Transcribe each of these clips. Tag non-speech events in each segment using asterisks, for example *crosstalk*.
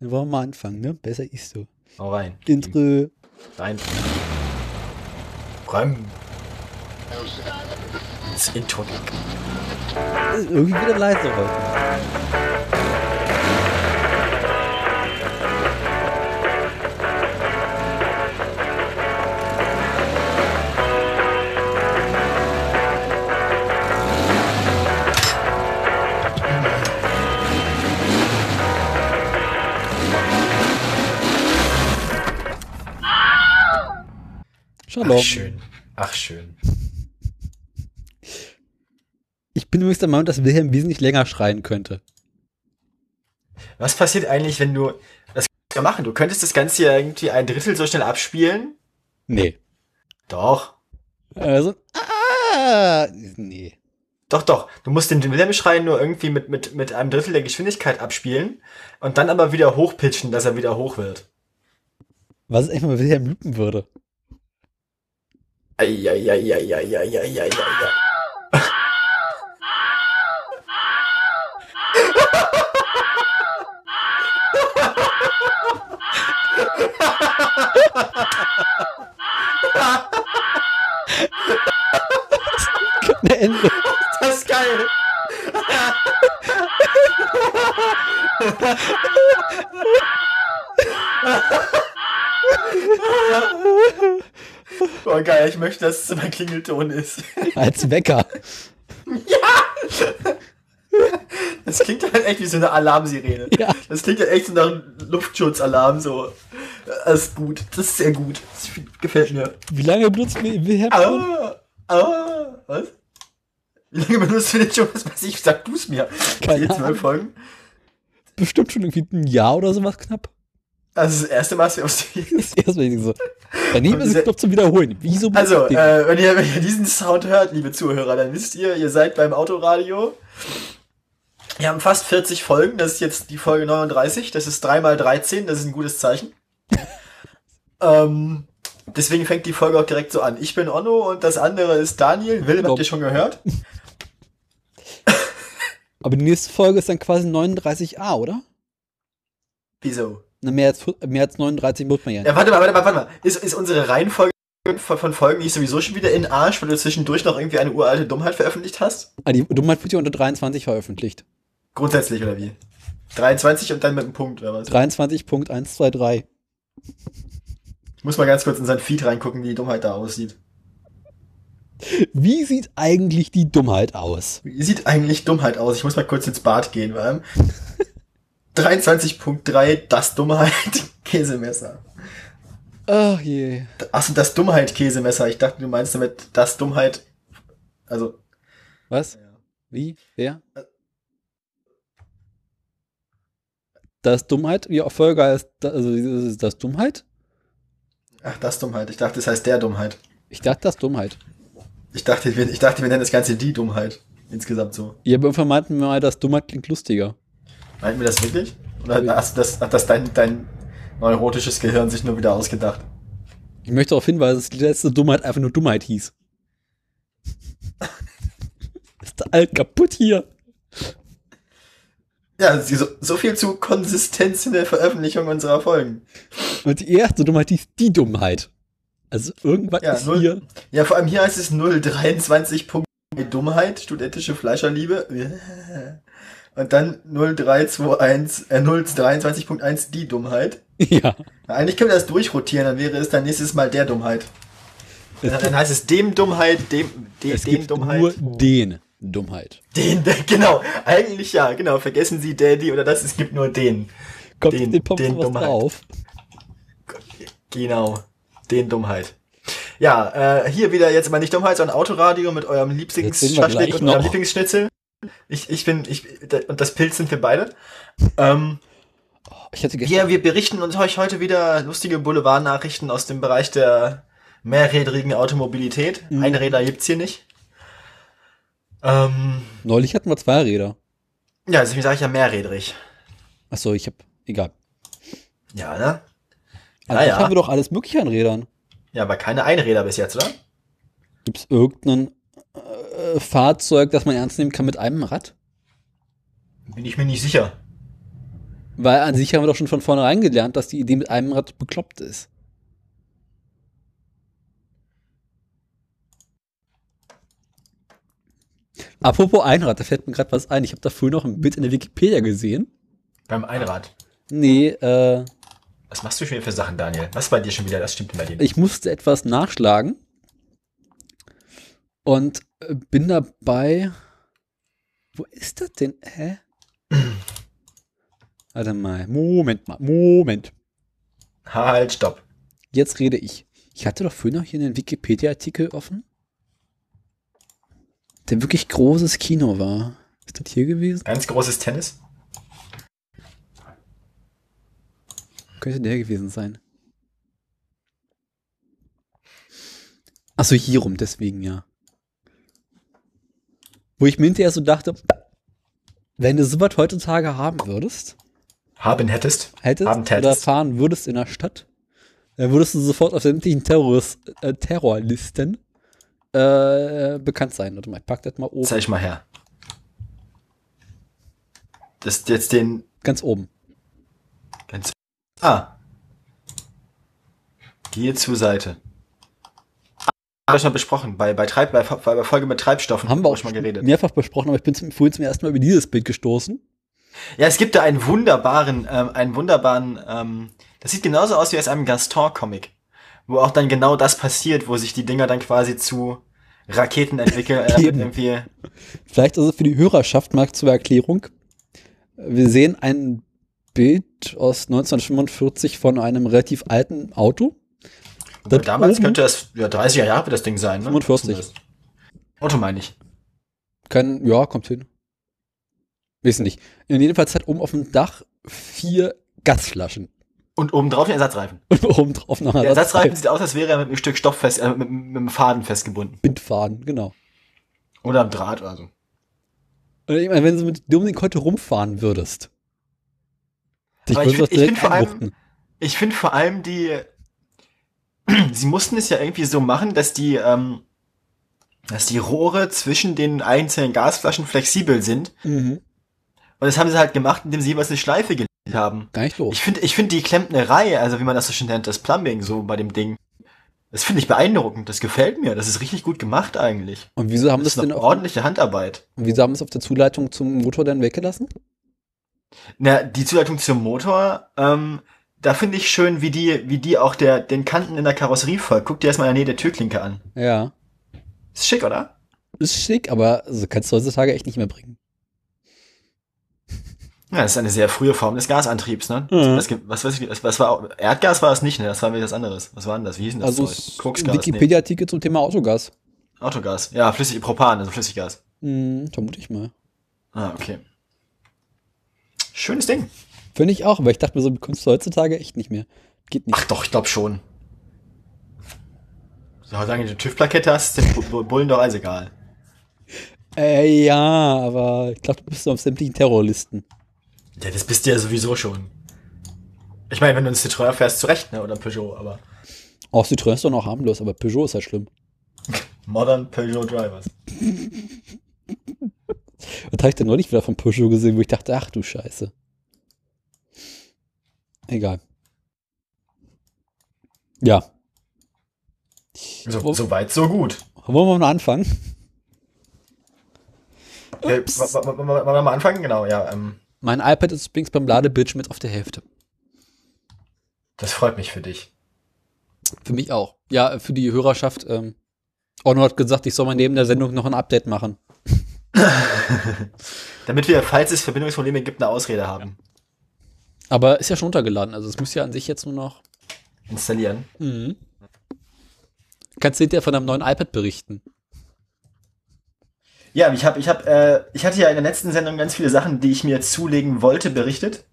Dann wollen wir mal anfangen, ne? Besser ist so. Hau rein. Intro. Rein. Räum. Das Intro. Das ist irgendwie wieder leise heute. Shalom. Ach, schön. Ach, schön. Ich bin übrigens der Meinung, dass Wilhelm wesentlich länger schreien könnte. Was passiert eigentlich, wenn du. Das kannst du machen. Du könntest das Ganze ja irgendwie ein Drittel so schnell abspielen. Nee. Doch. Also, ah, nee. Doch, doch. Du musst den Wilhelm-Schrei nur irgendwie mit, mit, mit einem Drittel der Geschwindigkeit abspielen und dann aber wieder hochpitchen, dass er wieder hoch wird. Was ist eigentlich, wenn Wilhelm lupen würde? 哎呀呀呀呀呀呀呀呀呀呀呀呀呀呀呀呀呀呀 Oh geil, ich möchte, dass es mein Klingelton ist. Als Wecker. Das klingt halt echt wie so eine Alarmsirene. Ja. Das klingt halt echt so nach einem Luftschutzalarm, so. Das ist gut. Das ist sehr gut. Das gefällt mir. Wie lange benutzt Wilhelm? Ah, ah, was? Wie lange benutzt du den schon? Was weiß ich? Sag du es mir. Keine Ahnung. Folgen. Bestimmt schon irgendwie ein Jahr oder sowas knapp. Also das erste Mal, dass wir aus *laughs* Das erste Mal so. Daneben Und ist es Knopf zum Wiederholen. Wieso Also, äh, wenn, ihr, wenn ihr diesen Sound hört, liebe Zuhörer, dann wisst ihr, ihr seid beim Autoradio. Wir haben fast 40 Folgen, das ist jetzt die Folge 39, das ist 3 mal 13, das ist ein gutes Zeichen. *laughs* ähm, deswegen fängt die Folge auch direkt so an. Ich bin Onno und das andere ist Daniel. Willem habt ihr schon gehört? *laughs* Aber die nächste Folge ist dann quasi 39a, oder? Wieso? Na, mehr als, mehr als 39 muss man ja nicht. Ja, warte mal, warte mal, warte mal. Ist, ist unsere Reihenfolge von, von Folgen nicht sowieso schon wieder in Arsch, weil du zwischendurch noch irgendwie eine uralte Dummheit veröffentlicht hast? Ah, die Dummheit wird ja unter 23 veröffentlicht. Grundsätzlich, oder wie? 23 und dann mit einem Punkt, oder was? 23.123. Ich muss mal ganz kurz in sein Feed reingucken, wie die Dummheit da aussieht. Wie sieht eigentlich die Dummheit aus? Wie sieht eigentlich Dummheit aus? Ich muss mal kurz ins Bad gehen, weil 23.3, das Dummheit *laughs* Käsemesser. Ach je. Achso, das Dummheit Käsemesser. Ich dachte, du meinst damit das Dummheit. Also, Was? Wie? Wer? Das Dummheit? Wie auch Folge heißt, da- also das ist das Dummheit? ach, das Dummheit. Ich dachte, das heißt der Dummheit. Ich dachte das Dummheit. Ich dachte, wir, ich dachte, wir nennen das Ganze die Dummheit. Insgesamt so. Ihr aber irgendwann meinten wir mal, das Dummheit klingt lustiger. Meinten wir das wirklich? Oder hast du das, hat das dein, dein neurotisches Gehirn sich nur wieder ausgedacht? Ich möchte darauf hinweisen, dass die letzte Dummheit einfach nur Dummheit hieß. *laughs* ist der alt kaputt hier. Ja, so, so viel zu Konsistenz in der Veröffentlichung unserer Folgen. Und die erste Dummheit hieß die Dummheit. Also irgendwas Ja, ist null- hier. Ja, vor allem hier heißt es 023. Punkt Dummheit, studentische Fleischerliebe. *laughs* Und dann 0321, äh, 023.1 die Dummheit. Ja. Na, eigentlich können wir das durchrotieren, dann wäre es dann nächstes Mal der Dummheit. Dann, dann heißt es dem Dummheit, dem, de, Es dem gibt Dummheit. nur den Dummheit. Den, genau. Eigentlich ja, genau. Vergessen Sie Daddy oder das, es gibt nur den. Kommt Den- den, Pommes den Dummheit. drauf? Genau. Den Dummheit. Ja, äh, hier wieder jetzt mal nicht Dummheit, sondern Autoradio mit eurem Lieblingsschaschlik und eurem. Lieblingsschnitzel. Ich, ich bin, ich, und das Pilz sind wir beide. Ähm, gestern. wir, wir berichten uns euch heute wieder lustige Boulevardnachrichten aus dem Bereich der mehrrädrigen Automobilität. Mhm. Einräder gibt's hier nicht. Ähm, Neulich hatten wir zwei Räder. ja, deswegen sage ich ja mehrrädrig. Achso, ich hab. Egal. Ja, ne? Also ja. haben wir doch alles mögliche an Rädern. Ja, aber keine Einräder bis jetzt, oder? Gibt es irgendein äh, Fahrzeug, das man ernst nehmen kann mit einem Rad? Bin ich mir nicht sicher. Weil an sich haben wir doch schon von vornherein gelernt, dass die Idee mit einem Rad bekloppt ist. Apropos Einrad, da fällt mir gerade was ein. Ich habe da früher noch ein Bild in der Wikipedia gesehen. Beim Einrad. Nee, äh, Was machst du schon wieder für Sachen, Daniel? Was bei dir schon wieder? Das stimmt bei dir nicht. ich musste etwas nachschlagen und äh, bin dabei. Wo ist das denn? Hä? *clears throat* Warte mal. Moment mal. Moment. Halt, stopp. Jetzt rede ich. Ich hatte doch früher noch hier einen Wikipedia-Artikel offen, der wirklich großes Kino war. Ist das hier gewesen? Ganz großes Tennis. Könnte der gewesen sein. Achso, hier rum, deswegen ja. Wo ich mir hinterher so dachte, wenn du sowas heutzutage haben würdest, Haben hättest. hättest Haben oder tätest. fahren würdest in der Stadt, dann würdest du sofort auf sämtlichen Terrorist, äh, Terrorlisten äh, bekannt sein. Warte mal, ich pack das mal oben. Zeig mal her. Das ist jetzt den Ganz oben. ganz. Ah. Gehe zur Seite. Haben wir schon besprochen. Bei, bei, Treib, bei, bei Folge mit Treibstoffen Haben wir auch schon mal geredet. mehrfach besprochen, aber ich bin zum, vorhin zum ersten Mal über dieses Bild gestoßen. Ja, es gibt da einen wunderbaren, ähm, einen wunderbaren, ähm, das sieht genauso aus wie aus einem Gaston-Comic. Wo auch dann genau das passiert, wo sich die Dinger dann quasi zu Raketen entwickeln. Äh, irgendwie, Vielleicht also für die Hörerschaft mal zur Erklärung. Wir sehen ein Bild aus 1945 von einem relativ alten Auto. Das damals könnte das, ja, 30er Jahre wird das Ding sein, ne? 45. Was ist denn das? Auto meine ich. Kann, ja, kommt hin. Wissen nicht. In jedenfalls hat oben auf dem Dach vier Gasflaschen. Und obendrauf den Ersatzreifen. Und oben drauf noch Der Ersatzreifen sieht aus, als wäre er mit einem Stück Stoff fest, äh, mit, mit einem Faden festgebunden. Bindfaden, genau. Oder am Draht oder so. Und ich meine, wenn du mit dem Ding heute rumfahren würdest. ich ich direkt find vor allem-. Ich finde vor allem die, sie mussten es ja irgendwie so machen, dass die, ähm, dass die Rohre zwischen den einzelnen Gasflaschen flexibel sind. Mhm. Und das haben sie halt gemacht, indem sie jeweils eine Schleife gelegt haben. Gar nicht los. Ich finde, ich finde die Klempnerei, also wie man das so schön nennt, das Plumbing so bei dem Ding, das finde ich beeindruckend. Das gefällt mir. Das ist richtig gut gemacht eigentlich. Und wieso haben Das das ist denn eine auch, ordentliche Handarbeit. und wieso haben es auf der Zuleitung zum Motor dann weggelassen? Na, die Zuleitung zum Motor, ähm, da finde ich schön, wie die, wie die auch der, den Kanten in der Karosserie folgt. Guck dir erstmal in der Nähe der Türklinke an. Ja. Ist schick, oder? Ist schick, aber also kannst du heutzutage echt nicht mehr bringen. Ja, das ist eine sehr frühe Form des Gasantriebs, ne? Mhm. Das, was weiß ich, was, war, Erdgas war es nicht, ne? Das war wieder was anderes. Was war denn das? Wie hieß denn das Also Koksgas, nee. Wikipedia-Artikel zum Thema Autogas. Autogas. Ja, flüssig, Propan, also Flüssiggas. Hm, vermute ich mal. Ah, okay. Schönes Ding. Finde ich auch, aber ich dachte mir so, bekommst du heutzutage echt nicht mehr. Geht nicht. Ach doch, ich glaube schon. So, sagen die TÜV-Plakette hast, Bu- Bullen doch alles egal. Äh, ja, aber ich glaube, du bist auf sämtlichen Terrorlisten. Ja, das bist du ja sowieso schon. Ich meine, wenn du einen Citroën fährst, zu Recht, ne? Oder Peugeot, aber Auch Citroën ist doch noch harmlos, aber Peugeot ist halt schlimm. *laughs* Modern Peugeot Drivers. *laughs* Was habe ich denn neulich wieder von Peugeot gesehen, wo ich dachte, ach du Scheiße. Egal. Ja. So, so weit, so gut. Wollen wir mal anfangen? Äh, Wollen wir mal anfangen? Genau, ja. Ähm, Mein iPad ist übrigens beim Ladebildschirm jetzt auf der Hälfte. das freut mich für dich. Für mich auch. Ja, für die Hörerschaft. Ähm, Orno hat gesagt, ich soll mal neben der Sendung noch ein Update machen. *laughs* Damit wir, falls es Verbindungsprobleme gibt, eine Ausrede haben. Aber ist ja schon runtergeladen, also es muss ja an sich jetzt nur noch. Installieren. Mhm. Kannst du hinterher von deinem neuen iPad berichten? Ja, ich habe, ich habe, äh, ich hatte ja in der letzten Sendung ganz viele Sachen, die ich mir zulegen wollte, berichtet.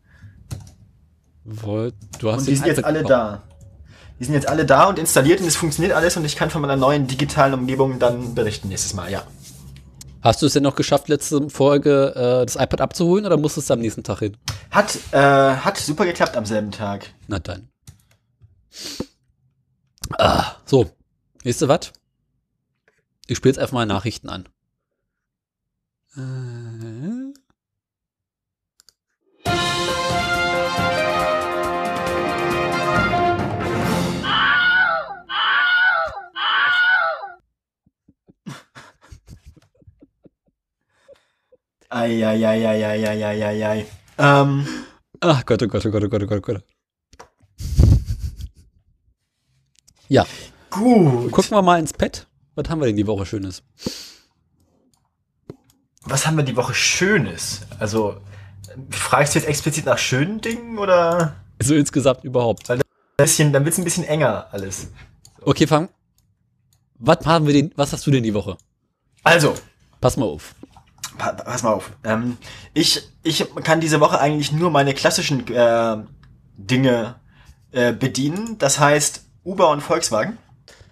Wollt, du hast Und die sind jetzt alle gekauft. da. Die sind jetzt alle da und installiert und es funktioniert alles und ich kann von meiner neuen digitalen Umgebung dann berichten nächstes Mal, ja. Hast du es denn noch geschafft, letzte Folge äh, das iPad abzuholen oder musstest du am nächsten Tag hin? Hat, äh, hat super geklappt am selben Tag. Na dann. Ah, so, du was? Ich spiele jetzt einfach mal Nachrichten an. Äh. Eieieiei. Ähm, Ach Gott, oh Gott, oh Gott, oh Gott, oh Gott, oh Gott. Ja, gut. gucken wir mal ins Pad. Was haben wir denn die Woche Schönes? Was haben wir die Woche Schönes? Also, fragst du jetzt explizit nach schönen Dingen oder? So insgesamt überhaupt. Ein bisschen, dann wird's ein bisschen enger alles. Okay, fang. Was haben wir denn, was hast du denn die Woche? Also, Pass mal auf. Pa pass mal auf. Ähm, ich, ich kann diese Woche eigentlich nur meine klassischen äh, Dinge äh, bedienen. Das heißt Uber und Volkswagen.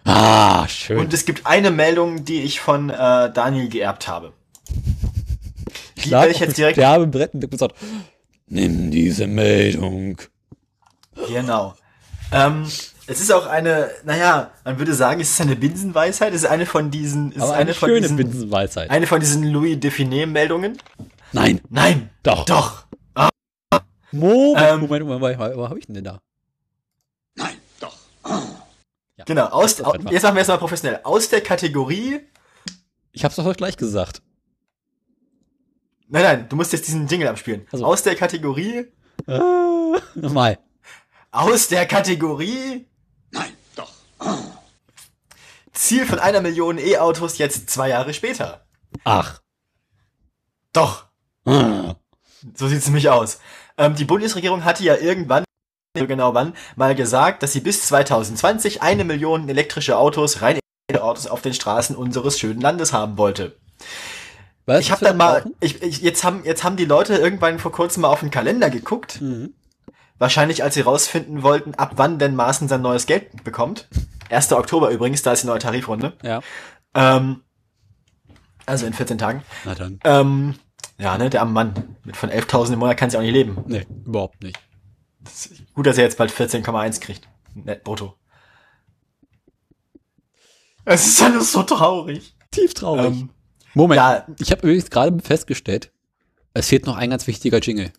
Ah, schön. Und es gibt eine Meldung, die ich von äh, Daniel geerbt habe. Die werde ich jetzt direkt. Sterbebrett und gesagt, nimm diese Meldung. Genau. Ähm, es ist auch eine, naja, man würde sagen, es ist eine Binsenweisheit. Es ist eine von diesen, es ist Aber eine, eine von schöne diesen, Binsenweisheit. eine von diesen Louis Define-Meldungen. Nein, Nein, doch. doch. Moment, Ähm, Moment, Moment, Moment, was habe ich denn denn da? Ja, Genau. Aus, das au, einfach. jetzt machen wir es mal professionell. Aus der Kategorie. Ich hab's doch gleich gesagt. Nein, nein, du musst jetzt diesen Jingle abspielen. Also. Aus der Kategorie. Äh, *laughs* nochmal. Aus der Kategorie. Ziel von einer Million E-Autos jetzt zwei Jahre später. Ach. Doch. So sieht's nämlich aus. Ähm, die Bundesregierung hatte ja irgendwann, genau wann, mal gesagt, dass sie bis 2020 eine Million elektrische Autos, rein elektrische Autos auf den Straßen unseres schönen Landes haben wollte. Was Ich habe dann mal, ich, ich, jetzt haben jetzt haben die Leute irgendwann vor kurzem mal auf den Kalender geguckt, Mhm. wahrscheinlich als sie rausfinden wollten, ab wann denn Maaßen sein neues Geld bekommt. 1. Oktober übrigens, da ist die neue Tarifrunde. Ja. Ähm, also in 14 Tagen. Na dann. Ähm, ja, ne, der arme Mann mit von 11.000 im Monat kann sie auch nicht leben. Nee, überhaupt nicht. Gut, dass er jetzt bald 14,1 kriegt. Net brutto. Es ist alles so traurig. Tief traurig. Ähm, Moment. ja. Ich habe übrigens gerade festgestellt, es fehlt noch ein ganz wichtiger Jingle.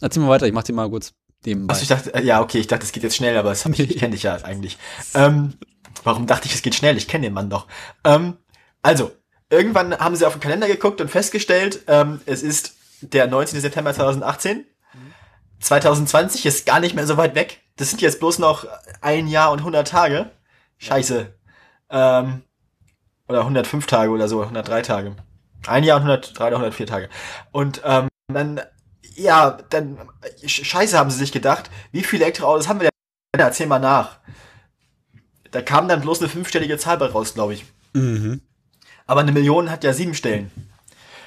Erzähl mal weiter, ich mach dir mal kurz nebenbei. also ich dachte, äh, ja, okay, ich dachte, es geht jetzt schnell, aber es hab ich, ich *laughs* kenne dich ja eigentlich. Ähm, warum dachte ich, es geht schnell? Ich kenne den Mann doch. Ähm, also, irgendwann haben sie auf den Kalender geguckt und festgestellt, ähm, es ist der 19. September 2018. 2020 ist gar nicht mehr so weit weg. Das sind jetzt bloß noch ein Jahr und 100 Tage. Scheiße. Ähm, oder 105 Tage oder so, 103 Tage. Ein Jahr und 103 oder 104 Tage. Und ähm, dann, ja, dann, sch- scheiße haben sie sich gedacht, wie viele Elektroautos haben wir denn? Erzähl mal nach. Da kam dann bloß eine fünfstellige Zahl bei raus, glaube ich. Mhm. Aber eine Million hat ja sieben Stellen.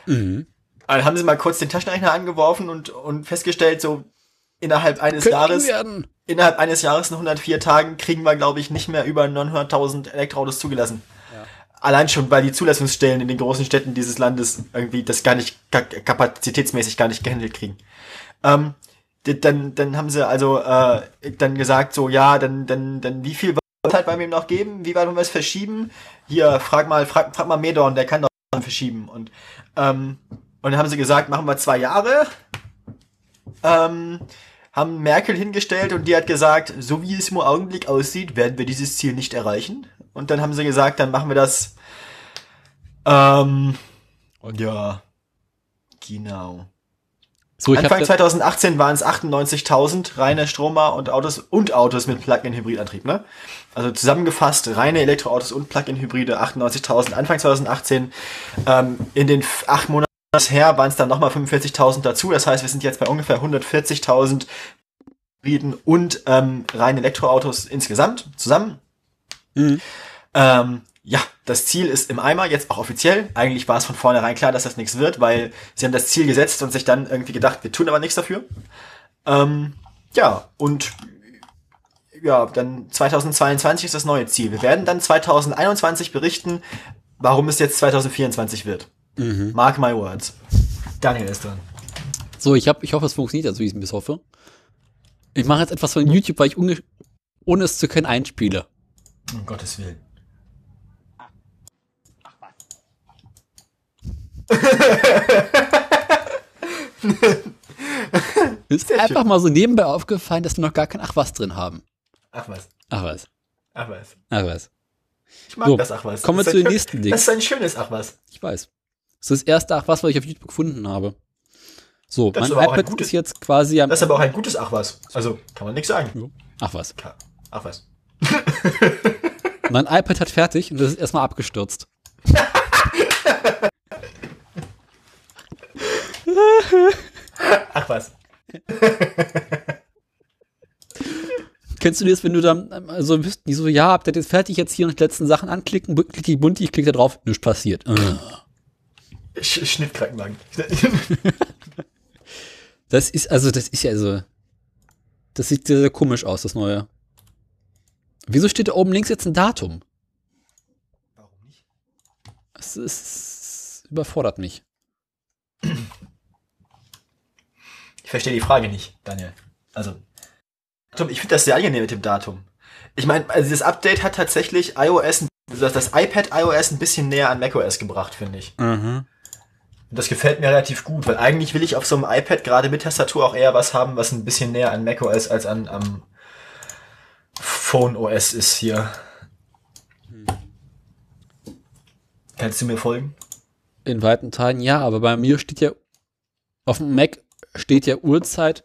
Mhm. Also haben sie mal kurz den Taschenrechner angeworfen und, und festgestellt, so innerhalb eines Jahres, werden. innerhalb eines Jahres in 104 Tagen kriegen wir, glaube ich, nicht mehr über 900.000 Elektroautos zugelassen. Allein schon, weil die Zulassungsstellen in den großen Städten dieses Landes irgendwie das gar nicht ka kapazitätsmäßig gar nicht gehandelt kriegen. Ähm, dann, dann haben sie also äh, dann gesagt, so ja, dann, dann, dann wie viel wird halt bei mir noch geben? Wie weit wollen wir es verschieben? Hier, frag mal, frag, frag mal Medorn, der kann doch verschieben. Und, ähm, und dann haben sie gesagt, machen wir zwei Jahre. Ähm, haben Merkel hingestellt und die hat gesagt, so wie es im Augenblick aussieht, werden wir dieses Ziel nicht erreichen. Und dann haben sie gesagt, dann machen wir das. Ähm, und ja, genau. So, Anfang habe 2018 waren es 98.000 reine Stromer und Autos und Autos mit Plug-in-Hybridantrieb, ne? Also zusammengefasst reine Elektroautos und Plug-in-Hybride 98.000 Anfang 2018. Ähm, in den acht Monaten her waren es dann nochmal 45.000 dazu. Das heißt, wir sind jetzt bei ungefähr 140.000 Hybriden und ähm, reine Elektroautos insgesamt zusammen. Mhm. Ähm, ja, das Ziel ist im Eimer, jetzt auch offiziell. Eigentlich war es von vornherein klar, dass das nichts wird, weil sie haben das Ziel gesetzt und sich dann irgendwie gedacht, wir tun aber nichts dafür. Ähm, ja, und ja, dann 2022 ist das neue Ziel. Wir werden dann 2021 berichten, warum es jetzt 2024 wird. Mhm. Mark my words. Daniel ist dran. So, ich, hab, ich hoffe, es funktioniert, also wie ich es bis hoffe. Ich mache jetzt etwas von YouTube, weil ich ohne es zu können einspiele. Um Gottes Willen. *laughs* Ist Sehr einfach schön. mal so nebenbei aufgefallen, dass wir noch gar kein Ach was drin haben. Ach was. Ach was. Ach was. Ach was. Ich mag So, das Ach was. kommen wir zu ist den nächsten Dingen. Das ist ein schönes Ach was. Ich weiß. Das ist. Das erste Ach was, was ich auf YouTube gefunden habe. So, Das mein ist iPad gutes- ist jetzt quasi am. Das ist aber auch ein gutes Ach was. Also, kann man nichts sagen. Ach was. Ach was. *laughs* *laughs* Mein iPad hat fertig und das ist erstmal abgestürzt. Ach was. *laughs* Kennst du das, wenn du dann ähm, so bist, die so, ja, habt ihr jetzt fertig, jetzt hier noch die letzten Sachen anklicken, bu- klick ich bunt, ich klicke da drauf, nichts passiert. Sch Schnittkrankenwagen. *laughs* Das ist, also, das ist ja so. Das sieht sehr, sehr komisch aus, das neue. Wieso steht da oben links jetzt ein Datum? Warum nicht? Das ist, überfordert mich. Ich verstehe die Frage nicht, Daniel. Also, ich finde das sehr angenehm mit dem Datum. Ich meine, also das Update hat tatsächlich iOS, das, das iPad iOS ein bisschen näher an macOS gebracht, finde ich. Mhm. Und das gefällt mir relativ gut, weil eigentlich will ich auf so einem iPad gerade mit Tastatur auch eher was haben, was ein bisschen näher an macOS als an am Phone OS ist hier. Kannst du mir folgen? In weiten Teilen ja, aber bei mir steht ja, auf dem Mac steht ja Uhrzeit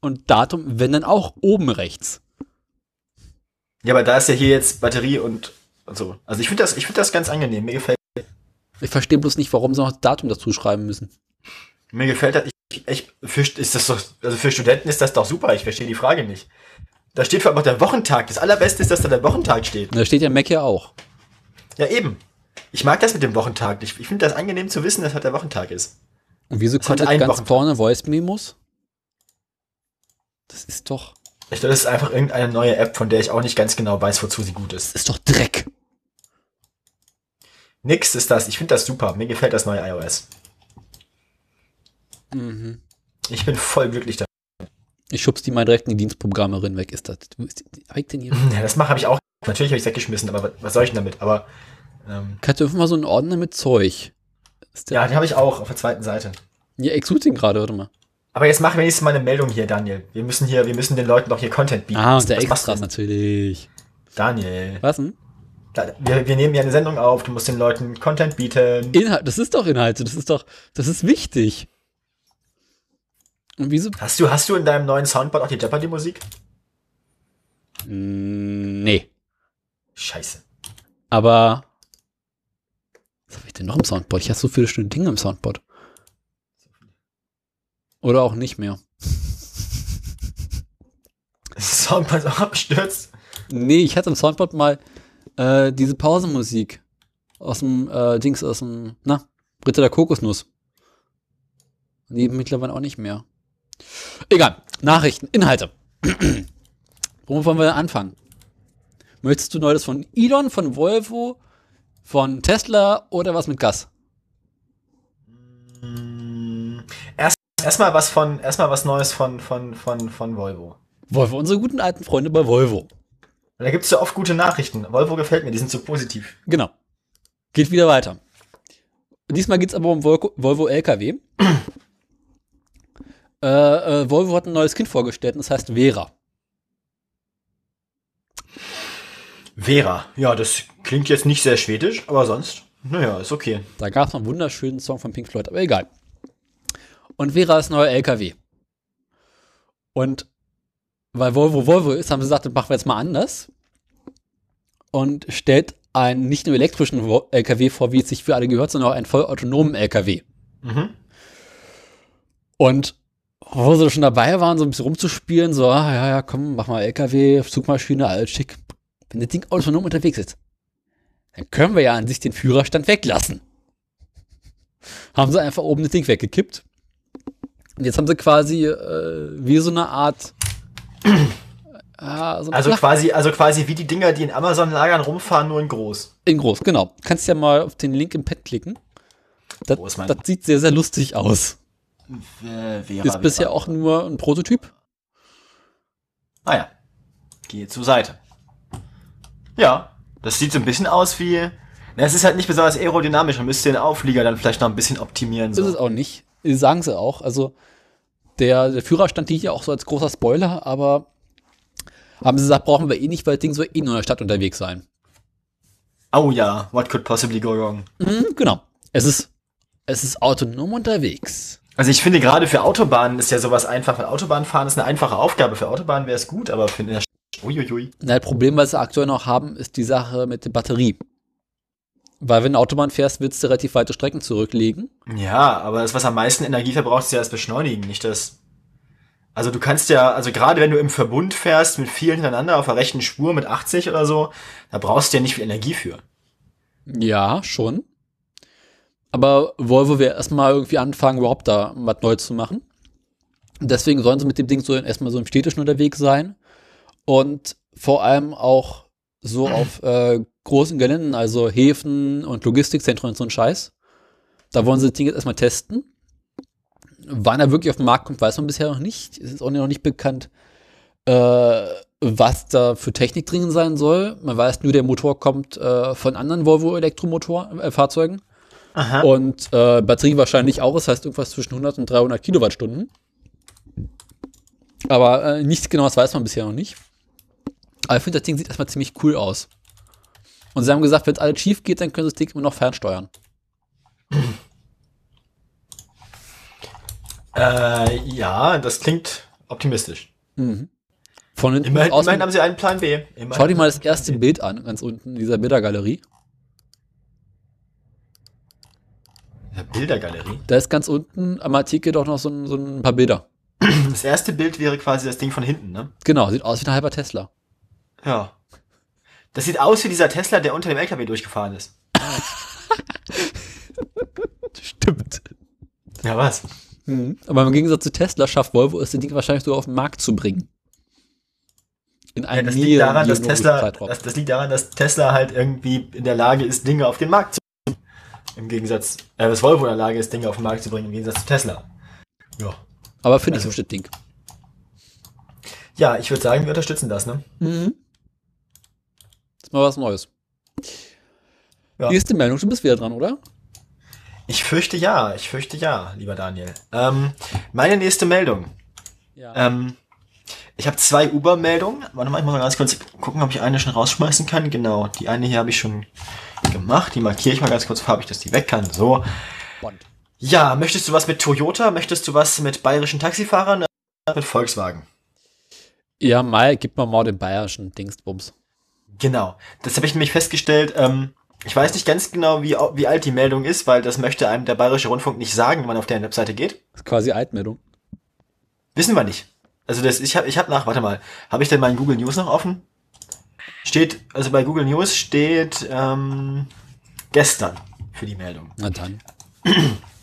und Datum, wenn dann auch oben rechts. Ja, aber da ist ja hier jetzt Batterie und, und so. Also ich finde das, ich finde das ganz angenehm. Mir gefällt, Ich verstehe bloß nicht, warum sie noch Datum dazu schreiben müssen. mir gefällt das. Ich, ich, für, ist das doch, also für Studenten ist das doch super. Ich verstehe die Frage nicht. Da steht vor allem auch der Wochentag. Das allerbeste ist, dass da der Wochentag steht. Da steht ja Mac ja auch. Ja, eben. Ich mag das mit dem Wochentag. Ich, ich finde das angenehm zu wissen, dass heute der Wochentag ist. Und wieso Das kommt einen ganz Wochentag. vorne Voice Memos? Das ist doch, Ich glaube, das ist einfach irgendeine neue App, von der ich auch nicht ganz genau weiß, wozu sie gut ist. das ist doch Dreck. Nix ist das. Ich finde das super. Mir gefällt das neue iOS. Mhm. Ich bin voll glücklich damit. Ich schub's die mal direkt in die Dienstprogrammerin weg. Ist das? Hab ich denn hier? Ja, das mache habe ich auch. Natürlich habe ich es weggeschmissen, aber was, soll ich denn damit? Aber ähm, Ich hatte einfach mal so einen Ordner mit Zeug. Ja, den habe ich auch auf der zweiten Seite. ja, ich suche den gerade, warte mal. Aber jetzt mach wenigstens mal eine Meldung hier, Daniel. Wir müssen hier, wir müssen den Leuten doch hier Content bieten. Ah, und der was Extras du? natürlich. Daniel. Was denn? Wir, wir nehmen ja eine Sendung auf, du musst den Leuten Content bieten. Inhalt, das ist doch Inhalte, das ist doch, das ist wichtig. Und wieso? Hast du, hast du in deinem neuen Soundboard auch die Jeopardy-Musik? Mm, Nee. Scheiße. Aber. Was habe ich denn noch im Soundboard? Ich habe so viele schöne Dinge im Soundboard. Oder auch nicht mehr. *laughs* Soundboard ist auch abgestürzt. Nee, ich hatte im Soundboard mal äh, diese Pausenmusik aus dem äh, Dings, aus dem, na, Britta der Kokosnuss. Die mittlerweile auch nicht mehr. Egal. Nachrichten, Inhalte. *clears throat* Womit wollen wir anfangen? Möchtest du Neues von Elon, von Volvo, von Tesla oder was mit Gas? Mm, Erst, erstmal was von, erstmal was Neues von, von, von, von Volvo. Volvo, unsere guten alten Freunde bei Volvo. Da gibt's ja oft gute Nachrichten. Volvo gefällt mir, die sind so positiv. Genau. Geht wieder weiter. Diesmal geht es aber um Volvo, Volvo LKW. *clears throat* äh, äh, Volvo hat ein neues Kind vorgestellt und das heißt Vera. Vera. Ja, das klingt jetzt nicht sehr schwedisch, aber sonst, naja, ist okay. Da gab es einen wunderschönen Song von Pink Floyd, aber egal. Und Vera ist neuer LKW. Und weil Volvo Volvo ist, haben sie gesagt, das machen wir jetzt mal anders. Und stellt einen nicht nur elektrischen LKW vor, wie es sich für alle gehört, sondern auch einen vollautonomen LKW. Mhm. Und wo sie schon dabei waren, so ein bisschen rumzuspielen, so, ah, ja, ja, komm, mach mal LKW, Zugmaschine, alles schick. Wenn das Ding autonom unterwegs ist, dann können wir ja an sich den Führerstand weglassen. Haben sie einfach oben das Ding weggekippt. Und jetzt haben sie quasi äh, wie so eine Art. Ah, so Also Flach- quasi, also quasi wie die Dinger, die in Amazon-Lagern rumfahren, nur in groß. in groß, genau. Kannst ja mal auf den Link im Pad klicken. Das, Wo ist mein- das sieht sehr, sehr lustig aus. Vera, Ist bisher auch nur ein Prototyp. Ah ja. Gehe zur Seite. Ja, das sieht so ein bisschen aus wie. Na, es ist halt nicht besonders aerodynamisch. Man müsste den Auflieger dann vielleicht noch ein bisschen optimieren. Ist es So. auch nicht. Sagen sie auch. Also der, der Führerstand liegt ja auch so als großer Spoiler, aber haben sie gesagt, brauchen wir eh nicht, weil das Ding soll eh nur in der Stadt unterwegs sein. Oh ja, what could possibly go wrong? Mhm, genau. Es ist, es ist autonom unterwegs. Also ich finde gerade für Autobahnen ist ja sowas einfach, weil Autobahnfahren ist eine einfache Aufgabe. Für Autobahnen wäre es gut, aber für eine Uiuiui. Na, das Problem, was sie aktuell noch haben, ist die Sache mit der Batterie. Weil wenn du Autobahn fährst, willst du relativ weite Strecken zurücklegen. Ja, aber das, was am meisten Energie verbraucht, ist ja das Beschleunigen, nicht das. Also du kannst ja, also gerade wenn du im Verbund fährst mit vielen hintereinander auf der rechten Spur mit 80 oder so, da brauchst du ja nicht viel Energie für. Ja, schon. Aber Volvo will erstmal irgendwie anfangen, überhaupt da was Neues zu machen. Deswegen sollen sie mit dem Ding so erstmal so im Städtischen unterwegs sein und vor allem auch so *clears throat* auf äh, großen Geländen, also Häfen und Logistikzentren und so ein Scheiß. Da wollen sie das Ding jetzt erstmal testen. Wann er wirklich auf den Markt kommt, weiß man bisher noch nicht. Es ist auch noch nicht bekannt, äh, was da für Technik drin sein soll. Man weiß nur, der Motor kommt äh, von anderen Volvo-Elektromotor-Fahrzeugen. Aha. Und äh, Batterie wahrscheinlich auch, das heißt irgendwas zwischen 100 und 300 Kilowattstunden. Aber äh, nichts genaues weiß man bisher noch nicht. Aber ich finde, das Ding sieht erstmal ziemlich cool aus. Und sie haben gesagt, wenn es alles schief geht, dann können sie das Ding immer noch fernsteuern. Äh, ja, das klingt optimistisch. Von hinten Immerhin, aus, immerhin haben sie einen Plan B. Immerhin schau dir mal das erste. Bild an, ganz unten in dieser Bildergalerie. Bildergalerie. Da ist ganz unten am Artikel doch noch so ein, so ein paar Bilder. Das erste Bild wäre quasi das Ding von hinten, ne? Genau, sieht aus wie ein halber Tesla. Ja. Das sieht aus wie dieser Tesla, der unter dem LKW durchgefahren ist. *laughs* Stimmt. Ja, was? Aber im Gegensatz zu Tesla schafft Volvo es, das Ding wahrscheinlich sogar auf den Markt zu bringen. In Ja, einem das liegt daran, dass Tesla, das, das liegt daran, dass Tesla halt irgendwie in der Lage ist, Dinge auf den Markt zu bringen. Im Gegensatz, äh, dass Volvo in der Lage ist, Dinge auf den Markt zu bringen, im Gegensatz zu Tesla. Ja. Aber finde ich also- so das Ding. Ja, ich würde sagen, wir unterstützen das, ne? Ist mal was Neues. Ja. Nächste Meldung, du bist wieder dran, oder? Ich fürchte ja, ich fürchte ja, lieber Daniel. Ähm, meine nächste Meldung. Ja. Ähm, ich habe zwei Uber-Meldungen. Warte mal, ich muss mal ganz kurz gucken, ob ich eine schon rausschmeißen kann. Genau, die eine hier habe ich schon gemacht. Die markiere ich mal ganz kurz farbig, dass die weg kann. So. Bond. Ja, möchtest du was mit Toyota? Möchtest du was mit bayerischen Taxifahrern? Mit Volkswagen. Ja, Mai, gib mal mal den bayerischen Dingsbums. Genau. Das habe ich nämlich festgestellt. Ähm, ich weiß nicht ganz genau, wie, wie alt die Meldung ist, weil das möchte einem der Bayerische Rundfunk nicht sagen, wenn man auf deren Webseite geht. Das ist quasi Altmeldung. Wissen wir nicht. Also das, ich habe ich hab nach, warte mal, habe ich denn meinen Google News noch offen? Steht, also bei Google News steht ähm, gestern für die Meldung. Na dann. *clears throat*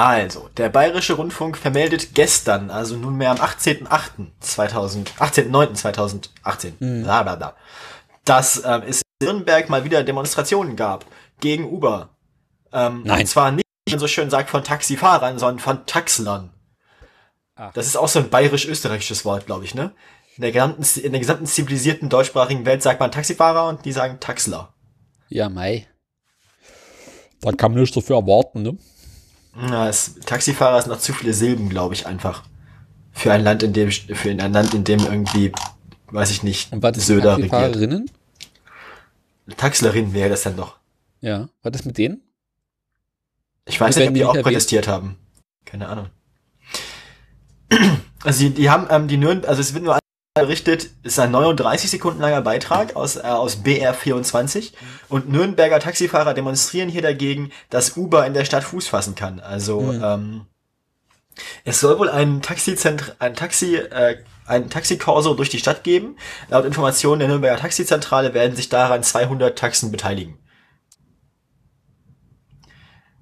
Also, der Bayerische Rundfunk vermeldet gestern, also nunmehr am 18.08.2000, 18.09.2018, bla bla bla, dass ähm, es in Nürnberg mal wieder Demonstrationen gab gegen Uber. Ähm, Nein. Und zwar nicht, wie man so schön sagt, von Taxifahrern, sondern von Taxlern. Ach. Das ist auch so ein bayerisch-österreichisches Wort, glaube ich, ne? In der, gesamten, in der gesamten zivilisierten deutschsprachigen Welt sagt man Taxifahrer und die sagen Taxler. Ja, Mai. Da kann man nicht so viel erwarten, ne? Na, es, Taxifahrer sind noch zu viele Silben, glaube ich, einfach. Für ein Land, in dem, für ein Land, in dem irgendwie, weiß ich nicht, Und was ist Söder regiert. Taxifahrerinnen? Taxlerin wäre das dann doch. Ja. Was ist mit denen? Ich weiß nicht, ob die auch erwähnt? protestiert haben. Keine Ahnung. *clears throat* Also die, die haben ähm, die Nürnberg, also es wird nur berichtet, ist ein 39 Sekunden langer Beitrag aus, äh, aus BR24 und Nürnberger Taxifahrer demonstrieren hier dagegen, dass Uber in der Stadt Fuß fassen kann. Also ähm, es soll wohl ein Taxizentr ein Taxi äh, ein Taxikorso durch die Stadt geben. Laut Informationen der Nürnberger Taxizentrale werden sich daran 200 Taxen beteiligen.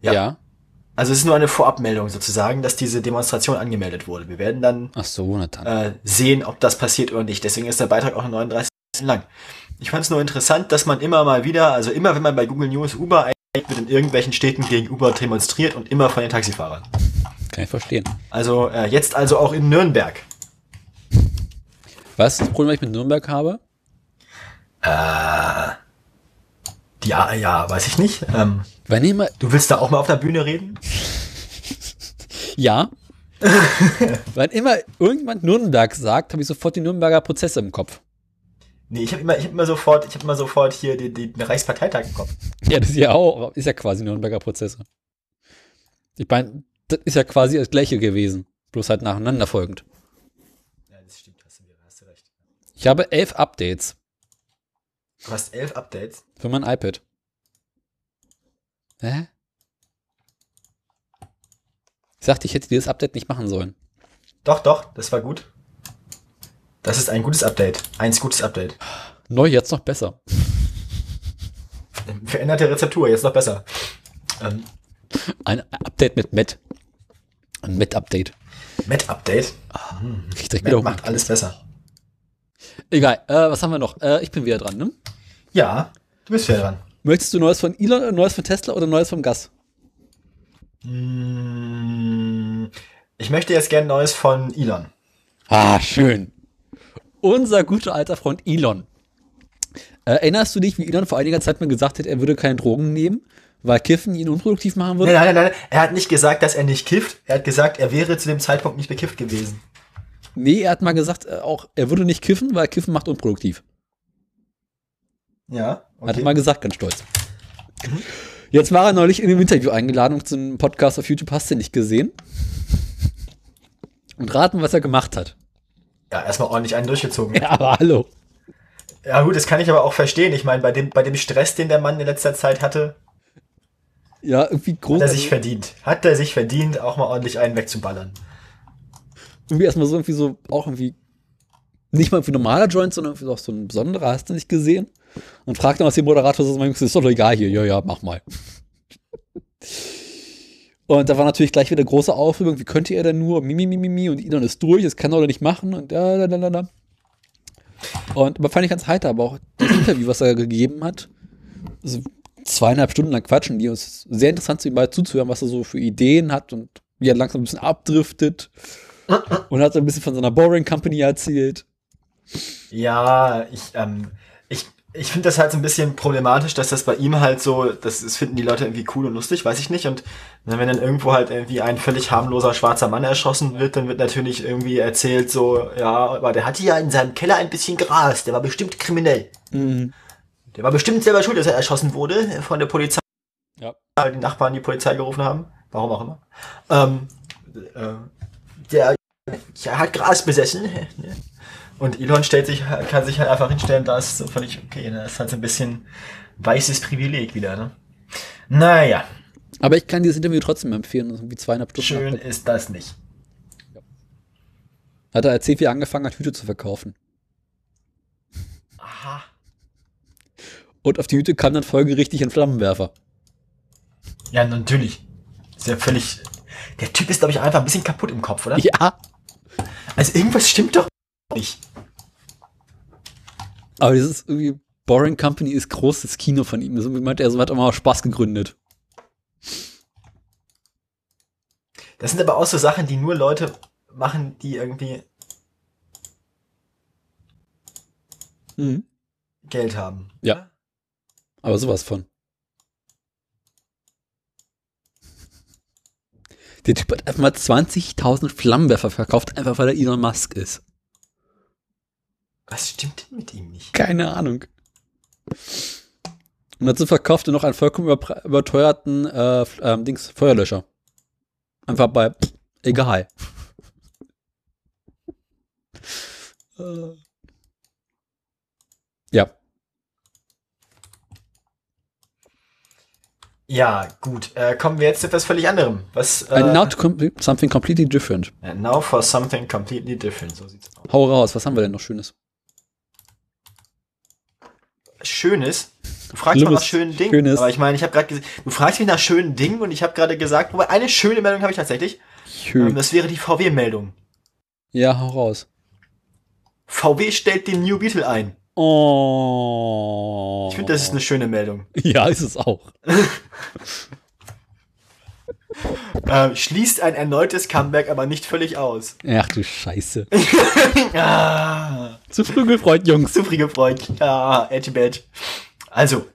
Ja. Ja. Also es ist nur eine Vorabmeldung sozusagen, dass diese Demonstration angemeldet wurde. Wir werden dann so, äh, sehen, ob das passiert oder nicht. Deswegen ist der Beitrag auch nur 39 Sekunden lang. Ich fand es nur interessant, dass man immer mal wieder, also immer wenn man bei Google News Uber eingibt, wird in irgendwelchen Städten gegen Uber demonstriert und immer von den Taxifahrern. Kann ich verstehen. Also äh, jetzt also auch in Nürnberg. Was ist das Problem, was ich mit Nürnberg habe? Ja, ja, weiß ich nicht. Ähm, Wenn immer, du willst da auch mal auf der Bühne reden? *laughs* ja. *laughs* Wenn immer irgendjemand Nürnberg sagt, habe ich sofort die Nürnberger Prozesse im Kopf. Nee, ich habe immer, ich hab immer sofort, ich habe immer sofort hier den, den Reichsparteitag im Kopf. Ja, das ist ja auch, ist ja quasi Nürnberger Prozesse. Ich meine, das ist ja quasi das gleiche gewesen. Bloß halt nacheinander folgend. Ja, das stimmt, hast du, hast du recht. Ich habe elf Updates Du hast elf Updates. für mein iPad. Hä? Ich sagte, ich hätte dieses Update nicht machen sollen. Doch, doch, das war gut. Das ist ein gutes Update. Eins gutes Update. Neu jetzt noch besser. *laughs* Veränderte Rezeptur, jetzt noch besser. Ähm, Ein Update mit Matt. Ein Matt-Update. Met-Update. Kriegt direkt Met wieder macht alles besser. Egal, äh, was haben wir noch? Äh, ich bin wieder dran, ne? Ja, du bist wieder dran. Möchtest du Neues von Elon, oder Neues von Tesla oder Neues vom Gas? Mm, Ich möchte jetzt gerne Neues von Elon. Ah, schön. Unser guter alter Freund Elon. Äh, erinnerst du dich, wie Elon vor einiger Zeit mal gesagt hat, er würde keine Drogen nehmen, weil Kiffen ihn unproduktiv machen würde? Nein, nein, nein, nein. Er hat nicht gesagt, dass er nicht kifft. Er hat gesagt, er wäre zu dem Zeitpunkt nicht bekifft gewesen. Nee, er hat mal gesagt, äh, auch er würde nicht kiffen, weil Kiffen macht unproduktiv. Ja, Hat er okay. mal gesagt, ganz stolz. Jetzt war er neulich in einem Interview eingeladen zu einem Podcast auf YouTube, hast du nicht gesehen? Und raten, was er gemacht hat. Ja, erstmal ordentlich einen durchgezogen. Ja, aber hallo. Ja gut, das kann ich aber auch verstehen. Ich meine, bei dem, bei dem Stress, den der Mann in letzter Zeit hatte, Ja, irgendwie groß. hat er sich verdient. Hat er sich verdient, auch mal ordentlich einen wegzuballern. irgendwie erstmal so irgendwie so, auch irgendwie, nicht mal für normaler Joint, sondern irgendwie auch so ein besonderer, hast du nicht gesehen? Und fragt dann, was der Moderator so sagt, ist doch egal hier, ja, ja, mach mal. Und da war natürlich gleich wieder große Aufregung, wie könnte er denn nur, mimi, mimi, mi, und Elon ist durch, das kann er doch nicht machen, und da, da, da, da. Und aber fand ich ganz heiter, aber auch das Interview, was er gegeben hat, so zweieinhalb Stunden lang quatschen die, und ist sehr interessant, ihm mal zuzuhören, was er so für Ideen hat und wie er langsam ein bisschen abdriftet. Und hat so ein bisschen von seiner Boring Company erzählt. Ja, ich, ähm, ich, ich finde das halt so ein bisschen problematisch, dass das bei ihm halt so, das, das finden die Leute irgendwie cool und lustig, weiß ich nicht. Und wenn dann irgendwo halt irgendwie ein völlig harmloser schwarzer Mann erschossen wird, dann wird natürlich irgendwie erzählt so, ja, aber der hatte ja in seinem Keller ein bisschen Gras, der war bestimmt kriminell. Der war bestimmt selber schuld, dass er erschossen wurde von der Polizei. Ja. weil die Nachbarn die Polizei gerufen haben. Warum auch immer. Ähm, äh, der ja, hat Gras besessen. Und Elon stellt sich, kann sich halt einfach hinstellen, da ist so völlig okay. Ne? Das ist halt so ein bisschen weißes Privileg wieder. Ne? Naja, Aber ich kann dieses Interview trotzdem empfehlen. Irgendwie zweieinhalb Stunden. schön lang. ist das nicht. Hat er erzählt, wie er angefangen hat, Hüte zu verkaufen. Aha. Und auf die Hüte kam dann folgerichtig ein Flammenwerfer. Ja, natürlich. Ist ja völlig. Der Typ ist, glaube ich, einfach ein bisschen kaputt im Kopf, oder? Ja. Also irgendwas stimmt doch nicht. Aber das ist irgendwie, Boring Company ist großes Kino von ihm. So meint er, so hat er mal Spaß gegründet. Das sind aber auch so Sachen, die nur Leute machen, die irgendwie Mhm. Geld haben. Ja. Aber sowas von. Der Typ hat einfach mal 20.000 Flammenwerfer verkauft, einfach weil er Elon Musk ist. Was stimmt denn mit ihm nicht? Keine Ahnung. Und dazu verkaufte noch einen vollkommen überteuerten äh, ähm, Dings, Feuerlöscher. Einfach bei pff, egal. Äh. ja. Ja, gut. Äh, kommen wir jetzt zu etwas völlig anderem. Was? Äh, And now to com something completely different. and now for something completely different. So sieht's aus. Hau raus, was haben wir denn noch Schönes? Schönes. Du fragst mal Schlimmes. nach schönen Dingen. Schönes. Aber ich meine, ich habe gerade du fragst mich nach schönen Dingen und ich habe gerade gesagt, wobei eine schöne Meldung habe ich tatsächlich. Schön. Ähm, das wäre die VW-Meldung. ja, hau raus. VW stellt den New Beetle ein. Oh. Ich finde, das ist eine schöne Meldung. *laughs* Ja, ist es auch. *laughs* *laughs* Ähm, schließt ein erneutes Comeback aber nicht völlig aus. Ach du Scheiße. *laughs* Ah. Zu früh gefreut, Jungs. Zufrieden Freund. Ja, Edgy Badge. Also,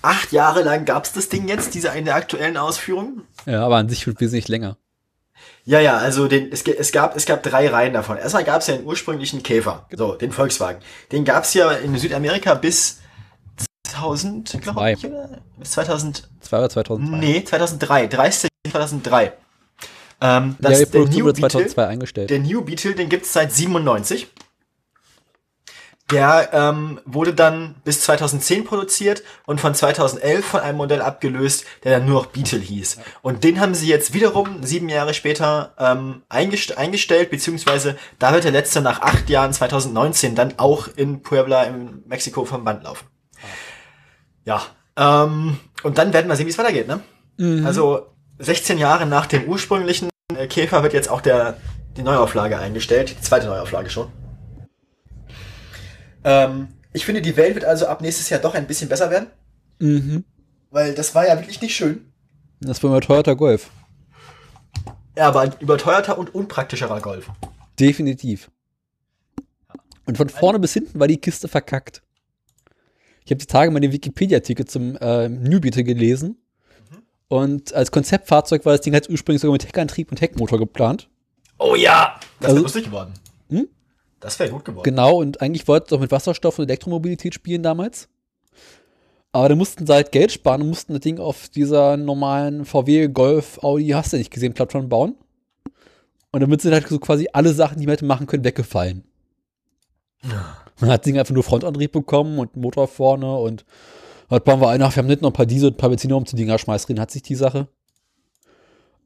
acht Jahre lang gab's das Ding jetzt, diese eine aktuellen Ausführung. Ja, aber an sich wird wesentlich länger. Ja, ja, also den, es, es, gab, es gab drei Reihen davon. Erstmal gab es ja den ursprünglichen Käfer, so, den Volkswagen. Den gab es ja in Südamerika bis 2000, glaube ich, oder? Bis 2000, Zwei oder 2002. nee, 2003, 30. 2003. Ähm, ja, das, die der, Produktion New wurde Beetle, 2002 eingestellt. der New Beetle, den gibt's seit 97. Der ähm, wurde dann bis 2010 produziert und von 2011 von einem Modell abgelöst, der dann nur noch Beetle hieß. Und den haben sie jetzt wiederum sieben Jahre später ähm, eingest eingestellt, beziehungsweise da wird der letzte nach acht Jahren 2019 dann auch in Puebla in Mexiko vom Band laufen. Ja, ähm, und dann werden wir sehen, wie es weitergeht. Ne? Mhm. Also 16 Jahre nach dem ursprünglichen äh, Käfer wird jetzt auch der, die Neuauflage eingestellt, die zweite Neuauflage schon. Ähm, ich finde, die Welt wird also ab nächstes Jahr doch ein bisschen besser werden, Mhm. weil das war ja wirklich nicht schön. Das war Toyota Golf. Ja, aber ein überteuerter und unpraktischerer Golf. Definitiv. Und von vorne bis hinten war die Kiste verkackt. Ich habe die Tage mal den Wikipedia-Artikel zum äh, New Beetle gelesen. Und als Konzeptfahrzeug war das Ding halt ursprünglich sogar mit Heckantrieb und Heckmotor geplant. Oh ja! Das wäre Also- lustig geworden. Hm? Das wäre gut geworden. Genau, und eigentlich wollte es auch mit Wasserstoff und Elektromobilität spielen damals. Aber da mussten sie halt Geld sparen und mussten das Ding auf dieser normalen VW Golf, Audi, hast du nicht gesehen, Plattform bauen. Und damit sind halt so quasi alle Sachen, die man hätte machen können, weggefallen. Man hat das Ding einfach nur Frontantrieb bekommen und Motor vorne und halt bauen wir ein, ach, wir haben nicht noch ein paar Diesel und ein paar Benziner um zu Dinger schmeißen drin, hat sich die Sache.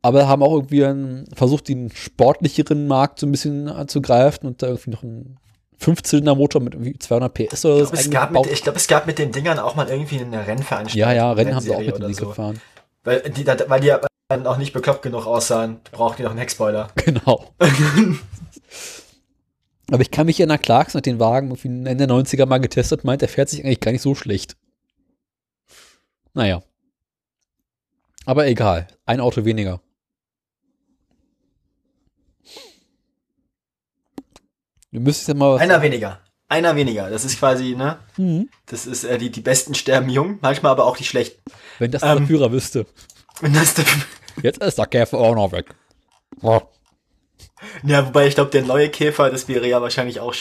Aber haben auch irgendwie einen, versucht, den sportlicheren Markt so ein bisschen anzugreifen und da irgendwie noch einen Fünfzylinder-Motor mit irgendwie 200 PS oder Ich so glaube, es, ich glaube, es gab mit den Dingern auch mal irgendwie eine Rennveranstaltung. Ja, ja, Rennen haben sie auch mit dem Ding so. gefahren. Weil die, weil die dann auch nicht bekloppt genug aussahen, braucht die noch einen Heckspoiler. *laughs* Genau. *laughs* Aber ich kann mich erinnern, Clarkson hat den Wagen Ende der 90er mal getestet und meint, der fährt sich eigentlich gar nicht so schlecht. Naja. Aber egal. Ein Auto weniger. Du müsstest ja mal. Einer weniger. Einer weniger. Das ist quasi, ne? Mhm. Das ist, äh, die, die Besten sterben jung, manchmal aber auch die Schlechten. Wenn das Ähm. der Führer wüsste. Und das der, Jetzt ist der Käfer auch noch weg. Oh. Ja, wobei ich glaube, der neue Käfer, das wäre ja wahrscheinlich auch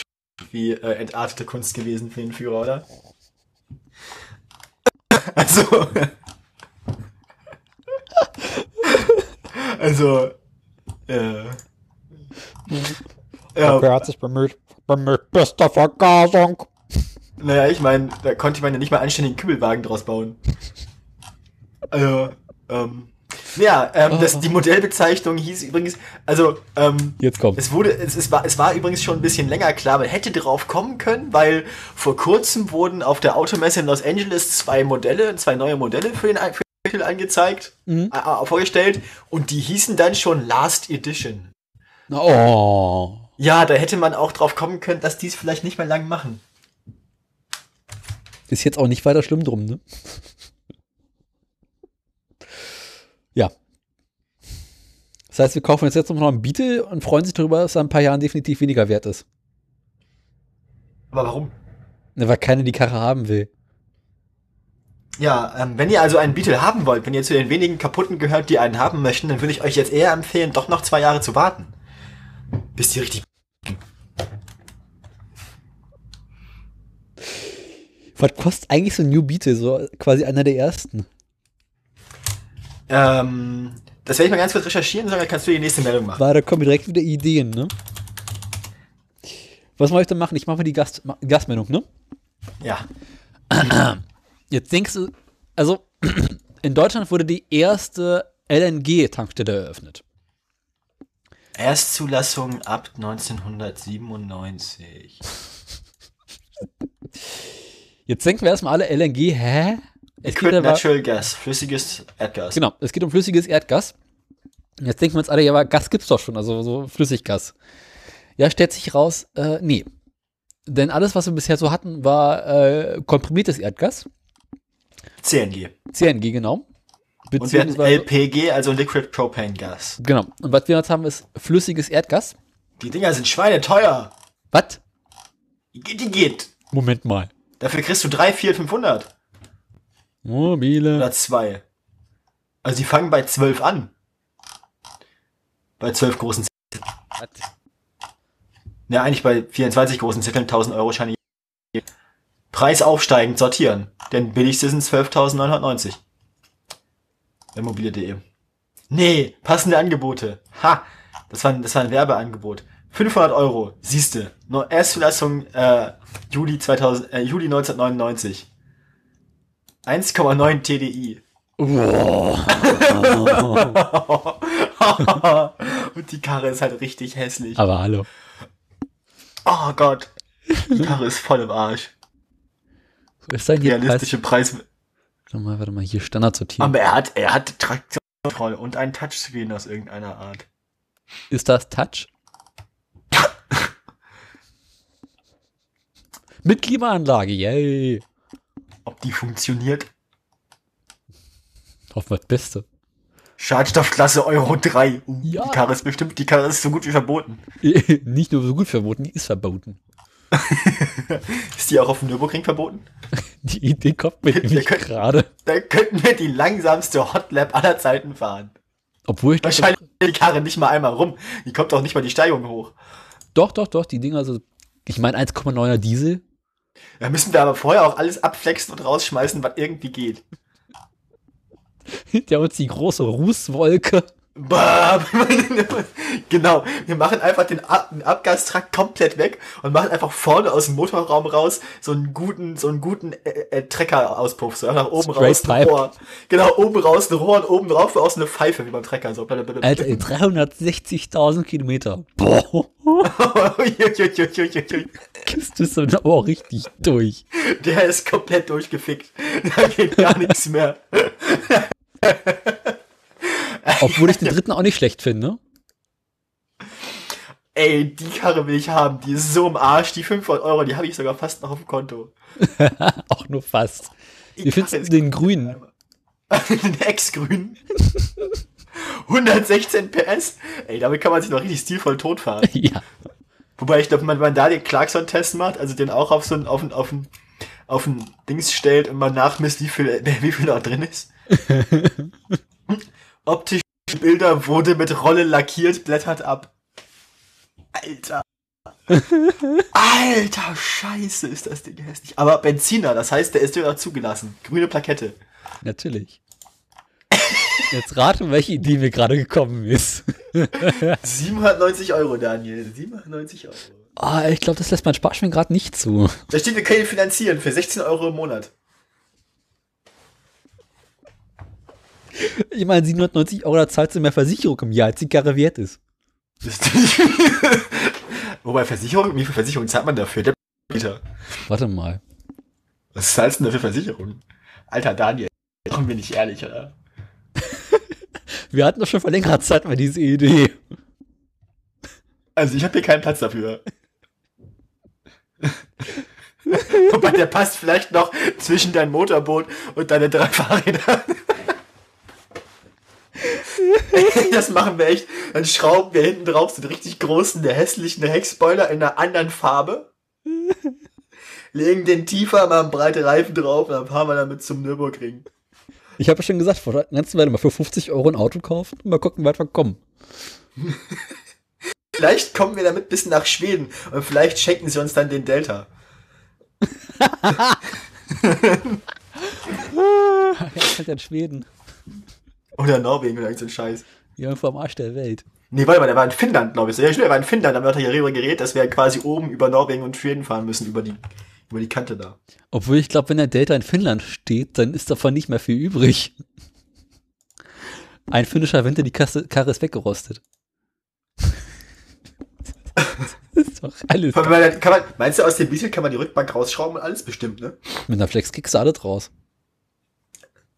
wie äh, entartete Kunst gewesen für den Führer, oder? *laughs* Also. *laughs* also. Äh, ja, Der hat sich bemüht. Bemüht bester Vergasung. Naja, ich meine, da konnte man ja nicht mal anständigen Kübelwagen draus bauen. Also, ähm, ja, ähm, das, die Modellbezeichnung hieß übrigens, also, ähm, Jetzt kommt. es wurde, es, es, war, es war übrigens schon ein bisschen länger klar, man hätte drauf kommen können, weil vor kurzem wurden auf der Automesse in Los Angeles zwei Modelle, zwei neue Modelle für den, für den Titel angezeigt, Mhm. äh, äh, vorgestellt und die hießen dann schon Last Edition. Oh. Ja, da hätte man auch drauf kommen können, dass die es vielleicht nicht mehr lang machen. Ist jetzt auch nicht weiter schlimm drum, ne? Ja. Das heißt, wir kaufen uns jetzt noch einen Beetle und freuen sich darüber, dass er in ein paar Jahren definitiv weniger wert ist. Aber warum? Ne, weil keiner die Karre haben will. Ja, ähm, wenn ihr also einen Beetle haben wollt, wenn ihr zu den wenigen kaputten gehört, die einen haben möchten, dann würde ich euch jetzt eher empfehlen, doch noch zwei Jahre zu warten. Bis die richtig. Was kostet eigentlich so ein New Beetle? So quasi einer der ersten. Ähm, das werde ich mal ganz kurz recherchieren, sondern kannst du die nächste Meldung machen. Weil da kommen direkt wieder Ideen, ne? Was soll ich denn machen? Ich mache mal die Gast Gastmeldung, ne? Ja. *clears throat* Jetzt denkst du, also *clears throat* in Deutschland wurde die erste LNG-Tankstelle eröffnet. Erstzulassung ab 1997. Jetzt denken wir erstmal alle LNG, hä? Es geht Liquid Natural Gas, flüssiges Erdgas. genau, es geht um flüssiges Erdgas. Jetzt denken wir uns alle, ja, aber Gas gibt's doch schon, also so Flüssiggas. Ja, stellt sich raus, äh, nee. Denn alles, was wir bisher so hatten, war äh, komprimiertes Erdgas. CNG. CNG, genau. Und wir hatten LPG, also Liquid Propane Gas. genau. Und was wir jetzt haben, ist flüssiges Erdgas. Die Dinger sind schweineteuer. Was? Die geht, die geht. Moment mal. Dafür kriegst du 3, 4, 500. Mobile. Oder 2. Also die fangen bei 12 an. Bei 12 großen Zetteln. Ja, eigentlich bei 24 großen Zetteln 1000 Euro Scheine. Preis aufsteigend sortieren. Denn billigste sind 12.990. Immobilie.de. Nee, passende Angebote. Ha, das war, das war ein Werbeangebot. 500 Euro, siehste. Nur Erstzulassung äh, Juli 2000, äh, Juli 1999. 1,9 TDI. *laughs* Und die Karre ist halt richtig hässlich. Aber hallo. Oh Gott. Die Karre ist voll im Arsch. So ist dann hier Preis. Realistische Preis. Warte mal, warte mal, hier Standard sortieren. Aber er hat, er hat Traktionskontrolle und ein Touchscreen aus irgendeiner Art. Ist das Touch? *laughs* Mit Klimaanlage, yay. Ob die funktioniert? Hoffen wir das Beste. Schadstoffklasse Euro 3. Uh, Ja. Die Karre ist bestimmt, die Karre ist so gut wie verboten. *laughs* Nicht nur so gut verboten, die ist verboten. *laughs* Ist die auch auf dem Nürburgring verboten? *laughs* Die Idee kommt mir nämlich gerade. Da könnten wir die langsamste Hotlap aller Zeiten fahren. Obwohl ich Wahrscheinlich die Karre nicht mal einmal rum. Die kommt auch nicht mal die Steigung hoch. Doch, doch, doch, die Dinger, also, ich meine 1,9er Diesel. Da müssen wir aber vorher auch alles abflexen und rausschmeißen, was irgendwie geht. Hinter uns die große Rußwolke. *laughs* Genau, wir machen einfach den, Ab den Abgastrakt komplett weg und machen einfach vorne aus dem Motorraum raus so einen guten, so einen guten äh, äh, Trecker-Auspuff, so nach oben Straight raus ein pipe. Rohr. Genau, oben raus ein Rohr und oben drauf aus eine Pfeife wie beim Trecker. So. Alter, in 360.000 Kilometer. Boah, *laughs* Kiste ist dann aber auch richtig durch. Der ist komplett durchgefickt. Da geht gar nichts mehr. *laughs* *laughs* Obwohl ich den dritten auch nicht schlecht finde. Ey, die Karre will ich haben. Die ist so im Arsch. Die 500 Euro, die habe ich sogar fast noch auf dem Konto. *laughs* Auch nur fast. Wie findest du den grünen? *laughs* Den Ex-Grün. 116 PS. Ey, damit kann man sich noch richtig stilvoll totfahren. Ja. Wobei ich glaube, wenn man da den Clarkson-Test macht, also den auch auf so ein, auf ein, auf ein, auf ein Dings stellt und man nachmisst, wie viel, wie viel da drin ist. Optische Bilder wurde mit Rolle lackiert, blättert ab. Alter. *laughs* Alter, scheiße, ist das Ding hässlich. Aber Benziner, das heißt, der ist sogar zugelassen. Grüne Plakette. Natürlich. Jetzt rate, welche Idee mir gerade gekommen ist. *laughs* 790 Euro, Daniel. 790 Euro. Ah, ich glaube, das lässt mein Sparschwein gerade nicht zu. Da steht, wir können ihn finanzieren für 16 Euro im Monat. Ich meine, 790 Euro, da zahlst du mehr Versicherung im Jahr, als die Karre wert ist. *laughs* Wobei Versicherung, wie viel Versicherung zahlt man dafür? Der Peter. Warte mal. Was zahlst du denn dafür Versicherung? Alter Daniel, machen wir nicht ehrlich, oder? Wir hatten doch schon vor längerer Zeit mal diese Idee. Also ich habe hier keinen Platz dafür. *laughs* Wobei der passt vielleicht noch zwischen dein Motorboot und deine drei Fahrräder. *laughs* das machen wir echt. Dann schrauben wir hinten drauf so einen richtig großen, der hässlichen Heckspoiler in einer anderen Farbe. Legen den tiefer, machen breite Reifen drauf und dann fahren wir damit zum Nürburgring. Ich habe ja schon gesagt, vor der ganzen Weile mal für 50 Euro ein Auto kaufen und mal gucken, weit wir kommen. *laughs* Vielleicht kommen wir damit bis nach Schweden und vielleicht schenken sie uns dann den Delta. *laughs* Ja, halt in Schweden. Oder Norwegen oder irgend so ein Scheiß. Irgendwo am Arsch der Welt. Nee, warte mal, der war in Finnland, glaube ich. Ja, stimmt, der war in Finnland, da wird er darüber geredet, dass wir quasi oben über Norwegen und Schweden fahren müssen, über die, über die Kante da. Obwohl ich glaube, wenn der Delta in Finnland steht, dann ist davon nicht mehr viel übrig. Ein finnischer Winter, die Kasse, Karre ist weggerostet. das ist doch alles. Kann man, kann man, meinst du, aus dem Diesel kann man die Rückbank rausschrauben und alles bestimmt, ne? Mit einer Flex kriegst du alles raus.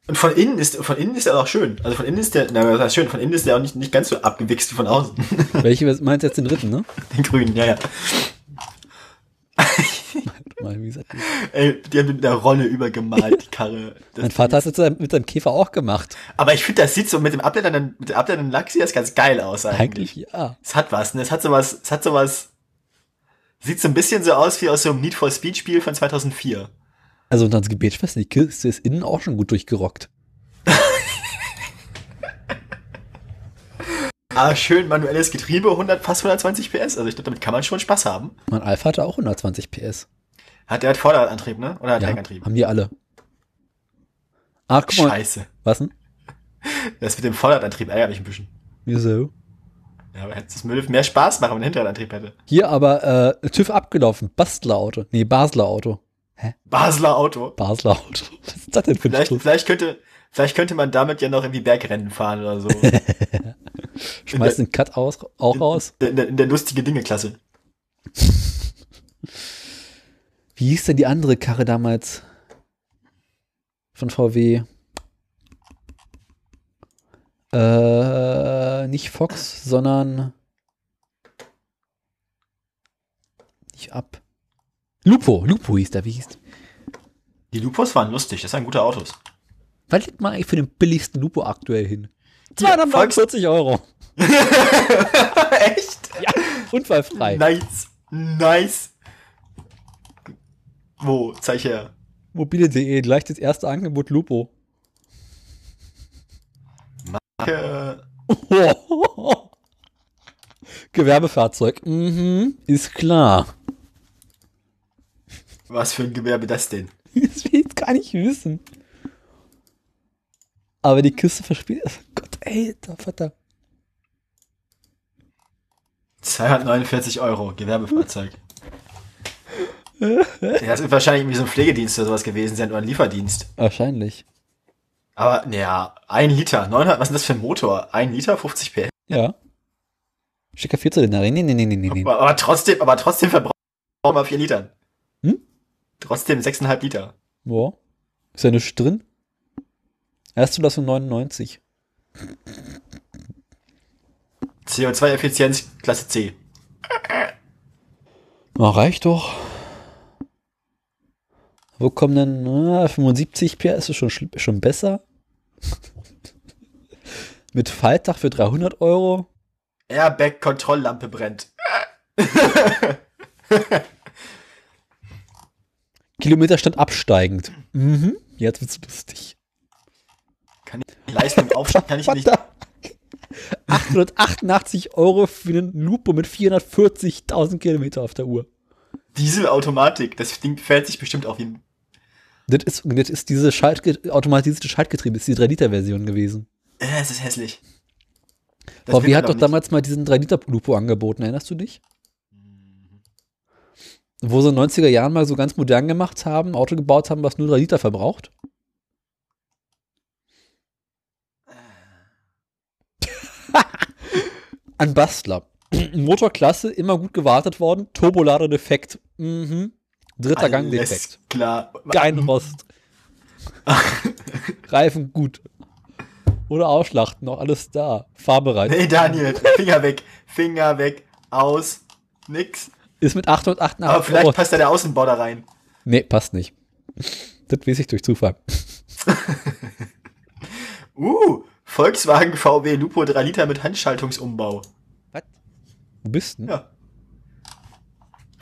Und von innen ist, von innen ist er auch schön. Also von innen ist der, na, das heißt schön, von innen ist der auch nicht, nicht ganz so abgewichst wie von außen. *laughs* Welche meinst du jetzt den dritten, ne? Den grünen, ja, ja. Mal, wie gesagt, Ey, die haben mit der Rolle übergemalt, die Karre. Das *laughs* mein Vater hat es mit seinem Käfer auch gemacht. Aber ich finde, das sieht so mit dem abblendenden, mit dem abblendenden Lack sieht das ganz geil aus eigentlich. Eigentlich ja. Es hat was, ne? Es hat sowas, es hat sowas, sieht so ein bisschen so aus wie aus so einem Need for Speed Spiel von 2004. Also und ans Gebetsfest, die Kiste ist innen auch schon gut durchgerockt. Ah, schön manuelles Getriebe, 100, fast 120 PS. Also ich glaube, damit kann man schon Spaß haben. Mein Alpha hatte auch 120 PS. Hat der hat Vorderradantrieb, ne? Oder hat Ja, Lenkantrieb? haben die alle. Ach, guck mal. Scheiße. Was denn? Das mit dem Vorderradantrieb ärgert mich ein bisschen. Wieso? Ja, aber es würde mehr Spaß machen, wenn man einen Hinterradantrieb hätte. Hier aber äh, TÜV abgelaufen. Bastler Auto. Nee, Basler Auto. Basler Auto. Basler Auto. *laughs* Was ist das denn für ein Vielleicht, vielleicht könnte, vielleicht könnte man damit ja noch irgendwie Bergrennen fahren oder so. *laughs* Schmeißt den Cut aus, auch raus. In der, in der lustige Dinge-Klasse. *laughs* Wie hieß denn die andere Karre damals? Von VW. Äh, nicht Fox, sondern nicht ab. Lupo, Lupo hieß der, wie hieß der? Die Lupos waren lustig, das waren gute Autos. Was liegt man eigentlich für den billigsten Lupo aktuell hin? Ja, 249 Euro. *laughs* Echt? Ja, unfallfrei. Nice. Nice. Wo? Zeig her. Mobile.de, gleich das erste Angebot Lupo. Äh, *laughs* Gewerbefahrzeug. Mhm, ist klar. Was für ein Gewerbe das denn? *laughs* Das will ich gar nicht wissen. Aber die Kiste verspielt. Oh Gott, ey, der Vater. 249 Euro, Gewerbefahrzeug. das wird wahrscheinlich irgendwie so ein Pflegedienst oder sowas gewesen sein oder ein Lieferdienst. Wahrscheinlich. Aber, naja, ein Liter, 900, was ist das für ein Motor? Ein Liter, 50 PS. Ja. Schicker Vierzylinder. Nee, nee, nee, nee, nee, nee. Aber, aber trotzdem, aber trotzdem verbrauchen wir 4 Litern. Hm? Trotzdem 6,5 Liter. Boah. Ist ja nichts drin. Erstzulassung 99. CO2-Effizienz Klasse C. Na, reicht doch. Wo kommen denn na, 75 PS? Ist schon, schon besser. *laughs* Mit Faltdach für 300 Euro. Airbag-Kontrolllampe brennt. *laughs* Kilometerstand absteigend. Mhm. Jetzt wird's lustig. Kann ich Leistung aufstehen, kann ich nicht. Verdammt. 888 Euro für einen Lupo mit 440.000 Kilometer auf der Uhr. Dieselautomatik, das Ding fällt sich bestimmt auf ihn. Das ist, das ist diese Schaltge automatisierte Schaltgetriebe, das ist die 3-Liter-Version gewesen. Äh, es ist hässlich. Das VW hat doch damals mal diesen 3-Liter-Lupo angeboten, erinnerst du dich? Wo sie in den 90er Jahren mal so ganz modern gemacht haben, ein Auto gebaut haben, was nur 3 Liter verbraucht. *laughs* An Bastler. *clears throat* Motorklasse, immer gut gewartet worden, Turbolader defekt. Mhm. Dritter Gang Alles defekt. Klar. Kein Rost. *laughs* Reifen gut. Oder Ausschlachten, noch alles da. Fahrbereit. Nee, Daniel, Finger weg. Finger weg. Aus. Nix. Ist mit 888 Aber vielleicht Euro. passt da der Außenbau da rein. Nee, passt nicht. Das weiß ich durch Zufall. *laughs* Uh, Volkswagen VW Lupo 3 Liter mit Handschaltungsumbau. Was? Wo bist du? denn? Ja.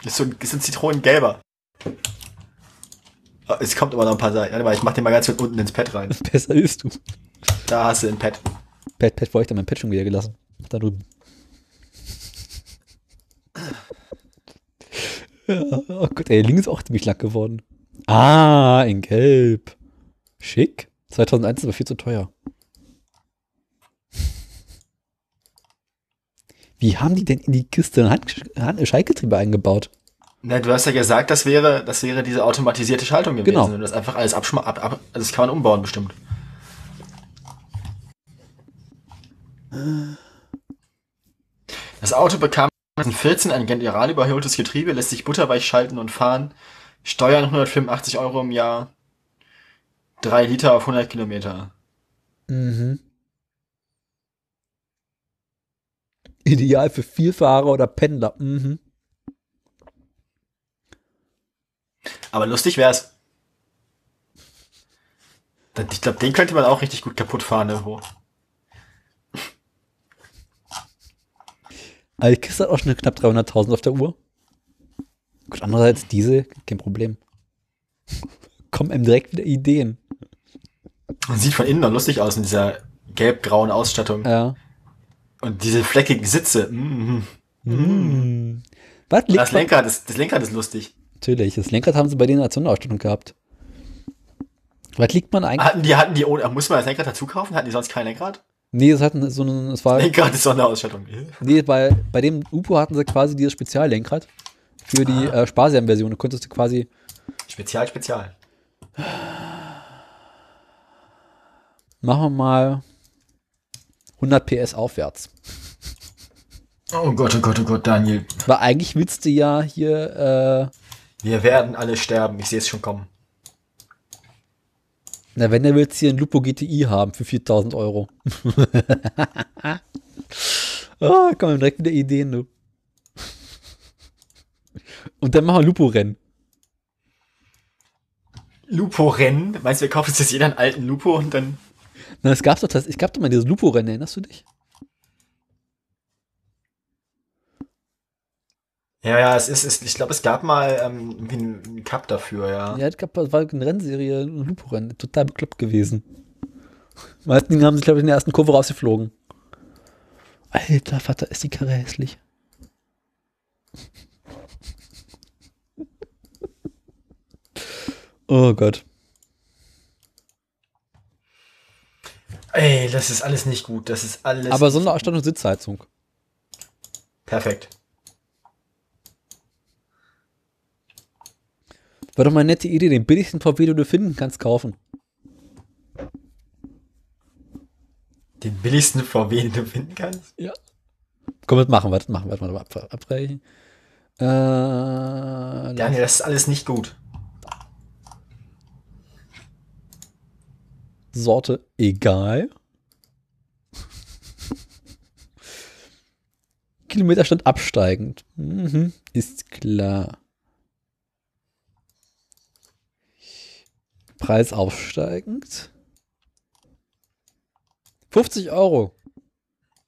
Das ist so ein, ist ein Zitronengelber. Oh, es kommt aber noch ein paar Seiten. Warte mal, ich mach den mal ganz unten ins Pad rein. *laughs* Besser ist du. Da hast du ein Pad. Pet, Pet, wo ich denn mein Pet schon wieder gelassen? Da drüben. Ja, *laughs* oh Gott, ey, links ist auch ziemlich lack geworden. Ah, in Gelb. Schick. 2001 ist aber viel zu teuer. *laughs* Wie haben die denn in die Kiste ein Schaltgetriebe eingebaut? Na, du hast ja gesagt, das wäre, das wäre diese automatisierte Schaltung gewesen. Genau. Und das einfach alles abschma ab, ab, also das kann man umbauen bestimmt. Das Auto bekam 2014 ein general überholtes Getriebe, lässt sich butterweich schalten und fahren. Steuern 185 Euro im Jahr. 3 Liter auf 100 Kilometer. Mhm. Ideal für Vielfahrer oder Pendler. Mhm. Aber lustig wär's. Ich glaube, den könnte man auch richtig gut kaputt fahren irgendwo. Aber die Kiste hat auch schon knapp 300.000 auf der Uhr. Gut, andererseits diese, kein Problem. *laughs* Kommen einem direkt wieder Ideen. Man sieht von innen noch lustig aus in dieser gelb-grauen Ausstattung. Ja. Und diese fleckigen Sitze. Mm. Mm. Was liegt Das man- Lenkrad ist, das Lenkrad ist lustig. Natürlich, das Lenkrad haben sie bei denen als Sonderausstattung gehabt. Was liegt man eigentlich? Hatten die, hatten die ohne, muss man das Lenkrad dazu kaufen? Hatten die sonst kein Lenkrad? Nee, es hatten so ein, es war, *laughs* Lenkrad ist Sonderausstattung. nee, bei, bei dem UPO hatten sie quasi dieses Speziallenkrad für die äh, Sparsiam-Version. Du konntest du quasi, Spezial, Spezial. machen wir mal 100 PS aufwärts. Oh Gott, oh Gott, oh Gott, Daniel. Weil eigentlich willst du ja hier, äh, Wir werden alle sterben. Ich sehe es schon kommen. Na wenn, der willst du hier ein Lupo GTI haben für 4000 Euro. *laughs* oh, kommen direkt wieder Ideen, du. Und dann machen wir Lupo-Rennen. Lupo-Rennen. Meinst du, wir kaufen uns jetzt jeder einen alten Lupo und dann. Na, es gab doch das, es gab doch mal dieses Lupo-Rennen, erinnerst du dich? Ja, ja, es ist, es, ich glaube, es gab mal ähm, irgendwie einen, Cup dafür, ja. Ja, es gab, war eine Rennserie, ein Lupo-Rennen, total bekloppt gewesen. Die meisten Dinge haben sich, glaube ich, in der ersten Kurve rausgeflogen. Alter Vater, ist die Karre hässlich. *laughs* Oh Gott. Ey, das ist alles nicht gut. Das ist alles. Aber Sonderausstattung Sitzheizung. Perfekt. War doch mal eine nette Idee, den billigsten VW, den du finden kannst, kaufen. Den billigsten VW, den du finden kannst. Ja. Komm, was machen, was machen, was machen, ab, abbrechen. Äh, Daniel, das ist alles nicht gut. Sorte egal. Kilometerstand absteigend. Mhm, ist klar. Preis aufsteigend. 50 Euro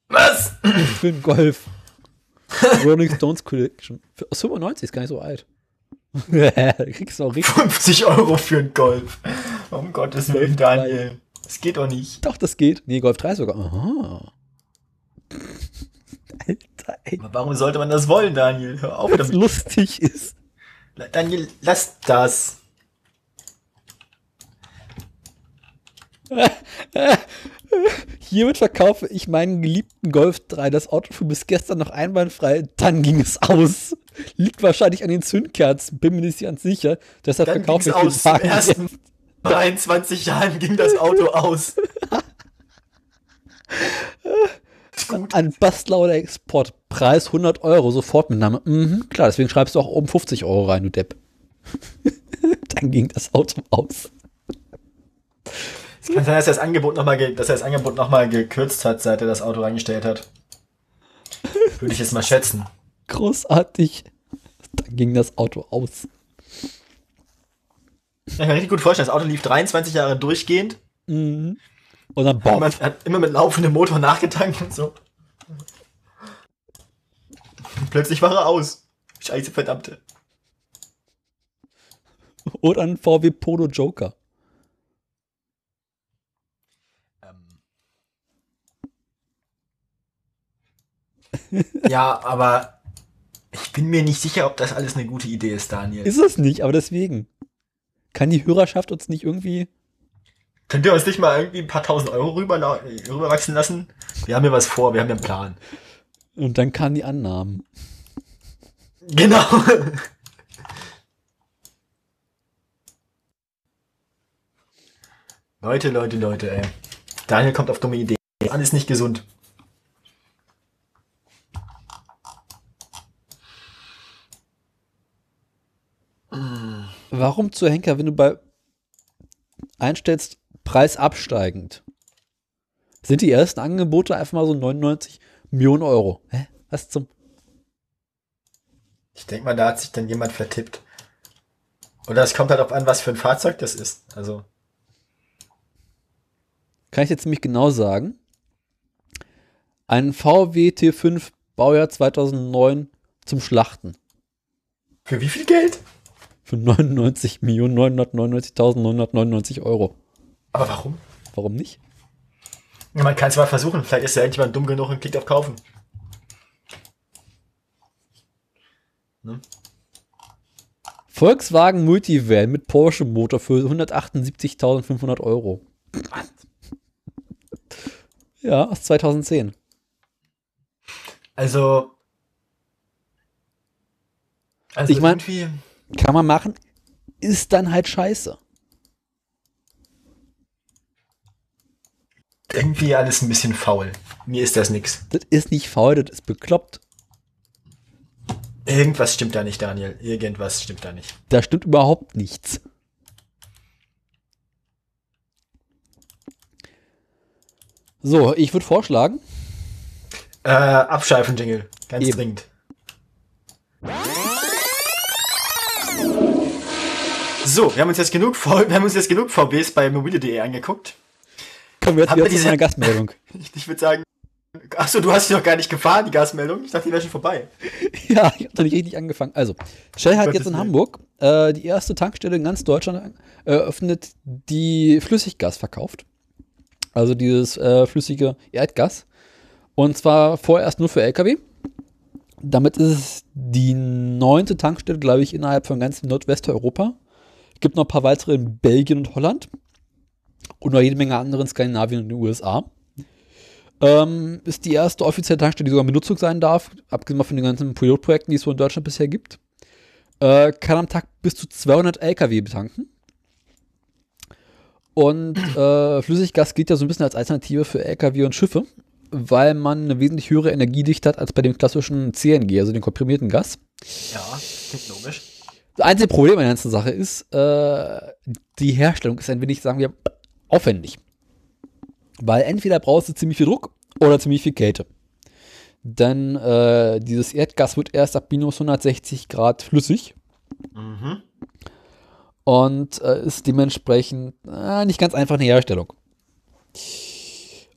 Was? für einen Golf. *laughs* Rolling Stones Collection. Aus 95 ist gar nicht so alt. da *laughs* kriegst du auch richtig. 50 Euro für einen Golf. Um Gottes Willen, Daniel. Das geht doch nicht. Doch, das geht. Nee, Golf 3 sogar. Aha. Alter, ey. Aber warum sollte man das wollen, Daniel? Hör auf damit. lustig ist. Daniel, lass das. *laughs* Hiermit verkaufe ich meinen geliebten Golf 3. Das Auto fuhr bis gestern noch einwandfrei. Dann ging es aus. Liegt wahrscheinlich an den Zündkerzen. Bin mir nicht ganz sicher. Deshalb Dann verkaufe ich den aus. Zum Wagen ersten jetzt. 23 Jahren ging das Auto aus. *laughs* an Bastler oder Export. Preis 100 Euro. Sofortmitnahme. Mhm, klar, deswegen schreibst du auch oben 50 Euro rein, du Depp. *laughs* Dann ging das Auto aus. Kann sein, dass er das Angebot nochmal dass er das Angebot noch mal gekürzt hat, seit er das Auto reingestellt hat. Würde ich jetzt mal schätzen. Großartig. Dann ging das Auto aus. Ich kann mir richtig gut vorstellen, das Auto lief 23 Jahre durchgehend. Mhm. Und dann boah, Man hat immer mit laufendem Motor nachgetankt und so. Und plötzlich war er aus. Scheiße, verdammte. oder ein VW Polo Joker. Ja, aber ich bin mir nicht sicher, ob das alles eine gute Idee ist, Daniel. Ist es nicht, aber deswegen. Kann die Hörerschaft uns nicht irgendwie. Könnt ihr uns nicht mal irgendwie ein paar tausend Euro rüber, rüberwachsen lassen? Wir haben hier was vor, wir haben hier einen Plan. Und dann kann die Annahmen. Genau. *laughs* Leute, Leute, Leute, ey. Daniel kommt auf dumme Ideen. Alles nicht gesund. Warum zu Henker, wenn du bei einstellst, Preis absteigend? Sind die ersten Angebote einfach mal so 99 Millionen Euro? Hä? Was zum. Ich denke mal, da hat sich dann jemand vertippt. Oder es kommt halt auf an, was für ein Fahrzeug das ist. Also, Kann ich jetzt ziemlich genau sagen. Ein VW T5 Baujahr 2009 zum Schlachten. für wie viel Geld? Für 99.999.999 Euro. Aber warum? Warum nicht? Ja, man kann es mal versuchen. Vielleicht ist ja irgendjemand dumm genug und klickt auf Kaufen. Ne? Volkswagen Multivan mit Porsche Motor für 178.500 Euro. Was? Ja, aus 2010. Also. Also ich meine, kann man machen, ist dann halt scheiße. Irgendwie alles ein bisschen faul. Mir ist das nix. Das ist nicht faul, das ist bekloppt. Irgendwas stimmt da nicht, Daniel. Irgendwas stimmt da nicht. Da stimmt überhaupt nichts. So, ich würde vorschlagen. Äh, abscheifen, Jingle. Ganz Eben. dringend. So, wir haben uns jetzt genug, *laughs* wir haben uns jetzt genug VBs bei mobile.de angeguckt. Kommen wir jetzt wieder diese... zu einer Gastmeldung. *laughs* ich, ich würde sagen, Achso, du hast sie noch gar nicht gefahren, die Gasmeldung. Ich dachte, die wäre schon vorbei. *laughs* ja, ich habe noch nicht richtig angefangen. Also, Shell hat jetzt in Hamburg äh, die erste Tankstelle in ganz Deutschland eröffnet, die Flüssiggas verkauft. Also dieses äh, flüssige Erdgas. Und zwar vorerst nur für Lkw. Damit ist es die neunte Tankstelle, glaube ich, innerhalb von ganz Nordwesteuropa. Gibt noch ein paar weitere in Belgien und Holland. Und noch jede Menge andere in Skandinavien und den USA. Ähm, ist die erste offizielle Tankstelle, die sogar in Benutzung sein darf, abgesehen von den ganzen Pilotprojekten, die es so in Deutschland bisher gibt. Äh, kann am Tag bis zu 200 LKW betanken. Und äh, Flüssiggas gilt ja so ein bisschen als Alternative für LKW und Schiffe, weil man eine wesentlich höhere Energiedichte hat als bei dem klassischen CNG, also dem komprimierten Gas. Ja, klingt logisch. Das einzige Problem an der ganzen Sache ist, äh, die Herstellung ist ein wenig, sagen wir, aufwendig. Weil entweder brauchst du ziemlich viel Druck oder ziemlich viel Kälte. Denn äh, dieses Erdgas wird erst ab minus 160 Grad flüssig. Mhm. Und äh, ist dementsprechend äh, nicht ganz einfach eine Herstellung.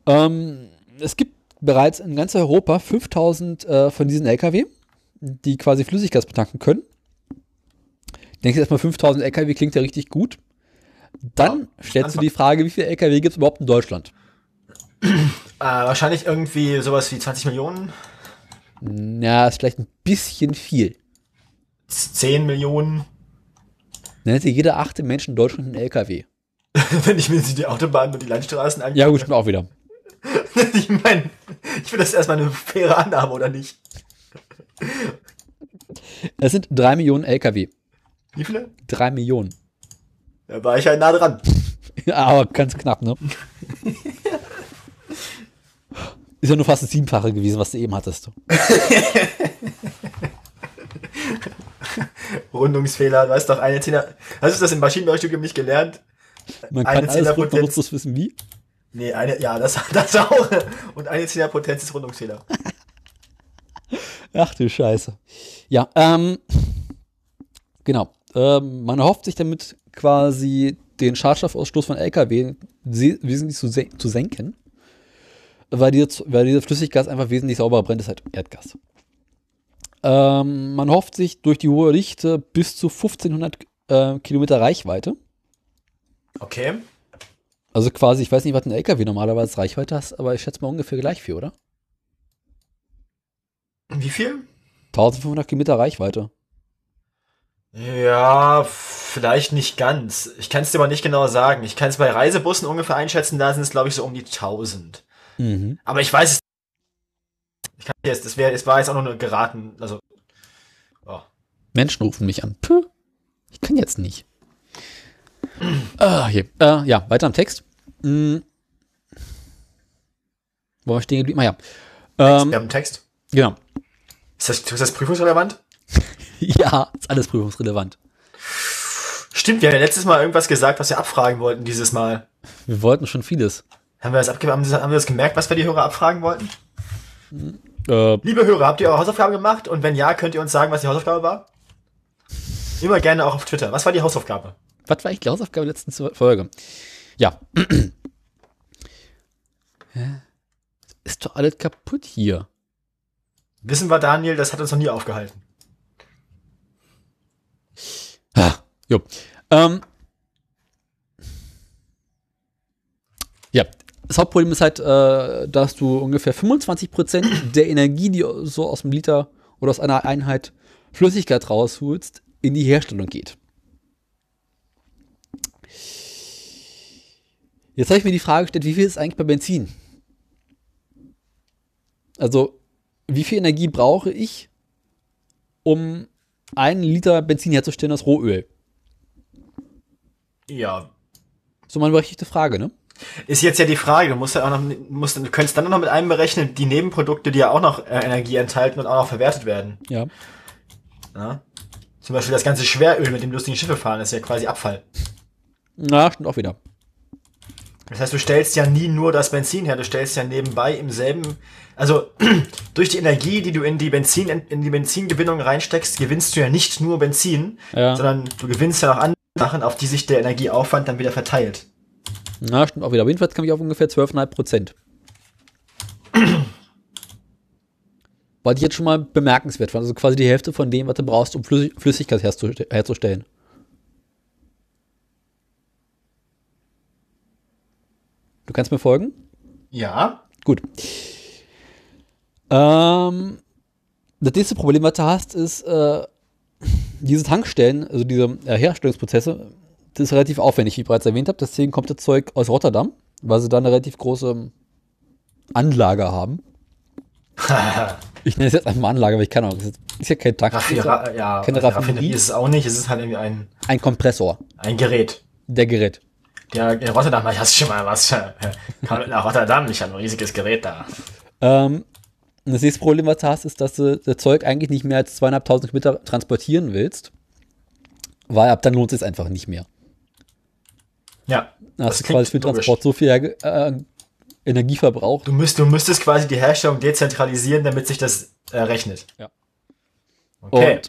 Ähm, es gibt bereits in ganz Europa 5000 äh, von diesen LKW, die quasi Flüssiggas betanken können. Denkst du erstmal 5000 LKW klingt ja richtig gut. Dann ja, stellst du die Frage, wie viele LKW gibt es überhaupt in Deutschland? Äh, wahrscheinlich irgendwie sowas wie 20 Millionen. Ja, ist vielleicht ein bisschen viel. 10 Millionen. Dann hätte jeder achte Mensch in Deutschland einen LKW. *laughs* Wenn ich mir die Autobahnen und die Landstraßen angucke. Ja, gut, stimmt auch wieder. *laughs* ich meine, ich finde das erstmal eine faire Annahme, oder nicht? Es sind 3 Millionen LKW. Wie viele? 3 Millionen. Da war ich halt nah dran. *laughs* aber ganz knapp, ne? Ist ja nur fast das Siebenfache gewesen, was du eben hattest. *laughs* Rundungsfehler, du weißt doch, eine Zehner. Hast du das im Maschinenbaustudium nicht gelernt? Man kann eine alles rund, man muss das wissen, wie? Nee, eine, ja, das, *laughs* das auch. Und eine Zehnerpotenz ist Rundungsfehler. Ach du Scheiße. Ja, ähm, genau. Ähm, man erhofft sich damit quasi den Schadstoffausstoß von LKW wesentlich zu, zu senken weil, die, weil dieses Flüssiggas einfach wesentlich sauberer brennt, ist halt Erdgas. Ähm, man hofft sich durch die hohe Dichte bis zu 1500 äh, Kilometer Reichweite. Okay. Also quasi, ich weiß nicht, was ein LKW normalerweise Reichweite hast, aber ich schätze mal ungefähr gleich viel, oder? Wie viel? 1500 Kilometer Reichweite. Ja, vielleicht nicht ganz. Ich kann es dir aber nicht genau sagen. Ich kann es bei Reisebussen ungefähr einschätzen, da sind es, glaube ich, so um die 1000. Mhm. Aber ich weiß es. Ich kann jetzt, das wäre, es war jetzt auch nur geraten, also. Oh. Menschen rufen mich an. Puh, ich kann jetzt nicht. ah, hier. Äh, ja, weiter am Text. Hm. Wo wir stehen geblieben? Ah, ja. Ähm, wir haben Text. Genau. Ist das, ist das prüfungsrelevant? *laughs* ja, ist alles prüfungsrelevant. Stimmt, wir haben ja letztes Mal irgendwas gesagt, was wir abfragen wollten dieses Mal. Wir wollten schon vieles. Haben wir das, abge haben, wir das gemerkt, was wir die Hörer abfragen wollten? Äh, Liebe Hörer, habt ihr eure Hausaufgabe gemacht? Und wenn ja, könnt ihr uns sagen, was die Hausaufgabe war? Immer gerne auch auf Twitter. Was war die Hausaufgabe? Was war eigentlich die Hausaufgabe der letzten Folge? Ja. *clears throat* Ist doch alles kaputt hier. Wissen wir, Daniel, das hat uns noch nie aufgehalten. Ah, jo. Ähm, ja, das Hauptproblem ist halt, äh, dass du ungefähr 25% der Energie, die so aus dem Liter oder aus einer Einheit Flüssigkeit rausholst, in die Herstellung geht. Jetzt habe ich mir die Frage gestellt, wie viel ist eigentlich bei Benzin? Also, wie viel Energie brauche ich, um einen Liter Benzin herzustellen aus Rohöl? Ja. So meine berechtigte Frage, ne? Ist jetzt ja die Frage, du musst ja auch noch, musst, du könntest dann noch mit einberechnen, die Nebenprodukte, die ja auch noch äh, Energie enthalten und auch noch verwertet werden. Ja. Ja? Zum Beispiel das ganze Schweröl, mit dem lustigen Schiffe fahren, ist ja quasi Abfall. Na, stimmt auch wieder. Das heißt, du stellst ja nie nur das Benzin her, du stellst ja nebenbei im selben, also *clears throat* durch die Energie, die du in die Benzin, in die Benzingewinnung reinsteckst, gewinnst du ja nicht nur Benzin, Ja. sondern du gewinnst ja noch andere Sachen, auf die sich der Energieaufwand dann wieder verteilt. Na, stimmt auch wieder. Aber jedenfalls kam ich auf ungefähr 12,5 Prozent. *clears throat* Was ich jetzt schon mal bemerkenswert fand. Also quasi die Hälfte von dem, was du brauchst, um Flüssig Flüssigkeit herzu herzustellen. Du kannst mir folgen? Ja. Gut. Ähm, das nächste Problem, was du hast, ist, äh, diese Tankstellen, also diese äh, Herstellungsprozesse, das ist relativ aufwendig, wie ich bereits erwähnt habe. Deswegen kommt das Zeug aus Rotterdam, weil sie da eine relativ große Anlage haben. *laughs* Ich nenne es jetzt einfach mal Anlage, weil ich keine Ahnung, das ist, ja kein Tankstelle, Raffira ja, Keine Raffinerie ist es auch nicht, es ist halt irgendwie ein, ein Kompressor, ein Gerät. der Gerät. Ja, in Rotterdam, ich *laughs* hast schon mal was. Komm mit nach Rotterdam, ich habe ein riesiges Gerät da. Ähm, das nächste Problem, was du hast, ist, dass du das Zeug eigentlich nicht mehr als zweieinhalbtausend Kilometer transportieren willst, weil ab dann lohnt es sich einfach nicht mehr. Ja. Dann hast das du quasi für den. Transport so viel äh, Energie verbraucht. Du, müsst, du müsstest quasi die Herstellung dezentralisieren, damit sich das äh, rechnet. Ja. Okay.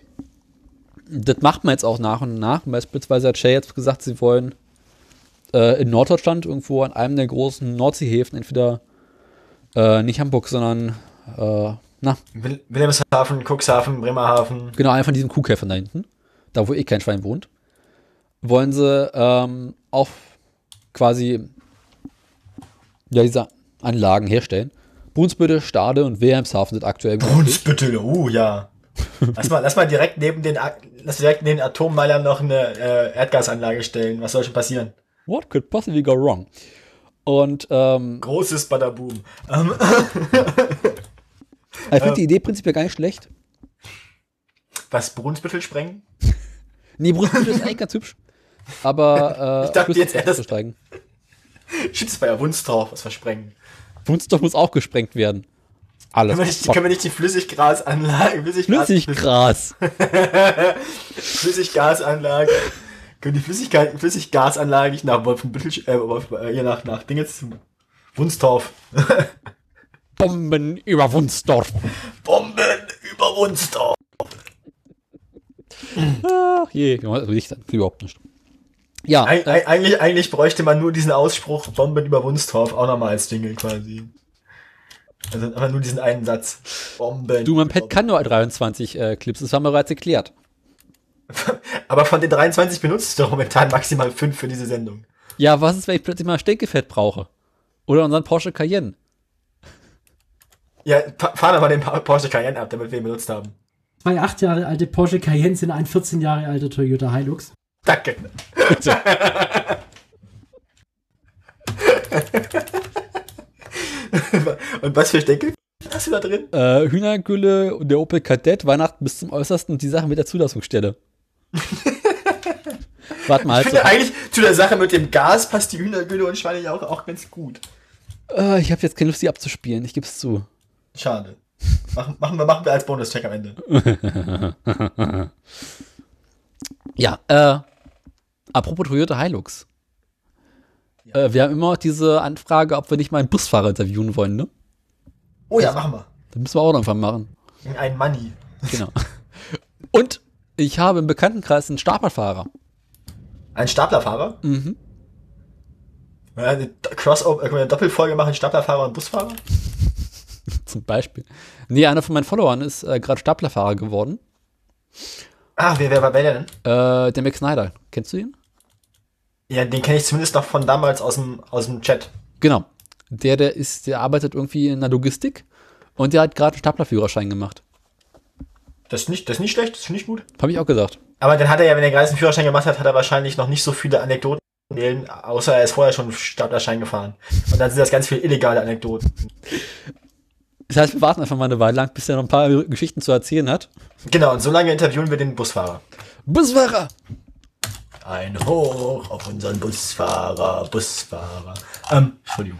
Und das macht man jetzt auch nach und nach. Beispielsweise hat Shell jetzt gesagt, sie wollen äh, in Norddeutschland irgendwo an einem der großen Nordseehäfen, entweder äh, nicht Hamburg, sondern äh, na, Wil Wilhelmshaven, Cuxhaven, Bremerhaven. genau, einer von diesen Kuhkäfern da hinten, da wo eh kein Schwein wohnt, wollen sie ähm, auch quasi ja, diese Anlagen herstellen. Brunsbüttel, Stade und Wilhelmshaven sind aktuell. Brunsbüttel, uh, ja. *laughs* lass, mal, lass mal direkt neben den, lass direkt neben den Atommeilern noch eine äh, Erdgasanlage stellen. Was soll schon passieren? What could possibly go wrong? Und ähm, Großes Badaboom. Ähm, *laughs* ich finde die Idee prinzipiell gar nicht schlecht. was, Brunsbüttel sprengen? *laughs* Nee, Brunsbüttel ist eigentlich ganz hübsch. Aber *laughs* äh, Ich dachte jetzt erst-. *laughs* Schieb's bei der Wunstorf, was versprengen. Wunstorf muss auch gesprengt werden. Alles. Können wir nicht, können wir nicht die Flüssiggrasanlage, Flüssiggas, Flüssiggras. Flüssiggasanlage, können die Flüssigkeit, Flüssiggasanlage nicht nach Wolfenbüttel, äh, Wolf, äh, nach, nach Dingens, Wunstorf. Bomben über Wunstorf. Bomben über Wunstorf. Ach je, also ich dann überhaupt nicht. Ja, Eig äh, eig- eigentlich, eigentlich bräuchte man nur diesen Ausspruch Bomben über Wunstorf auch nochmal als Jingle quasi. Also einfach nur diesen einen Satz. Bomben. du, mein Pet kann nur 23 äh, Clips, das haben wir bereits erklärt. *laughs* Aber von den 23 benutzt du doch momentan maximal 5 für diese Sendung. Ja, was ist, wenn ich plötzlich mal Steckefett brauche? Oder unseren Porsche Cayenne? Ja, fahr doch mal den Porsche Cayenne ab, damit wir ihn benutzt haben. Zwei acht Jahre alte Porsche Cayenne sind ein 14 Jahre alter Toyota Hilux. Danke. Und was für Steckel hast du da drin? Äh, Hühnergülle und der Opel Kadett, Weihnachten bis zum Äußersten und die Sache mit der Zulassungsstelle. *laughs* Warte mal, Ich halt finde so. eigentlich zu der Sache mit dem Gas passt die Hühnergülle und Schweine ja auch, auch ganz gut. Äh, ich habe jetzt keine Lust, die abzuspielen, ich gebe es zu. Schade. Machen, machen, wir, machen wir als Bonuscheck am Ende. Ja, äh, apropos Toyota Hilux. Äh, wir haben immer diese Anfrage, ob wir nicht mal einen Busfahrer interviewen wollen, ne? Oh ja, machen wir. Das müssen wir auch irgendwann machen. Ein Money. Genau. Und ich habe im Bekanntenkreis einen Staplerfahrer. Ein Staplerfahrer? Mhm. Ja, eine Do- Crossover, äh, können wir eine Doppelfolge machen, Staplerfahrer und Busfahrer? *laughs* Zum Beispiel. Nee, einer von meinen Followern ist äh, gerade Staplerfahrer geworden. Ah, wer, wer war wer denn? Äh, der Max Snyder. Kennst du ihn? Ja, den kenne ich zumindest noch von damals aus dem, aus dem Chat. Genau. Der, der ist, der arbeitet irgendwie in der Logistik und der hat gerade einen Staplerführerschein gemacht. Das ist nicht, das ist nicht schlecht, das finde ich gut. Habe ich auch gesagt. Aber dann hat er ja, wenn er gerade einen Führerschein gemacht hat, hat er wahrscheinlich noch nicht so viele Anekdoten außer er ist vorher schon Staplerschein gefahren. Und dann sind das ganz viele illegale Anekdoten. Das heißt, wir warten einfach mal eine Weile lang, bis er noch ein paar Geschichten zu erzählen hat. Genau, und so lange interviewen wir den Busfahrer. Busfahrer! Ein Hoch auf unseren Busfahrer, Busfahrer. Ähm, Entschuldigung.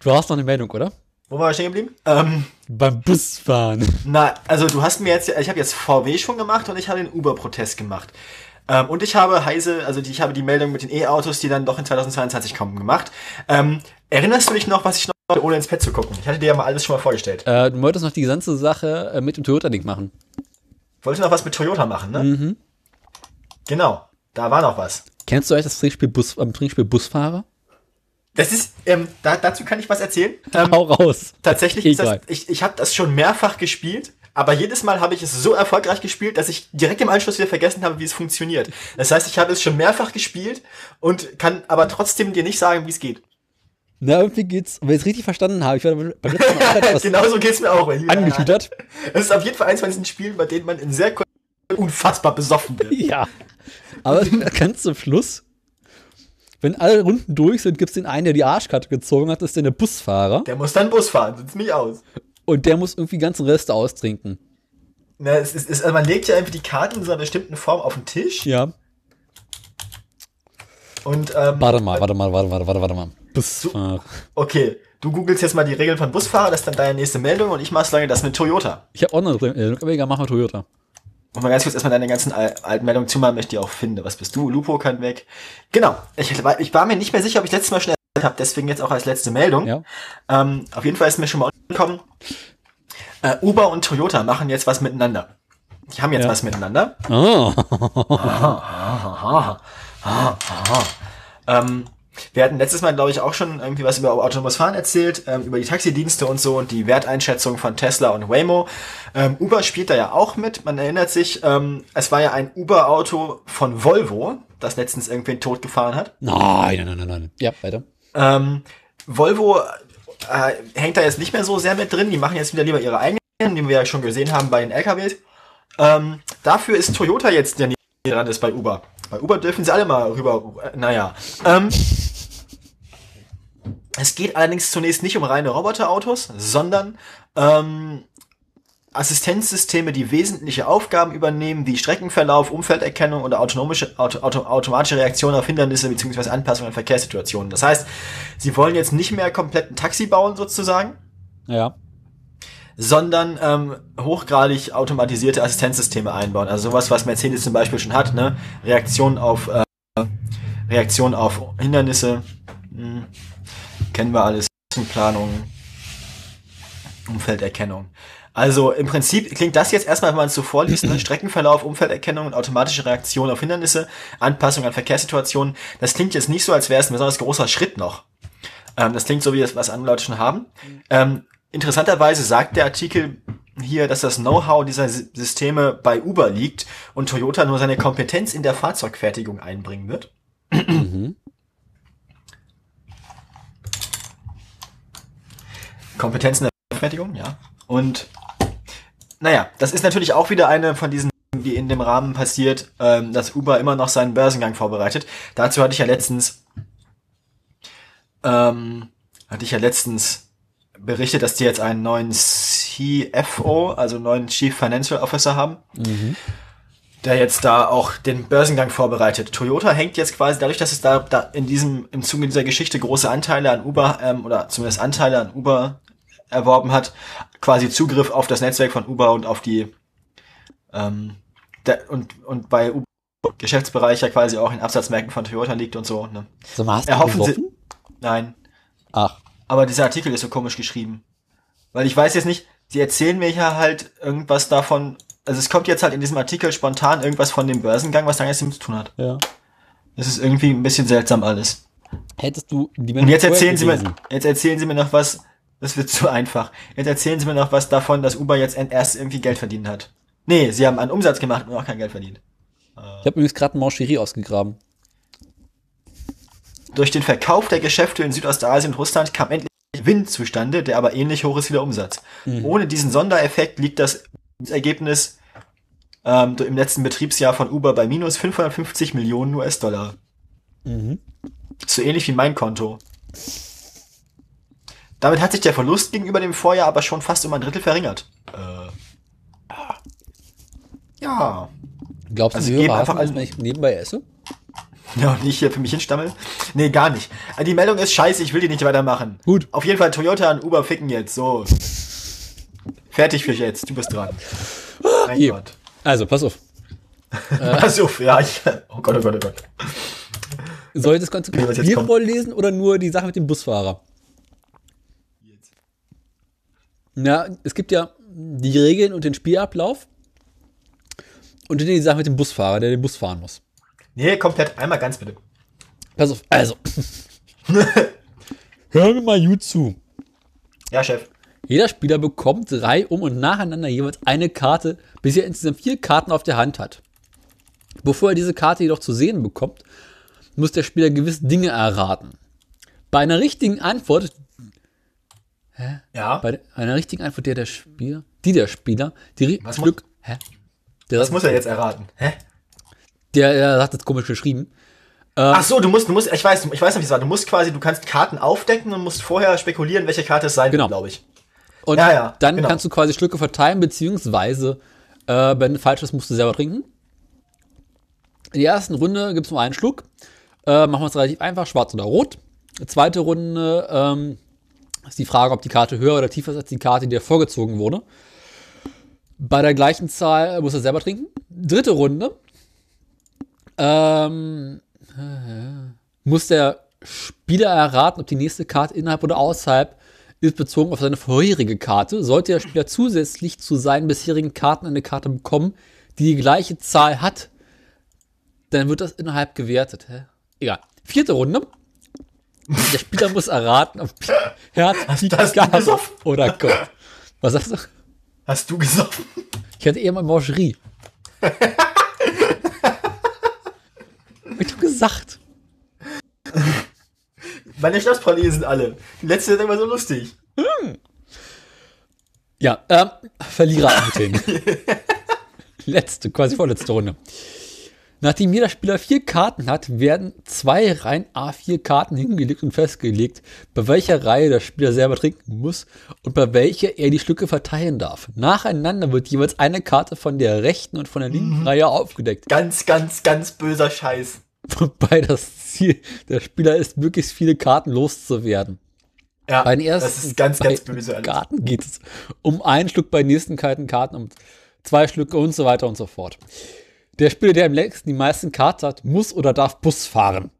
Du hast noch eine Meldung, oder? Wo waren wir stehen geblieben? Ähm, Beim Busfahren. na, also du hast mir jetzt, ich habe jetzt VW schon gemacht und ich habe den Uber-Protest gemacht. Ähm, und ich habe Heise, also die, ich habe die Meldung mit den E-Autos, die dann doch in 2022 kommen, gemacht. Ähm, erinnerst du dich noch, was ich noch ohne ins Pad zu gucken? Ich hatte dir ja mal alles schon mal vorgestellt. Äh, du wolltest noch die ganze Sache äh, mit dem Toyota-Ding machen. Wollte noch was mit Toyota machen, ne? Mhm. Genau, da war noch was. Kennst du eigentlich das Trinkspiel, Bus, ähm, Trinkspiel Busfahrer? Das ist, ähm, da, dazu kann ich was erzählen. Ähm, Hau raus. Tatsächlich *laughs* ist das, ich, ich habe das schon mehrfach gespielt, aber jedes Mal habe ich es so erfolgreich gespielt, dass ich direkt im Anschluss wieder vergessen habe, wie es funktioniert. Das heißt, ich habe es schon mehrfach gespielt und kann aber trotzdem dir nicht sagen, wie es geht. Na, irgendwie geht's, wenn ich es richtig verstanden habe, ich war beim letzten Mal etwas *laughs* Genauso geht's mir auch. angetütert. Es ist auf jeden Fall eins von diesen Spielen, bei denen man in sehr kurzer unfassbar besoffen wird. *laughs* Ja. Aber *laughs* ganz zum Schluss, wenn alle Runden durch sind, gibt's den einen, der die Arschkarte gezogen hat, das ist der Busfahrer. Der muss dann Bus fahren, sonst mich aus. Und der muss irgendwie ganzen Rest austrinken. Na, es ist, es, also man legt ja einfach die Karten in so einer bestimmten Form auf den Tisch Ja. und ähm, Warte mal, warte mal, warte, warte, warte, warte mal. Busfahrer. okay, du googelst jetzt mal die Regeln von Busfahrer, das ist dann deine nächste Meldung und ich mach's lange das mit Toyota. Ich habe auch noch eine Meldung, aber egal, mach mal Toyota. Und mal ganz kurz erstmal deine ganzen al- alten Meldungen zumachen, möchte ich die auch finde. Was bist du? Lupo kann weg. Genau. Ich, war- ich war mir nicht mehr sicher, ob ich letztes Mal schon erzählt habe, deswegen jetzt auch als letzte Meldung. Ja. Ähm, auf jeden Fall ist mir schon mal angekommen. Äh, Uber und Toyota machen jetzt was miteinander. Die haben jetzt Ja. was miteinander. Ah. Ähm, wir hatten letztes Mal, glaube ich, auch schon irgendwie was über autonomes Fahren erzählt, ähm, über die Taxidienste und so und die Werteinschätzung von Tesla und Waymo. Ähm, Uber spielt da ja auch mit. Man erinnert sich, ähm, es war ja ein Uber-Auto von Volvo, das letztens irgendwen totgefahren hat. Nein, nein, nein, nein. Ja, weiter. Ähm, Volvo äh, hängt da jetzt nicht mehr so sehr mit drin. Die machen jetzt wieder lieber ihre eigenen, die wir ja schon gesehen haben bei den LKWs. Ähm, dafür ist Toyota jetzt der, dran ist bei Uber. Bei Uber dürfen sie alle mal rüber. Äh, naja. Ähm, es geht allerdings zunächst nicht um reine Roboterautos, sondern ähm, Assistenzsysteme, die wesentliche Aufgaben übernehmen, wie Streckenverlauf, Umfelderkennung oder autonomische, auto, auto, automatische Reaktion auf Hindernisse bzw. Anpassung an Verkehrssituationen. Das heißt, sie wollen jetzt nicht mehr komplett ein Taxi bauen sozusagen, Ja. sondern ähm, hochgradig automatisierte Assistenzsysteme einbauen. Also sowas, was Mercedes zum Beispiel schon hat, ne? Reaktion auf äh, Reaktion auf Hindernisse, hm, kennen wir alles, Planung, Umfelderkennung. Also im Prinzip klingt das jetzt erstmal, wenn man es so vorliest, ne? Streckenverlauf, Umfelderkennung und automatische Reaktion auf Hindernisse, Anpassung an Verkehrssituationen. Das klingt jetzt nicht so, als wäre es ein besonders großer Schritt noch. Ähm, das klingt so, wie das was andere Leute schon haben. Ähm, interessanterweise sagt der Artikel hier, dass das Know-how dieser Sy- Systeme bei Uber liegt und Toyota nur seine Kompetenz in der Fahrzeugfertigung einbringen wird. Mhm. Kompetenz in der Fertigung, ja. Und naja, das ist natürlich auch wieder eine von diesen, die in dem Rahmen passiert, ähm, dass Uber immer noch seinen Börsengang vorbereitet. Dazu hatte ich ja letztens, ähm, hatte ich ja letztens berichtet, dass die jetzt einen neuen CFO, also neuen Chief Financial Officer haben, der jetzt da auch den Börsengang vorbereitet. Toyota hängt jetzt quasi dadurch, dass es da, da in diesem, im Zuge dieser Geschichte große Anteile an Uber, ähm, oder zumindest Anteile an Uber erworben hat, quasi Zugriff auf das Netzwerk von Uber und auf die ähm, und, und bei Uber Geschäftsbereich ja quasi auch in Absatzmärkten von Toyota liegt und so. Ne? Mal, hast du Erhoffen Sie-? Nein, Ach, aber dieser Artikel ist so komisch geschrieben. Weil ich weiß jetzt nicht, sie erzählen mir ja halt irgendwas davon, also es kommt jetzt halt in diesem Artikel spontan irgendwas von dem Börsengang, was da jetzt zu tun hat. ja. Das ist irgendwie ein bisschen seltsam alles. Hättest du die Und jetzt erzählen Sie mir, jetzt erzählen Sie mir noch was, das wird zu einfach. Jetzt erzählen Sie mir noch was davon, dass Uber jetzt erst irgendwie Geld verdient hat. Nee, Sie haben einen Umsatz gemacht und auch kein Geld verdient. Ich habe übrigens gerade ein Mancherie ausgegraben. Durch den Verkauf der Geschäfte in Südostasien und Russland kam endlich Gewinn zustande, der aber ähnlich hoch ist wie der Umsatz. Ohne diesen Sondereffekt liegt das Ergebnis ähm, im letzten Betriebsjahr von Uber bei minus 550 Millionen US-Dollar. So ähnlich wie mein Konto. Damit hat sich der Verlust gegenüber dem Vorjahr aber schon fast um ein Drittel verringert. Äh. Ja. Glaubst du, Also die Hörer einfach wenn ich nebenbei esse? Ja, und ich hier für mich hinstammel? Nee, gar nicht. Also Die Meldung ist scheiße, ich will die nicht weitermachen. Gut. Auf jeden Fall Toyota und Uber ficken jetzt, so. Fertig für jetzt, du bist dran. Mein Hier. Gott. Also, pass auf. *laughs* Also, ja, ich, oh Gott, oh Gott, oh Gott. Soll ich das ganze kommt. vorlesen oder nur die Sache mit dem Busfahrer? Na, es gibt ja die Regeln und den Spielablauf und dann die Sache mit dem Busfahrer, der den Bus fahren muss. Nee, komplett, einmal ganz bitte. Pass auf, also. *laughs* Hör mir mal gut zu. Ja, Chef. Jeder Spieler bekommt drei um und nacheinander jeweils eine Karte, bis er insgesamt vier Karten auf der Hand hat. Bevor er diese Karte jedoch zu sehen bekommt, muss der Spieler gewisse Dinge erraten. Bei einer richtigen Antwort, Ja. bei einer richtigen Antwort, der der Spieler, die der Spieler, die Was Stück, hä? Der, Das muss er jetzt erraten. Hä? der, der hat jetzt komisch geschrieben. Ach so, du musst, du musst, ich weiß, ich weiß nicht, wie es war. Du musst quasi, du kannst Karten aufdecken und musst vorher spekulieren, welche Karte es sein Genau. wird, glaube ich. Und Ja, ja, dann genau. kannst du quasi Stücke verteilen, beziehungsweise, äh, wenn falsch ist, musst du selber trinken. In der ersten Runde gibt es nur einen Schluck. Äh, machen wir es relativ einfach, schwarz oder rot. Zweite Runde ähm, ist die Frage, ob die Karte höher oder tiefer ist als die Karte, die vorgezogen wurde. Bei der gleichen Zahl muss er selber trinken. Dritte Runde ähm, äh, muss der Spieler erraten, ob die nächste Karte innerhalb oder außerhalb ist bezogen auf seine vorherige Karte. Sollte der Spieler zusätzlich zu seinen bisherigen Karten eine Karte bekommen, die die gleiche Zahl hat, dann wird das innerhalb gewertet. Hä? Egal. Vierte Runde. Der Spieler muss erraten, ob Herz, Pik, hast du Gase gesoffen? oder Gott. Was sagst du? Hast du gesoffen? Ich hatte eher mal Mangerie. Hab ich doch gesagt. Meine Schnapspralinen sind alle. Die letzte ist immer so lustig. Ja, ähm, Verlierer antreten. *laughs* Letzte, quasi vorletzte Runde. Nachdem jeder Spieler vier Karten hat, werden zwei Reihen A4 Karten hingelegt und festgelegt, bei welcher Reihe der Spieler selber trinken muss und bei welcher er die Stücke verteilen darf. Nacheinander wird jeweils eine Karte von der rechten und von der linken Reihe aufgedeckt. Ganz, ganz, ganz böser Scheiß. Wobei das Ziel der Spieler ist, möglichst viele Karten loszuwerden. Ja, Bei den ersten das ist ganz, ganz böse. Karten geht es um einen Schluck, bei den nächsten kalten Karten um zwei Schlücke und so weiter und so fort. Der Spieler, der am längsten die meisten Karten hat, muss oder darf Bus fahren.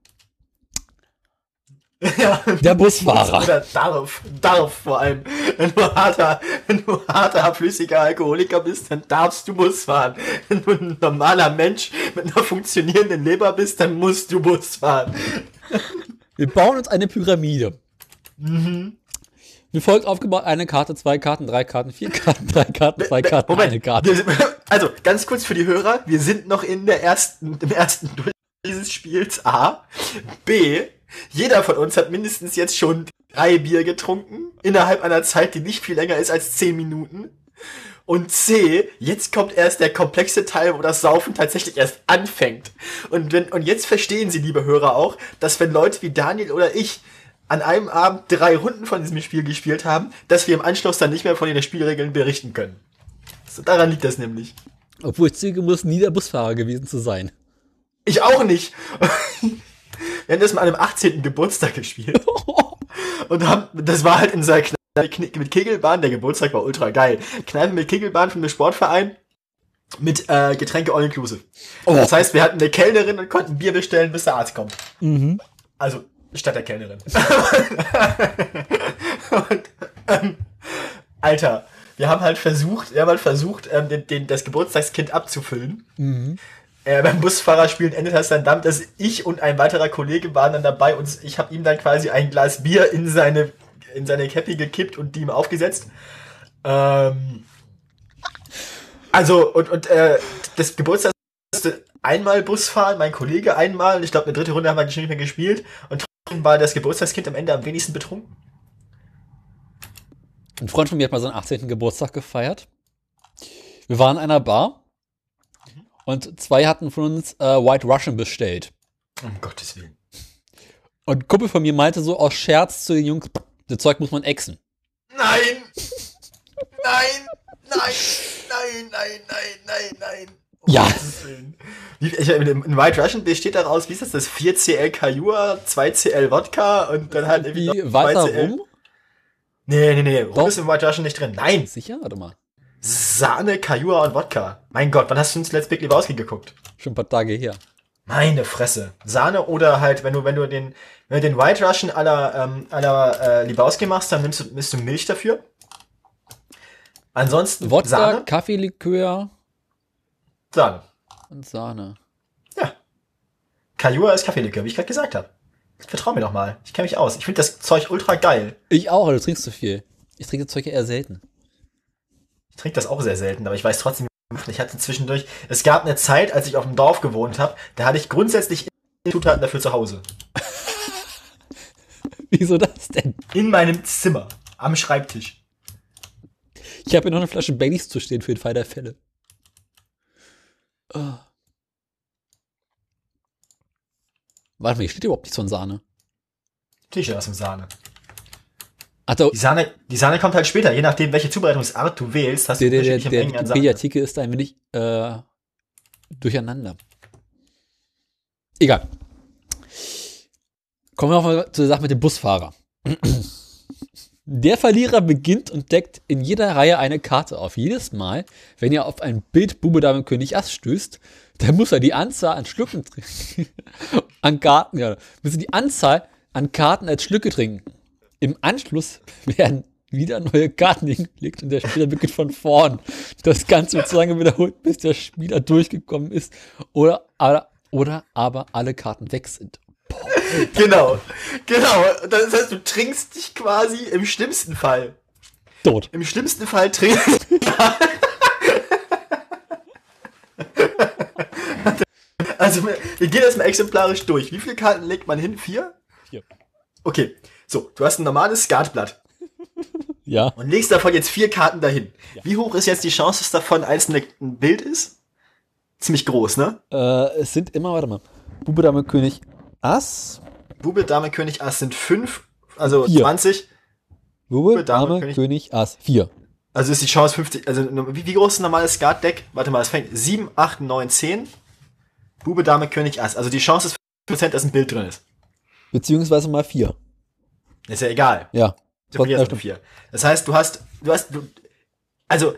Ja, Der *laughs* Busfahrer. Oder darf, darf vor allem. Wenn du harter, wenn du harter, flüssiger Alkoholiker bist, dann darfst du Bus fahren. Wenn du ein normaler Mensch mit einer funktionierenden Leber bist, dann musst du Bus fahren. Wir bauen uns eine Pyramide. Mhm. Wie folgt aufgebaut: eine Karte, zwei Karten, drei Karten, vier Karten, drei Karten, zwei Karten, eine Karte. Also ganz kurz für die Hörer, wir sind noch in der ersten, im ersten Durchgang dieses Spiels A. B. Jeder von uns hat mindestens jetzt schon drei Bier getrunken, innerhalb einer Zeit, die nicht viel länger ist als zehn Minuten. Und C, jetzt kommt erst der komplexe Teil, wo das Saufen tatsächlich erst anfängt. Und, wenn, und jetzt verstehen Sie, liebe Hörer, auch, dass wenn Leute wie Daniel oder ich an einem Abend drei Runden von diesem Spiel gespielt haben, dass wir im Anschluss dann nicht mehr von den Spielregeln berichten können. Daran liegt das nämlich. Obwohl ich zugeben muss, nie der Busfahrer gewesen zu sein. Ich auch nicht. *laughs* Wir haben das mal an einem 18. Geburtstag gespielt. *laughs* Und haben, das war halt in so einer Kneipe Kn- mit Kegelbahn. Der Geburtstag war ultra geil. Kneipe mit Kegelbahn von einem Sportverein. Mit äh, Getränke all inclusive. Das heißt, wir hatten eine Kellnerin und konnten Bier bestellen, bis der Arzt kommt. Also, statt der Kellnerin. *laughs* und, ähm, Alter, wir haben halt versucht, wir haben halt versucht, ähm, den, den, das Geburtstagskind abzufüllen. Äh, beim Busfahrer spielen endet das dann damit, dass ich und ein weiterer Kollege waren dann dabei und ich habe ihm dann quasi ein Glas Bier in seine in seine Cappy gekippt und die ihm aufgesetzt. Ähm, also und und äh, das Geburtstag einmal Busfahren, mein Kollege einmal und ich glaube eine dritte Runde haben wir nicht mehr gespielt und war das Geburtstagskind am Ende am wenigsten betrunken. Ein Freund von mir hat mal seinen 18. Geburtstag gefeiert. Wir waren in einer Bar und zwei hatten von uns äh, White Russian bestellt. Um Gottes Willen. Und ein Kumpel von mir meinte so aus Scherz zu den Jungs, das Zeug muss man exen. Nein! Nein! Nein! Nein, nein, nein, nein, nein. Um Ja. Ich, in White Russian besteht daraus, wie ist das, das 4cl Kajua, 2cl Wodka und dann halt irgendwie Wie weiter 2cl. rum? Nee, nee, nee, Rum ist im White Russian nicht drin. Nein! Sicher? Warte mal. Sahne, Kajua und Wodka. Mein Gott, wann hast du uns Let's Big Lebowski geguckt? Schon ein paar Tage her. Meine Fresse. Sahne oder halt, wenn du, wenn du den, wenn du den White Russian aller, ähm, aller äh, Lebowski machst, dann nimmst du, nimmst du Milch dafür. Ansonsten Wodka, Sahne. Kaffeelikör Sahne. und Sahne. Ja. Kajua ist Kaffeelikör, wie ich gerade gesagt habe. Vertrau mir doch mal. Ich kenne mich aus. Ich finde das Zeug ultra geil. Ich auch, aber du trinkst zu viel. Ich trinke das Zeug eher selten. Ich trinke das auch sehr selten, aber ich weiß trotzdem, wie ich hatte zwischendurch, es gab eine Zeit, als ich auf dem Dorf gewohnt habe, da hatte ich grundsätzlich Zutaten dafür zu Hause. *laughs* Wieso das denn? In meinem Zimmer. Am Schreibtisch. Ich habe hier noch eine Flasche Baileys zu stehen für den Fall der Fälle. Oh. Warte mal, hier steht überhaupt nichts von Sahne. Natürlich aus dem Sahne. Ach, der, Die Sahne, die Sahne kommt halt später. Je nachdem, welche Zubereitungsart du wählst, hast der, du der, der, der Sahne. Wikipedia-Artikel ist da ein wenig äh, durcheinander. Egal. Kommen wir nochmal zu der Sache mit dem Busfahrer. Der Verlierer beginnt und deckt in jeder Reihe eine Karte auf. Jedes Mal, wenn ihr auf ein Bild Bube Dame König Ass stößt, dann muss er die Anzahl an Schlücken trinken. *laughs* an Karten, ja. Muss er die Anzahl an Karten als Schlücke trinken. Im Anschluss werden wieder neue Karten hingelegt und der Spieler beginnt von vorn. Das Ganze wird so lange wiederholt, bis der Spieler durchgekommen ist oder, oder aber alle Karten weg sind. Genau, genau. Das heißt, du trinkst dich quasi im schlimmsten Fall. Tot. Im schlimmsten Fall trinkst Also, wir gehen das mal exemplarisch durch. Wie viele Karten legt man hin? Vier? Vier. Okay. So, du hast ein normales Skatblatt Ja. und legst davon jetzt vier Karten dahin. Wie hoch ist jetzt die Chance, dass davon eins ein Bild ist? Ziemlich groß, ne? Äh, es sind immer, warte mal. Bube, Dame, König, Ass. Bube, Dame, König, Ass sind fünf, also Vier. 20. Bube, Dame, Dame, König. König, Ass. Vier. Also ist die Chance 50, also wie, wie groß ist ein normales Skat-Deck? Warte mal, es fängt 7, 8, 9, 10. Bube, Dame, König, Ass. Also die Chance ist 5%, dass ein Bild drin ist. Beziehungsweise mal vier. Ist ja egal. Ja. Du verlierst nur vier. Das heißt, du hast, du hast, du, also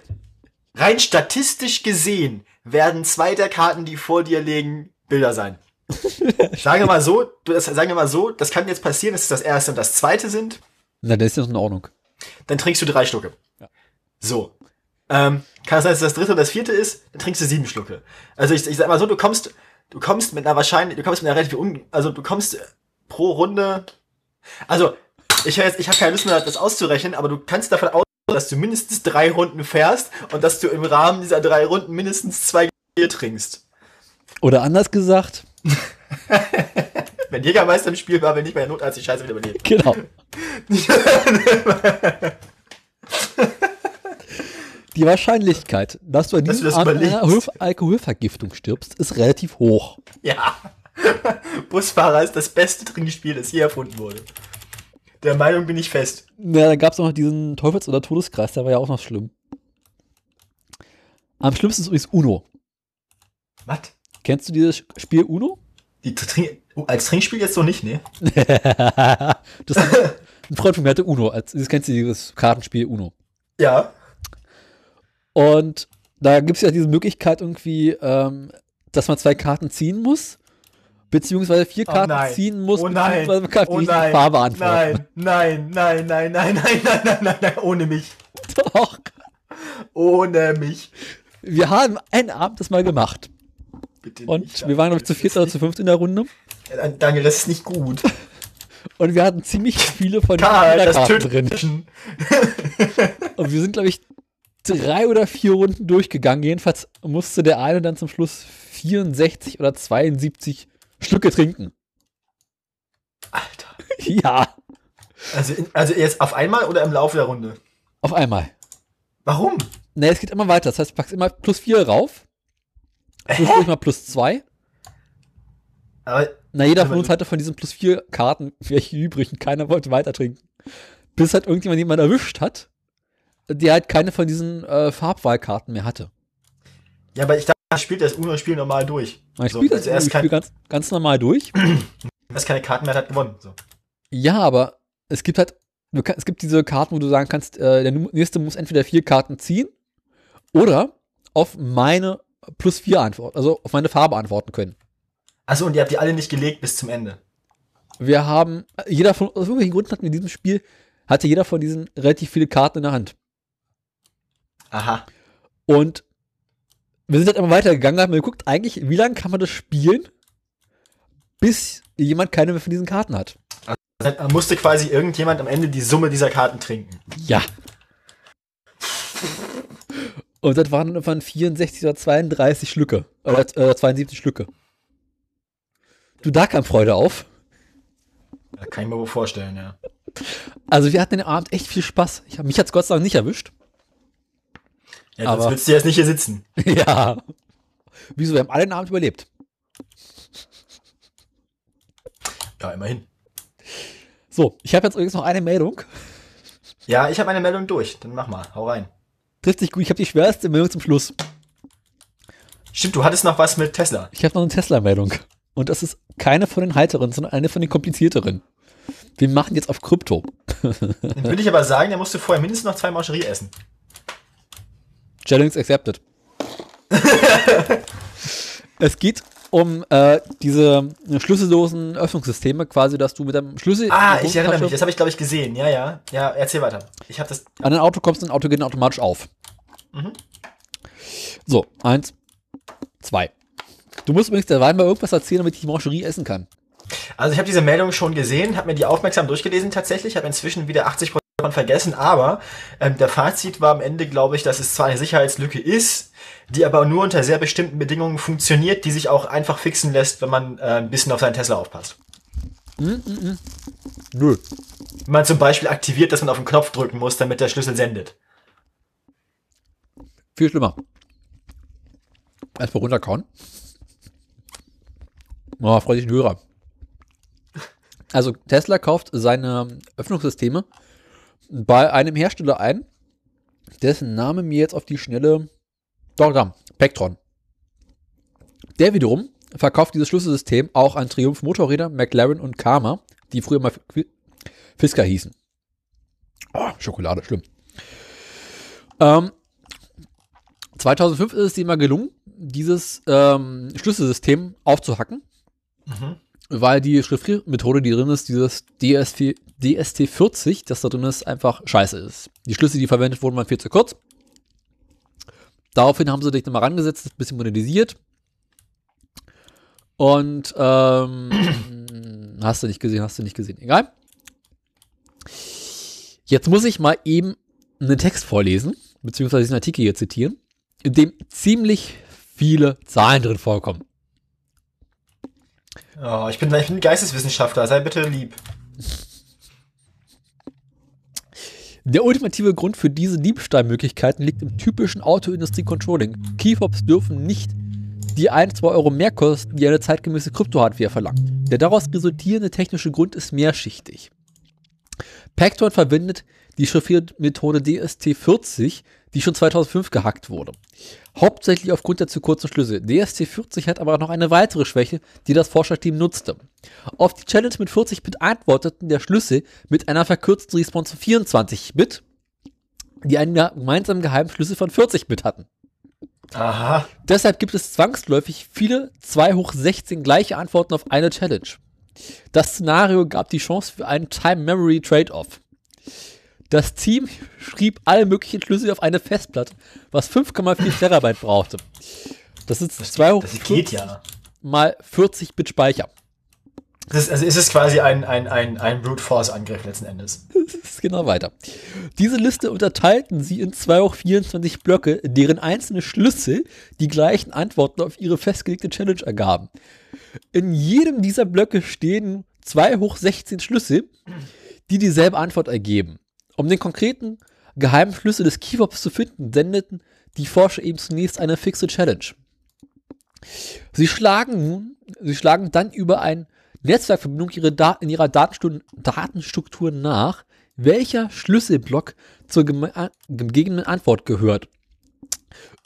rein statistisch gesehen werden zwei der Karten, die vor dir liegen, Bilder sein. *laughs* sagen wir mal so, das, sagen wir mal so, das kann jetzt passieren, dass es das erste und das zweite sind, Na, das ist noch in Ordnung. dann trinkst du drei Schlucke. Ja. So. Ähm, kann es sein, dass es das dritte oder das vierte ist, dann trinkst du sieben Schlucke. Also ich, ich sag mal so, du kommst, du kommst mit einer wahrscheinlich, du kommst mit einer relativ un, also du kommst pro Runde, also ich habe jetzt, ich habe keine Lust mehr, das auszurechnen, aber du kannst davon ausgehen, dass du mindestens drei Runden fährst und dass du im Rahmen dieser drei Runden mindestens zwei Bier trinkst. Oder anders gesagt, *laughs* Wenn Jägermeister im Spiel war, wenn nicht bei der Notarzt die Scheiße wieder überlebt. genau. *laughs* Die Wahrscheinlichkeit, dass du an Dass diesem Abend einer Alkoholvergiftung stirbst, ist relativ hoch. Ja. *laughs* Busfahrer ist das beste Trinkspiel, das je erfunden wurde. Der Meinung bin ich fest. Na, da gab es noch diesen Teufels- oder Todeskreis, der war ja auch noch schlimm. Am schlimmsten ist übrigens Uno. Was? Kennst du dieses Spiel Uno? Die als Trinkspiel jetzt so nicht, ne? das ein Freund von mir hatte Uno. Als, das kennst du dieses Kartenspiel Uno. Ja. Und da gibt es ja diese Möglichkeit irgendwie, ähm, dass man zwei Karten ziehen muss, beziehungsweise vier Oh Karten nein. ziehen muss, Oh nein. beziehungsweise man kann die Oh nein. Farbe antworten. Nein, nein, nein, nein, nein, nein, nein, nein, nein, nein, ohne mich. Doch. Ohne mich. Wir haben einen Abend das mal gemacht. Bitte Und nicht. wir waren, glaube ich, zu viert oder zu fünft in der Runde. Daniel, das ist nicht gut. *laughs* Und wir hatten ziemlich viele von Karl, das Karten drin. *laughs* Und wir sind, glaube ich, drei oder vier Runden durchgegangen. Jedenfalls musste der eine dann zum Schluss 64 oder 72 Stücke trinken. Alter. *laughs* ja, Also, also jetzt auf einmal oder im Laufe der Runde? auf einmal. Warum? Ne, es geht immer weiter. Das heißt, du packst immer plus 4 rauf. Zwischendurch mal plus 2. Aber Na, jeder von uns hatte von diesen plus 4 Karten welche übrig und keiner wollte weiter trinken. Bis halt irgendjemand jemand erwischt hat, der halt keine von diesen äh, Farbwahlkarten mehr hatte. Ja, aber ich dachte, ich spiele das UNO-Spiel normal durch. Ich So, spiele das also erst kein- ganz, ganz normal durch. *clears throat* Wer keine Karten mehr hat, hat gewonnen. So. Ja, aber es gibt halt, es gibt diese Karten, wo du sagen kannst, äh, der nächste muss entweder vier Karten ziehen oder auf meine plus vier Antwort, also auf meine Farbe antworten können. Achso, und ihr habt die alle nicht gelegt bis zum Ende. Wir haben, jeder von, aus irgendwelchen Gründen hatten wir in diesem Spiel, hatte jeder von diesen relativ viele Karten in der Hand. Aha. Und wir sind halt immer weitergegangen, haben geguckt, eigentlich, wie lange kann man das spielen, bis jemand keine mehr von diesen Karten hat. Also, Man musste quasi irgendjemand am Ende die Summe dieser Karten trinken. Ja. Und das waren irgendwann 64 oder 32 Schlücke. Oder äh, 72 Schlücke. Du, da kam Freude auf. Da kann ich mir wohl vorstellen, ja. Also wir hatten den Abend echt viel Spaß. Ich hab, mich hat's Gott sei Dank nicht erwischt. Ja, sonst Aber- willst du jetzt nicht hier sitzen. *laughs* ja. Wieso? Wir haben alle den Abend überlebt. Ja, immerhin. So, ich habe jetzt übrigens noch eine Meldung. Ja, ich habe eine Meldung durch. Dann mach mal, hau rein. Trifft sich gut. Ich habe die schwerste Meldung zum Schluss. Stimmt, du hattest noch was mit Tesla. Ich habe noch eine Tesla-Meldung. Und das ist keine von den heiteren, sondern eine von den komplizierteren. Wir machen jetzt auf Krypto. Dann würde ich aber sagen, der musste vorher mindestens noch zwei Mancherie essen. Challenge accepted. *laughs* es geht um äh, diese schlüssellosen Öffnungssysteme, quasi, dass du mit deinem Schlüssel Ah, ich erinnere mich. Das habe ich, glaube ich, gesehen. Ja, ja. Ja, erzähl weiter. Ich habe das. an ein Auto kommst und ein Auto geht automatisch auf. Mhm. So, eins, zwei. Du musst übrigens derweil mal irgendwas erzählen, damit ich die Mancherie essen kann. Also ich habe diese Meldung schon gesehen, habe mir die aufmerksam durchgelesen tatsächlich, habe inzwischen wieder 80% davon vergessen, aber ähm, der Fazit war am Ende, glaube ich, dass es zwar eine Sicherheitslücke ist, die aber nur unter sehr bestimmten Bedingungen funktioniert, die sich auch einfach fixen lässt, wenn man äh, ein bisschen auf seinen Tesla aufpasst. Nö. Wenn man zum Beispiel aktiviert, dass man auf den Knopf drücken muss, damit der Schlüssel sendet. Viel schlimmer. Erstmal runterkauen. Oh, freut sich ein Hörer. Also Tesla kauft seine Öffnungssysteme bei einem Hersteller ein, dessen Name mir jetzt auf die Schnelle doch da, Pectron. Der wiederum verkauft dieses Schlüsselsystem auch an Triumph Motorräder, McLaren und Karma, die früher mal Fisker hießen. Oh, Schokolade, schlimm. Ähm, 2005 ist es ihm mal gelungen, dieses ähm, Schlüsselsystem aufzuhacken, Mhm. weil die Chiffriermethode, die drin ist, dieses DST, DST40, das da drin ist, einfach scheiße ist. Die Schlüssel, die verwendet wurden, waren viel zu kurz. Daraufhin haben sie dich nochmal rangesetzt, ein bisschen modernisiert. Und ähm, *clears throat* hast du nicht gesehen, hast du nicht gesehen. Egal. Jetzt muss ich mal eben einen Text vorlesen, beziehungsweise diesen Artikel hier zitieren, in dem ziemlich viele Zahlen drin vorkommen. Oh, ich bin, ich bin Geisteswissenschaftler, sei bitte lieb. Der ultimative Grund für diese Diebstahlmöglichkeiten liegt im typischen Autoindustrie-Controlling. Keyfobs dürfen nicht die 1, 2 Euro mehr kosten, die eine zeitgemäße Krypto-Hardware verlangt. Der daraus resultierende technische Grund ist mehrschichtig. Pactor verwendet die Chiffriermethode DST40, die schon 2005 gehackt wurde. Hauptsächlich aufgrund der zu kurzen Schlüssel. DST40 hat aber noch eine weitere Schwäche, die das Forscherteam nutzte. Auf die Challenge mit 40-Bit antworteten der Schlüssel mit einer verkürzten Response zu 24-Bit, die einen gemeinsamen geheimen Schlüssel von 40-Bit hatten. Aha. Deshalb gibt es zwangsläufig viele 2 hoch 16 gleiche Antworten auf eine Challenge. Das Szenario gab die Chance für einen Time-Memory Trade-off. Das Team schrieb alle möglichen Schlüssel auf eine Festplatte, was 5,4 Terabyte brauchte. Das ist 2 hoch Das 40 geht ja. mal 40 Bit Speicher. Das ist, also ist es quasi ein, ein, ein, ein Brute Force Angriff letzten Endes. *laughs* Es geht noch weiter. Diese Liste unterteilten sie in 2 hoch 24 Blöcke, deren einzelne Schlüssel die gleichen Antworten auf ihre festgelegte Challenge ergaben. In jedem dieser Blöcke stehen 2 hoch 16 Schlüsse, die dieselbe Antwort ergeben. Um den konkreten geheimen Schlüssel des Keywords zu finden, sendeten die Forscher eben zunächst eine fixe Challenge. Sie schlagen sie schlagen dann über eine Netzwerkverbindung ihre in ihrer Datenstruktur nach, welcher Schlüsselblock zur gegebenen Antwort gehört.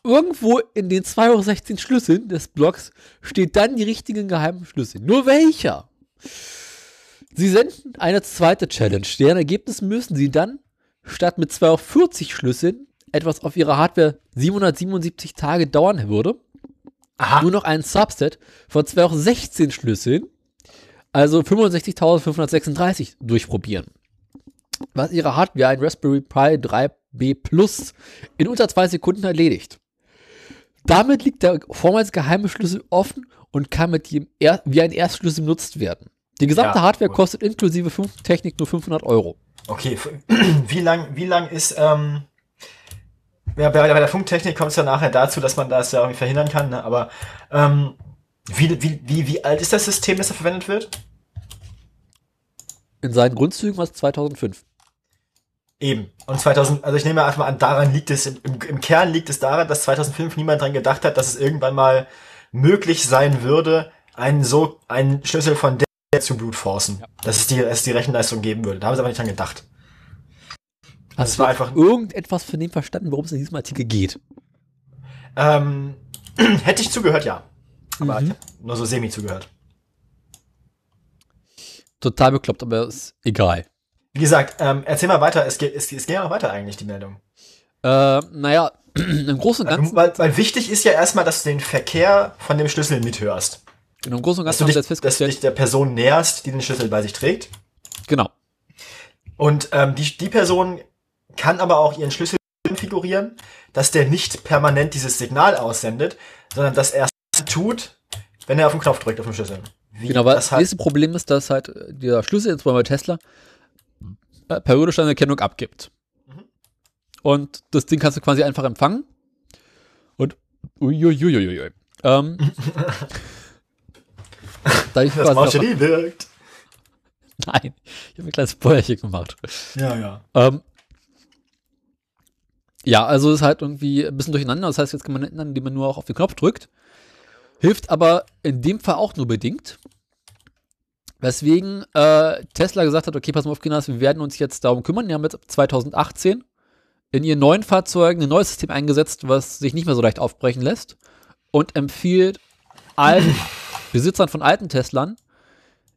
Irgendwo in den 2 hoch 16 Schlüsseln des Blocks steht dann die richtigen geheimen Schlüssel. Nur welcher? Sie senden eine zweite Challenge. Deren Ergebnis müssen Sie dann statt mit 2 hoch 40 Schlüsseln etwas auf Ihrer Hardware 777 Tage dauern würde, Aha. nur noch einen Subset von 2 hoch 16 Schlüsseln, also 65.536 durchprobieren. Was Ihre Hardware, ein Raspberry Pi 3B Plus, in unter zwei Sekunden erledigt. Damit liegt der vormals geheime Schlüssel offen und kann mit dem er wie ein Erstschlüssel benutzt werden. Die gesamte Ja, Hardware gut. kostet inklusive Funktechnik nur 500 Euro. Okay, *clears throat* wie lang, wie lang ist, ähm, ja, bei, bei der Funktechnik kommt es ja nachher dazu, dass man das ja irgendwie verhindern kann, ne? aber ähm, wie, wie, wie, wie alt ist das System, das da verwendet wird? In seinen Grundzügen war es 2005. Eben. Und 2000, also ich nehme einfach mal an, daran liegt es, im, im, im Kern liegt es daran, dass 2005 niemand dran gedacht hat, dass es irgendwann mal möglich sein würde, einen so, einen Schlüssel von zu Blut forcen. Dass es die, dass es die Rechenleistung geben würde. Da haben sie aber nicht dran gedacht. Hast war du einfach- irgendetwas von dem verstanden, worum es in diesem Artikel geht? Ähm, *clears throat* hätte ich zugehört, ja. Aber Mhm. nur so semi zugehört. Total bekloppt, aber ist egal. Wie gesagt, ähm, erzähl mal weiter. Es geht, es, es geht ja noch weiter eigentlich, die Meldung. Äh, naja, *clears throat* im Großen und Ganzen, Weil, weil wichtig ist ja erstmal, dass du den Verkehr von dem Schlüssel mithörst. Genau, im Großen und Dass Ganzen du, haben dich, jetzt dass du dich der Person näherst, die den Schlüssel bei sich trägt. genau. Und ähm, die, die Person kann aber auch ihren Schlüssel konfigurieren, dass der nicht permanent dieses Signal aussendet, sondern dass er es tut, wenn er auf den Knopf drückt auf dem Schlüssel. Wie Genau, weil das halt, nächste Problem ist, dass halt der Schlüssel, insbesondere bei Tesla, periodisch eine Erkennung abgibt. Mhm. Und das Ding kannst du quasi einfach empfangen. Und uiuiuiui. Ähm, *laughs* *laughs* da ich das Marcherie wirkt. nein, ich habe ein kleines Feuerchen gemacht. Ja, ja. Ähm, ja, also es ist halt irgendwie ein bisschen durcheinander. Das heißt, jetzt kann man ändern, indem man nur auch auf den Knopf drückt. Hilft aber in dem Fall auch nur bedingt. Weswegen äh, Tesla gesagt hat, okay, pass mal auf, Kinders, wir werden uns jetzt darum kümmern. Die haben jetzt 2018 in ihren neuen Fahrzeugen ein neues System eingesetzt, was sich nicht mehr so leicht aufbrechen lässt und empfiehlt allen Besitzern von alten Teslern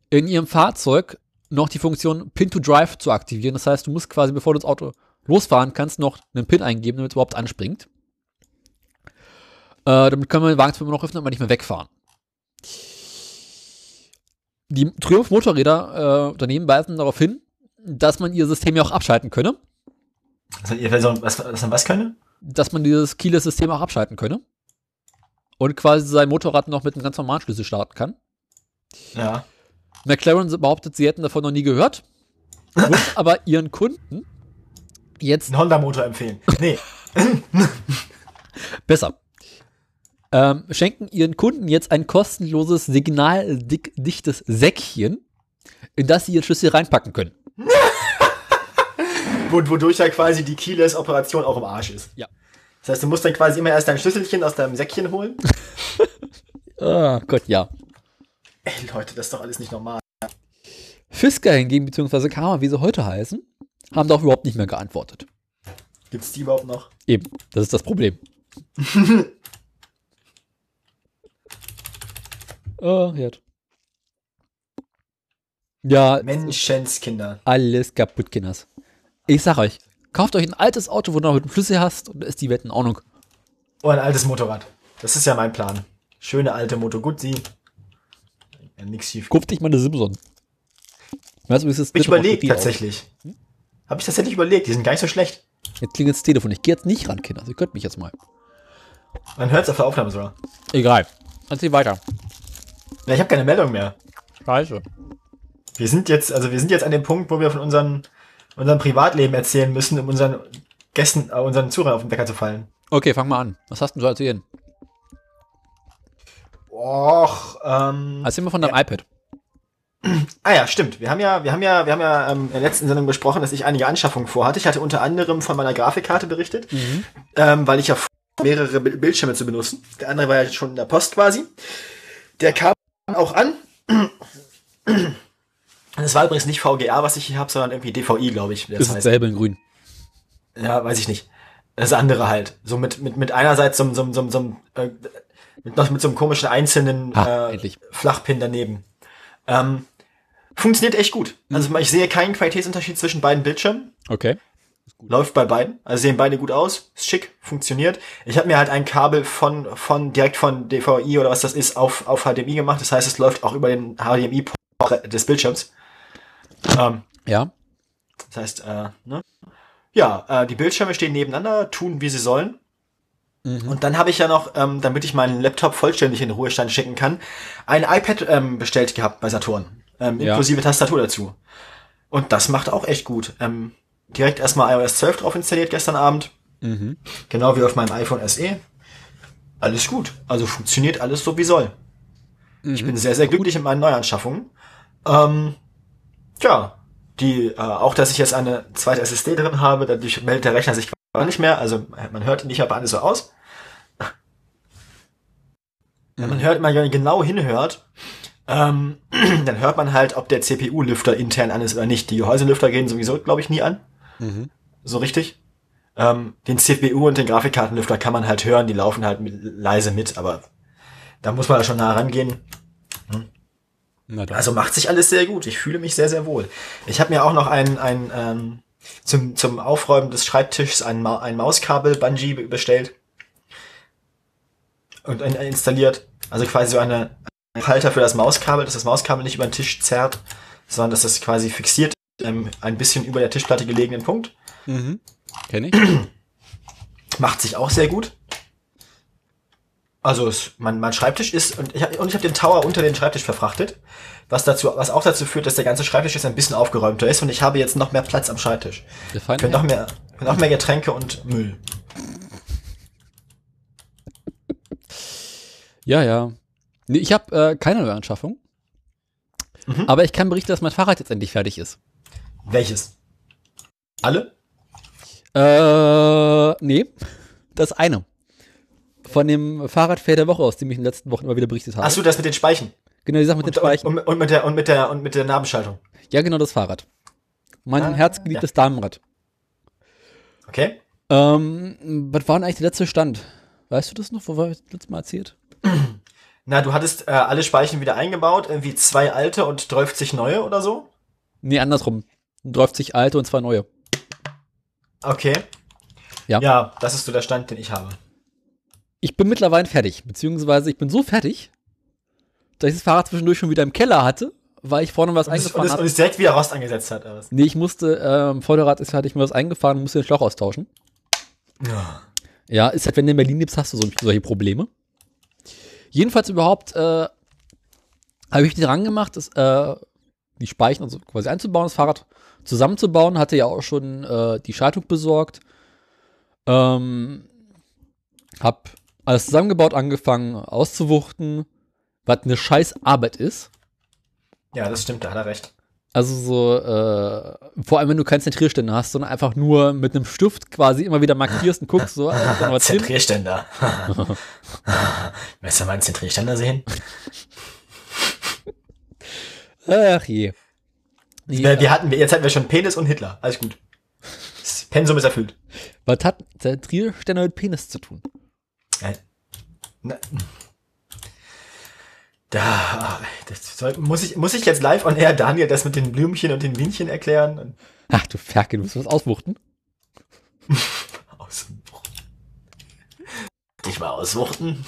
in ihrem Fahrzeug noch die Funktion Pin to Drive zu aktivieren. Das heißt, du musst quasi, bevor du das Auto losfahren kannst, noch einen Pin eingeben, damit es überhaupt anspringt. Äh, damit können wir den Wagen zwar immer noch öffnen, aber nicht mehr wegfahren. Die Triumph Motorräder äh, Unternehmen weisen darauf hin, dass man ihr System ja auch abschalten könne, Also, ihr Person, was, was, was, was können? dass man dieses Keyless-System auch abschalten könne und quasi sein Motorrad noch mit einem ganz normalen Schlüssel starten kann. Ja. McLaren behauptet, sie hätten davon noch nie gehört, würden *laughs* aber ihren Kunden jetzt Einen Honda-Motor empfehlen. Nee. *laughs* besser ähm, schenken ihren Kunden jetzt ein kostenloses signaldichtes Säckchen, in das sie ihren Schlüssel reinpacken können. *laughs* Wo- Wodurch ja quasi die Keyless-Operation auch im Arsch ist. Ja. Das heißt, du musst dann quasi immer erst dein Schlüsselchen aus deinem Säckchen holen. Oh *laughs* Gott, ja. Ey, Leute, das ist doch alles nicht normal. Fisker hingegen, beziehungsweise Karma, wie sie heute heißen, haben darauf überhaupt nicht mehr geantwortet. Gibt's die überhaupt noch? Eben, das ist das Problem. *laughs* oh, Herd. Ja, Menschenskinder. alles kaputt, Kinders. Ich sag euch, kauft euch ein altes Auto, wo du noch mit Schlüssel hast und dann ist die Welt in Ordnung. Oh, ein altes Motorrad. Das ist ja mein Plan. Schöne alte Moto Guzzi. Ja, nix schief. Guck dich mal eine Simson. Weißt du, wie es ist? Hab ich überlegt, tatsächlich. Habe ich tatsächlich überlegt. Die sind gar nicht so schlecht. Jetzt klingelt das Telefon. Ich gehe jetzt nicht ran, Kinder. Sie könnt mich jetzt mal. Man hört's auf der Aufnahme sogar. Egal. Erzähl weiter. Ja, ich habe keine Meldung mehr. Scheiße. Wir sind jetzt, also wir sind jetzt an dem Punkt, wo wir von unseren, unserem Privatleben erzählen müssen, um unseren Gästen, äh, unseren Zuhörern auf den Wecker zu fallen. Okay, fang mal an. Was hast du denn zu erzählen? Och, ähm, Erzähl mal von deinem iPad. Ah ja, stimmt. Wir haben ja, wir haben ja, wir haben ja ähm, in der letzten Sendung besprochen, dass ich einige Anschaffungen vorhatte. Ich hatte unter anderem von meiner Grafikkarte berichtet, ähm, weil ich ja vor, mehrere Bi- Bildschirme zu benutzen. Der andere war ja schon in der Post quasi. Der kam auch an. Das war übrigens nicht VGA, was ich hier habe, sondern irgendwie DVI, glaube ich. Das Ist heißt. dasselbe in grün. Ja, weiß ich nicht. Das andere halt. So mit, mit, mit einerseits so, so, so, so äh, mit, noch mit so einem komischen einzelnen Ah, äh. Flachpin daneben. Ähm, funktioniert echt gut. Also ich sehe keinen Qualitätsunterschied zwischen beiden Bildschirmen. Okay. Läuft bei beiden. Also sehen beide gut aus. Ist schick, funktioniert. Ich habe mir halt ein Kabel von, von direkt von DVI oder was das ist auf, auf HDMI gemacht. Das heißt, es läuft auch über den HDMI-Port des Bildschirms. Ähm, Ja. das heißt, äh, ne? Ja, äh, die Bildschirme stehen nebeneinander, tun wie sie sollen. Und dann habe ich ja noch, ähm, damit ich meinen Laptop vollständig in den Ruhestand schicken kann, ein iPad ähm, bestellt gehabt bei Saturn. Ähm, Ja. inklusive Tastatur dazu. Und das macht auch echt gut. Ähm, direkt erstmal iOS 12 drauf installiert gestern Abend. Mhm. Genau wie auf meinem iPhone SE. Alles gut. Also funktioniert alles so wie soll. Ich bin sehr, sehr glücklich mit meinen Neuanschaffungen. Ähm, ja, die, äh, auch dass ich jetzt eine zweite SSD drin habe, dadurch meldet der Rechner sich gar nicht mehr. Also man hört ihn nicht aber alles so aus. Wenn man hört, man genau hinhört, ähm, *clears throat* dann hört man halt, ob der CPU-Lüfter intern an ist oder nicht. Die Gehäuselüfter gehen sowieso, glaube ich, nie an. Mhm. So richtig. Ähm, den CPU und den Grafikkartenlüfter kann man halt hören, die laufen halt mit, leise mit, aber da muss man schon nah rangehen. Also macht sich alles sehr gut. Ich fühle mich sehr, sehr wohl. Ich habe mir auch noch ein, ein ähm, zum, zum Aufräumen des Schreibtischs ein, Ma ein Mauskabel Bungee be- bestellt und ein, installiert. Also quasi so eine ein Halter für das Mauskabel, dass das Mauskabel nicht über den Tisch zerrt, sondern dass das quasi fixiert ähm, ein bisschen über der Tischplatte gelegenen Punkt. Mhm. Kenn ich. Macht sich auch sehr gut. Also es, mein, mein Schreibtisch ist und ich habe und ich habe den Tower unter den Schreibtisch verfrachtet, was dazu was auch dazu führt, dass der ganze Schreibtisch jetzt ein bisschen aufgeräumter ist und ich habe jetzt noch mehr Platz am Schreibtisch. Können noch mehr noch mehr Getränke und Müll. Ja, ja. Nee, ich habe äh, keine Neuanschaffung. Mhm. Aber ich kann berichten, dass mein Fahrrad jetzt endlich fertig ist. Welches? Alle? Äh, nee. Das eine. Von dem Fahrradfair der Woche, aus dem ich in den letzten Wochen immer wieder berichtet habe. Ach so, das mit den Speichen. Genau, die Sache mit den Und, Speichen. und, und mit der und mit der und mit der Nabenschaltung. Ja, genau, das Fahrrad. Mein Ah, herzgeliebtes Damenrad. Okay? Ähm, was war denn eigentlich der letzte Stand? Weißt du das noch? Wo war das letztes Mal erzählt? *clears throat* Na, du hattest äh, alle Speichen wieder eingebaut, irgendwie zwei alte und 30 neue oder so? Nee, andersrum. 30 alte und zwei neue. Okay. Ja. Ja, das ist so der Stand, den ich habe. Ich bin mittlerweile fertig, beziehungsweise ich bin so fertig, dass ich das Fahrrad zwischendurch schon wieder im Keller hatte, weil ich vorne was Und eingefahren es, und habe. es direkt wieder Rost angesetzt hat. Oder was? Nee, ich musste, ähm, Vorderrad ist, hatte ich mir was eingefahren und musste den Schlauch austauschen. Ja. Ja, ist halt, wenn du in Berlin lebst, hast du so, solche Probleme. Jedenfalls überhaupt, äh, habe ich den Rang gemacht, das, äh, die Speichen also quasi einzubauen, das Fahrrad zusammenzubauen, hatte ja auch schon äh, die Schaltung besorgt. Ähm, hab alles zusammengebaut, angefangen auszuwuchten, was eine scheiß Arbeit ist. ja, das stimmt, da hat er recht. Also so, äh, vor allem wenn du keinen Zentrierständer hast, sondern einfach nur mit einem Stift quasi immer wieder markierst und guckst, so, hin. Zentrierständer. Willst du meinen Zentrierständer sehen? Ach je. Wir, wir hatten, jetzt hatten wir schon Penis und Hitler. Alles gut. Das Pensum ist erfüllt. Was hat Zentrierständer mit Penis zu tun? Äh, na, da, das soll, muss ich, muss ich jetzt live on air Daniel das mit den Blümchen und den Bienchen erklären? Ach du Ferkel, du musst was auswuchten. *laughs* Auswuchten. Dich mal auswuchten?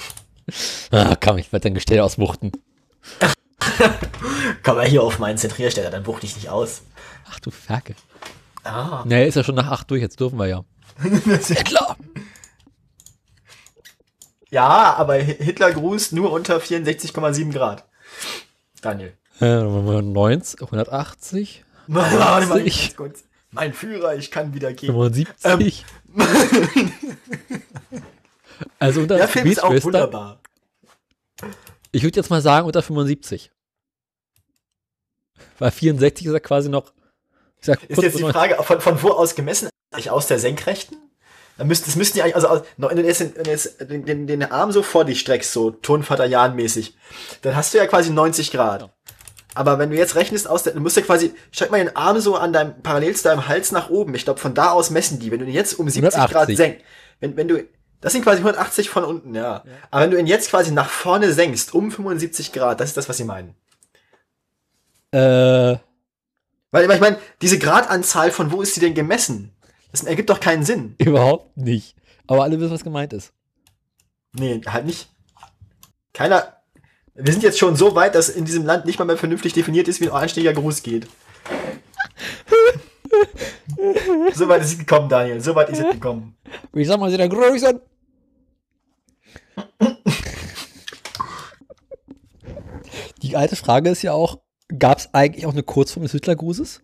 Ah, komm, ich werde dein Gestell auswuchten. *laughs* Komm mal hier auf meinen Zentrierständer, dann wuchte ich nicht aus. Ach du Ferkel. Ah. Naja, ist ja schon nach acht durch, jetzt dürfen wir ja. *laughs* Hitler! Ja, aber Hitler grüßt nur unter 64,7 Grad. Daniel. Äh, 90, 180, *laughs* Warte mal, ganz kurz. Mein Führer, ich kann wieder gehen. 75. *laughs* also unter Der Film ist auch wunderbar. ich würde jetzt mal sagen unter 75. Weil 64 ist ja quasi noch. Sag, Ist jetzt die Frage, von, von wo aus gemessen? Eigentlich aus der Senkrechten? Dann müssten, das müssten die eigentlich, also, du jetzt, wenn du jetzt den, den, den Arm so vor dich streckst, so Turnvater Jan mäßig, dann hast du ja quasi 90 Grad. Ja. Aber wenn du jetzt rechnest aus der, du musst ja quasi, streck mal den Arm so an deinem, parallel zu deinem Hals nach oben. Ich glaube, von da aus messen die. Wenn du ihn jetzt um 70 Grad 180. senkst, wenn, wenn du, das sind quasi 180 von unten, ja. Aber wenn du ihn jetzt quasi nach vorne senkst, um 75 Grad, das ist das, was sie meinen. Äh, Weil, ich meine, diese Gradanzahl, von wo ist sie denn gemessen? Das ergibt doch keinen Sinn. überhaupt nicht. Aber alle wissen, was gemeint ist. Nee, halt nicht. Keiner. Wir sind jetzt schon so weit, dass in diesem Land nicht mal mehr vernünftig definiert ist, wie ein anständiger Gruß geht. so weit ist es gekommen, Daniel. So weit ist es gekommen. Wie sag mal, sie der Größen? Die alte Frage ist ja auch, gab es eigentlich auch eine Kurzform des Hitlergrußes?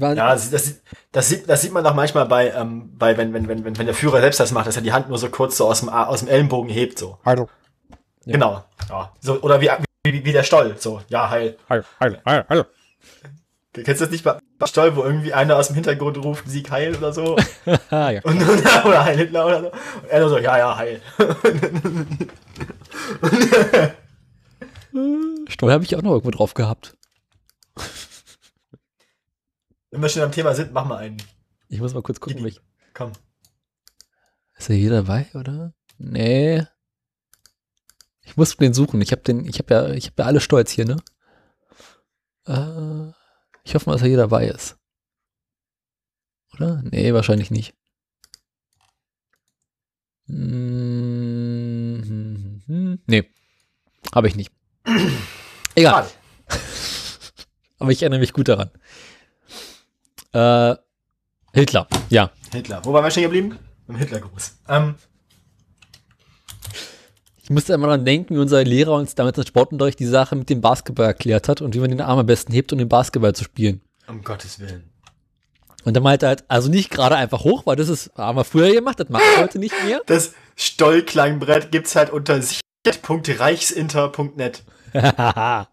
War, Ja, das, das, das, sieht, das sieht man doch manchmal bei, ähm, bei wenn, wenn, wenn, wenn, wenn der Führer selbst das macht, dass er die Hand nur so kurz so aus dem, A- aus dem Ellenbogen hebt, so. Hallo. Ja. Genau. Ja. So, oder wie, wie, wie der Stoll, so. Ja, heil. Hallo, hallo, hallo, hallo. Kennst du das nicht bei, Stoll, wo irgendwie einer aus dem Hintergrund ruft, Sieg heil oder so? *laughs* Ja. Und, und, *laughs* oder Heil Hitler oder so. Und er nur so, ja, ja, heil. *laughs* Steuer habe ich auch noch irgendwo drauf gehabt. Wenn wir schon am Thema sind, mach mal einen. Ich muss mal kurz gucken, Idi. welch. Komm. Ist er hier dabei, oder? Nee. Ich muss den suchen. Ich habe den, ich habe ja, ich habe ja alle Stolz hier, ne? Äh, ich hoffe mal, dass er hier dabei ist. Oder? Nee, wahrscheinlich nicht. Mm, hm, hm, Nee. Habe ich nicht. Egal. *laughs* Aber ich erinnere mich gut daran. Äh, Hitler, ja. Hitler. Wo waren wir stehen geblieben? Im Hitlergruß. Ähm, Ich musste immer dran denken, wie unser Lehrer uns damals im Sportunterricht die Sache mit dem Basketball erklärt hat und wie man den Arm am besten hebt, um den Basketball zu spielen. um Gottes Willen. Und dann meinte er halt, also nicht gerade einfach hoch, weil das ist, haben wir früher gemacht, das machen wir heute nicht mehr. *laughs* Das Stollklangbrett gibt's halt unter sicherheit.reichsinter.net. *laughs*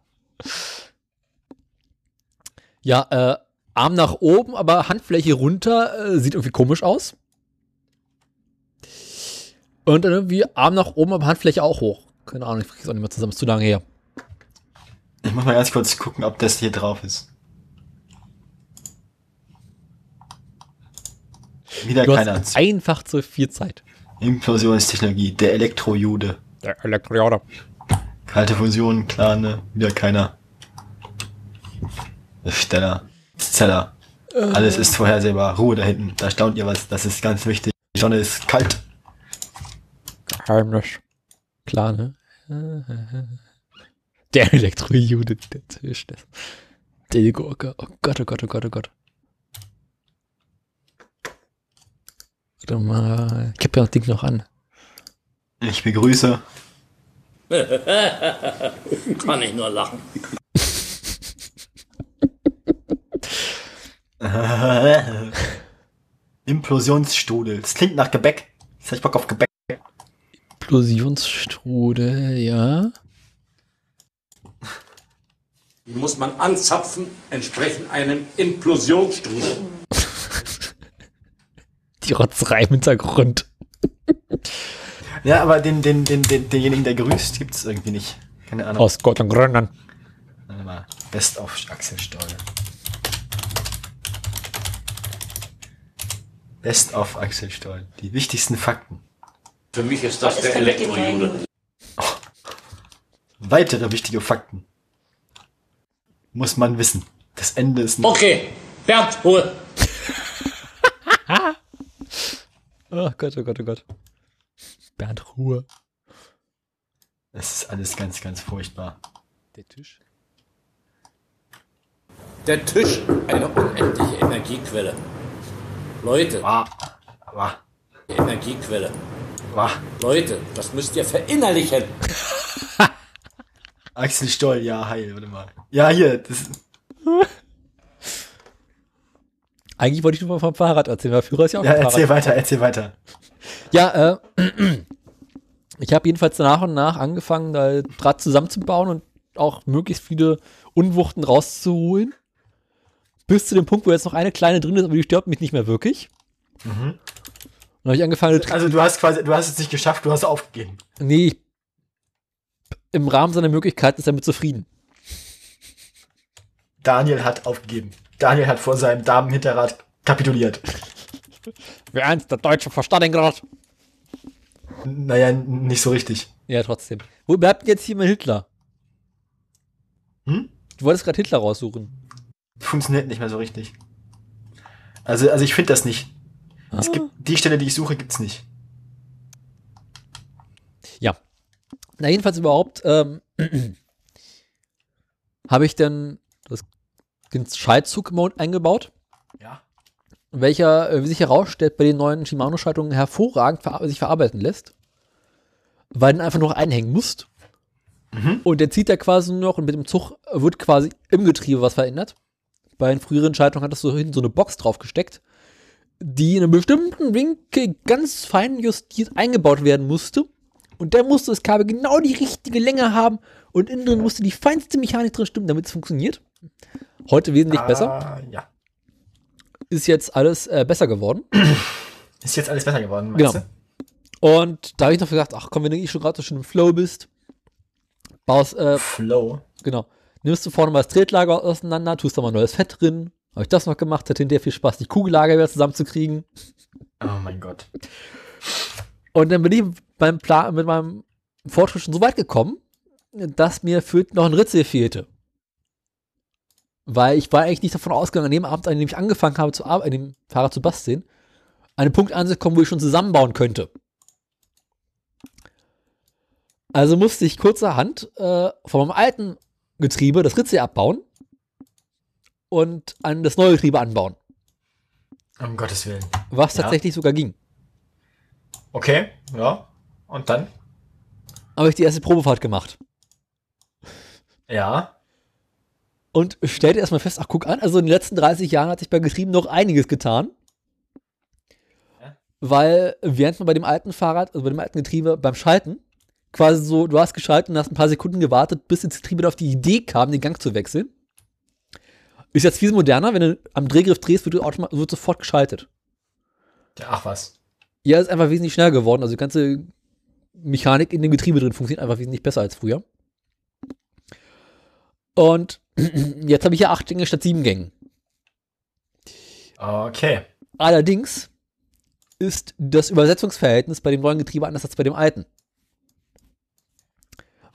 ja, äh, Arm nach oben, aber Handfläche runter, äh, sieht irgendwie komisch aus. Und dann irgendwie Arm nach oben, aber Handfläche auch hoch. Keine Ahnung, ich krieg's auch nicht mehr zusammen, ist zu lange her. Ich muss mal ganz kurz gucken, ob das hier drauf ist. Wieder Du keiner. hast einfach zu viel Zeit. Implosionstechnologie, der Elektrojude. Der Elektroauto. Kalte Fusion, klar, ne? Wieder keiner. Steller. Zeller. Alles ist vorhersehbar. Ruhe da hinten. Da staunt ihr was. Das ist ganz wichtig. Die Sonne ist kalt. Geheimnis. Klar, ne? Der Elektrojude, der Tisch. Der Gurke. Oh Gott, oh Gott, oh Gott, oh Gott. Warte mal. Ich hab ja das Ding noch an. Ich begrüße. *laughs* Kann ich nur lachen. Implosionsstrudel. Das klingt nach Gebäck. Jetzt hab ich Bock auf Gebäck. Explosionsstrudel, ja. Die muss man anzapfen, entsprechend einem Implosionsstrudel. *laughs* Die Rotzerei im Hintergrund. Ja, aber den, den, den, den, denjenigen, der grüßt, gibt's irgendwie nicht. Keine Ahnung. Aus Gott und. Warte mal. Best of Axel Stoll. Best of Axel Stoll. Die wichtigsten Fakten. Für mich ist das der Elektrojude. *laughs* Weitere wichtige Fakten. Muss man wissen. Das Ende ist nicht. Okay, Bernd, Ruhe. *laughs* Oh Gott, oh Gott, oh Gott. Bernd Ruhe. Es ist alles ganz, ganz furchtbar. Der Tisch. Der Tisch, eine unendliche Energiequelle. Leute, Wah. Wah. Energiequelle. Wah. Leute, das müsst ihr verinnerlichen. *laughs* Axel Stoll, ja, heil, warte mal. Ja, hier, das, *laughs* Eigentlich wollte ich nur vom Fahrrad erzählen, weil Führer ist ja auch ja, erzähl Fahrrad. weiter, erzähl weiter. Ja, äh, *clears throat* ich habe jedenfalls nach und nach angefangen, da Draht zusammenzubauen und auch möglichst viele Unwuchten rauszuholen. Bis zu dem Punkt, wo jetzt noch eine kleine drin ist, aber die stört mich nicht mehr wirklich. Mhm. Dann habe ich angefangen, Also du hast quasi, du hast es nicht geschafft, du hast aufgegeben. nee, ich, im Rahmen seiner Möglichkeiten ist er mit zufrieden. Daniel hat aufgegeben. Daniel hat vor seinem Damenhinterrad kapituliert. *laughs* Wie eins der deutsche vor Stalingrad. Naja, nicht so richtig. Ja, trotzdem. Wo bleibt denn jetzt hier mein Hitler? Hm? Du wolltest gerade Hitler raussuchen. Funktioniert nicht mehr so richtig. Also, also ich finde das nicht. Es Ah. gibt die Stelle, die ich suche, gibt's nicht. Ja. Na, jedenfalls überhaupt ähm, *clears throat* habe ich dann das, den Schaltzug-Mode eingebaut, Ja. welcher, äh, wie sich herausstellt, bei den neuen Shimano-Schaltungen hervorragend ver sich verarbeiten lässt, weil du ihn einfach noch einhängen musst. Und der zieht da quasi nur noch und mit dem Zug wird quasi im Getriebe was verändert. Bei den früheren Schaltungen hattest du hinten so eine Box drauf gesteckt, die in einem bestimmten Winkel ganz fein justiert eingebaut werden musste. Und dann musste das Kabel genau die richtige Länge haben und innen drin musste die feinste Mechanik drin stimmen, damit es funktioniert. Heute wesentlich besser. Ah, ja. Ist jetzt alles äh, besser geworden. *clears throat* Ist jetzt alles besser geworden, meinst Genau. du? Und da habe ich noch gesagt, ach komm, wenn du eh schon gerade so schön im Flow bist, baust, äh, Flow. genau, nimmst du vorne mal das Tretlager auseinander, tust da mal neues Fett drin. Habe ich das noch gemacht, hat hinterher viel Spaß, die Kugellager wieder zusammenzukriegen. Oh mein Gott. Und dann bin ich beim Plan, mit meinem Fortschritt schon so weit gekommen, dass mir für noch ein Ritzel fehlte. Weil ich war eigentlich nicht davon ausgegangen, an dem Abend, an dem ich angefangen habe, zu an dem Fahrrad zu basteln, an den Punkt anzukommen, wo ich schon zusammenbauen könnte. Also musste ich kurzerhand äh, von meinem alten Getriebe das Ritzel abbauen und an das neue Getriebe anbauen. Um Gottes Willen. Was Ja. tatsächlich sogar ging. Okay, ja. Und dann? Habe ich die erste Probefahrt gemacht. Ja. und stellte erstmal fest, ach guck an, also in den letzten 30 Jahren hat sich bei Getrieben noch einiges getan. Ja. Weil während man bei dem alten Fahrrad, also bei dem alten Getriebe beim Schalten, quasi so, du hast geschalten und hast ein paar Sekunden gewartet, bis das Getriebe auf die Idee kam, den Gang zu wechseln. Ist jetzt viel moderner, wenn du am Drehgriff drehst, wird, du automa- wird sofort geschaltet. ja. Ach was. Ja, ist einfach wesentlich schneller geworden. Also die ganze Mechanik in dem Getriebe drin funktioniert einfach wesentlich besser als früher. Und *clears throat* jetzt habe ich ja acht Gänge statt sieben Gängen. Okay. Allerdings ist das Übersetzungsverhältnis bei dem neuen Getriebe anders als bei dem alten.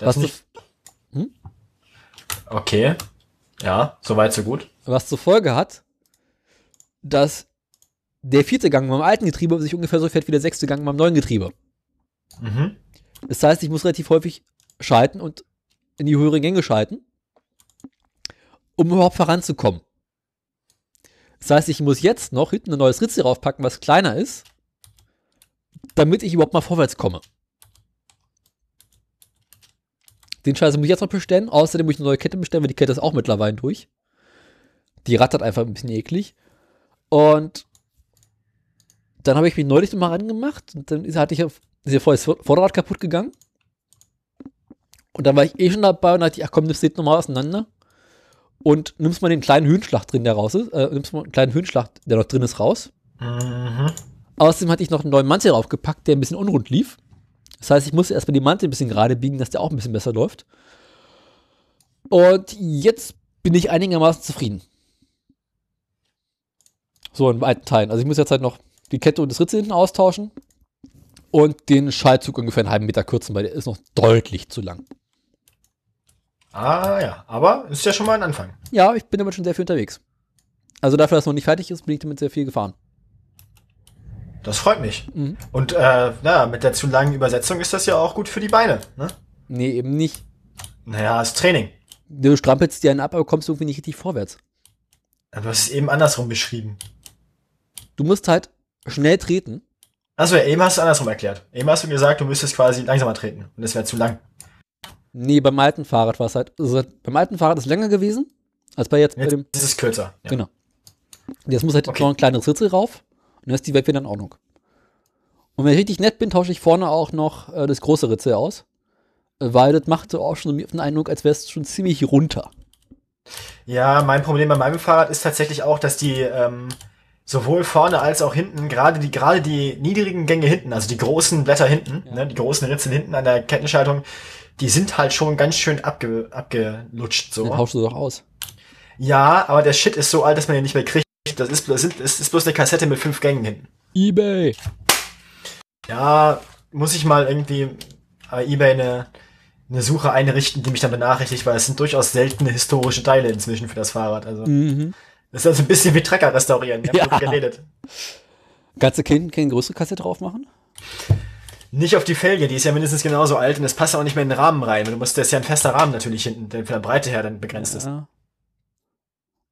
Das Was, nicht. zu, Okay. Ja, soweit, so gut. was zur Folge hat, dass der vierte Gang beim alten Getriebe sich ungefähr so fährt wie der sechste Gang beim neuen Getriebe. Mhm. Das heißt, ich muss relativ häufig schalten und in die höheren Gänge schalten, um überhaupt voranzukommen. Das heißt, ich muss jetzt noch hinten ein neues Ritzel raufpacken, was kleiner ist, damit ich überhaupt mal vorwärts komme. Den Scheiß muss ich jetzt noch bestellen. Außerdem muss ich eine neue Kette bestellen, weil die Kette ist auch mittlerweile durch. Die rattert einfach ein bisschen eklig. Und dann habe ich mich neulich nochmal rangemacht und dann ist, hatte ich ist ja vorher das Vorderrad kaputt gegangen. Und dann war ich eh schon dabei und dachte ich, ach komm, nimmst du das nochmal auseinander und nimmst mal den kleinen Höhenschlag drin, der raus ist, äh, nimmst mal einen kleinen Höhenschlag, der noch drin ist, raus. Mhm. Außerdem hatte ich noch einen neuen Mantel draufgepackt, der ein bisschen unrund lief. Das heißt, ich musste erstmal die Mantel ein bisschen gerade biegen, dass der auch ein bisschen besser läuft. Und jetzt bin ich einigermaßen zufrieden. So in weiten Teilen. Also ich muss jetzt halt noch die Kette und das Ritzel hinten austauschen und den Schaltzug ungefähr einen halben Meter kürzen, weil der ist noch deutlich zu lang. Ah ja, aber ist ja schon mal ein Anfang. Ja, ich bin damit schon sehr viel unterwegs. Also dafür, dass es noch nicht fertig ist, bin ich damit sehr viel gefahren. Das freut mich. Mhm. Und äh, na, mit der zu langen Übersetzung ist das ja auch gut für die Beine. Ne? Nee, eben nicht. Naja, das Training. Du strampelst dir einen ab, aber kommst irgendwie nicht richtig vorwärts. Du hast es eben andersrum beschrieben. Du musst halt schnell treten. Achso, ja, eben hast du andersrum erklärt. Eben hast du gesagt, du müsstest quasi langsamer treten. Und das wäre zu lang. Nee, beim alten Fahrrad war es halt, also beim alten Fahrrad ist es länger gewesen, als bei jetzt bei Jetzt dem, ist es kürzer. Ja. genau. Jetzt muss halt Okay. noch ein kleines Ritzel rauf und dann ist die Webwe dann auch noch. Und wenn ich richtig nett bin, tausche ich vorne auch noch äh, das große Ritzel aus. weil das machte auch schon so den Eindruck, als wäre es schon ziemlich runter. Ja, mein Problem bei meinem Fahrrad ist tatsächlich auch, dass die ähm, sowohl vorne als auch hinten, gerade die, gerade die niedrigen Gänge hinten, also die großen Blätter hinten, Ja. ne, die großen Ritzel hinten an der Kettenschaltung, die sind halt schon ganz schön abge, abgelutscht so. Den tauschst du doch aus. Ja, aber der Shit ist so alt, dass man den nicht mehr kriegt. Das ist, das ist, das ist bloß eine Kassette mit fünf Gängen hinten. Ebay. Ja, muss ich mal irgendwie bei eBay eine, eine Suche einrichten, die mich dann benachrichtigt, weil es sind durchaus seltene historische Teile inzwischen für das Fahrrad. Also Mhm. das ist also ein bisschen wie Trecker restaurieren. Wir haben Ja. geredet. Kannst du keine, keine größere Kassette drauf machen? Nicht auf die Felge, die ist ja mindestens genauso alt und es passt auch nicht mehr in den Rahmen rein. Du musst, das ist ja ein fester Rahmen natürlich hinten, der von der Breite her dann begrenzt ist.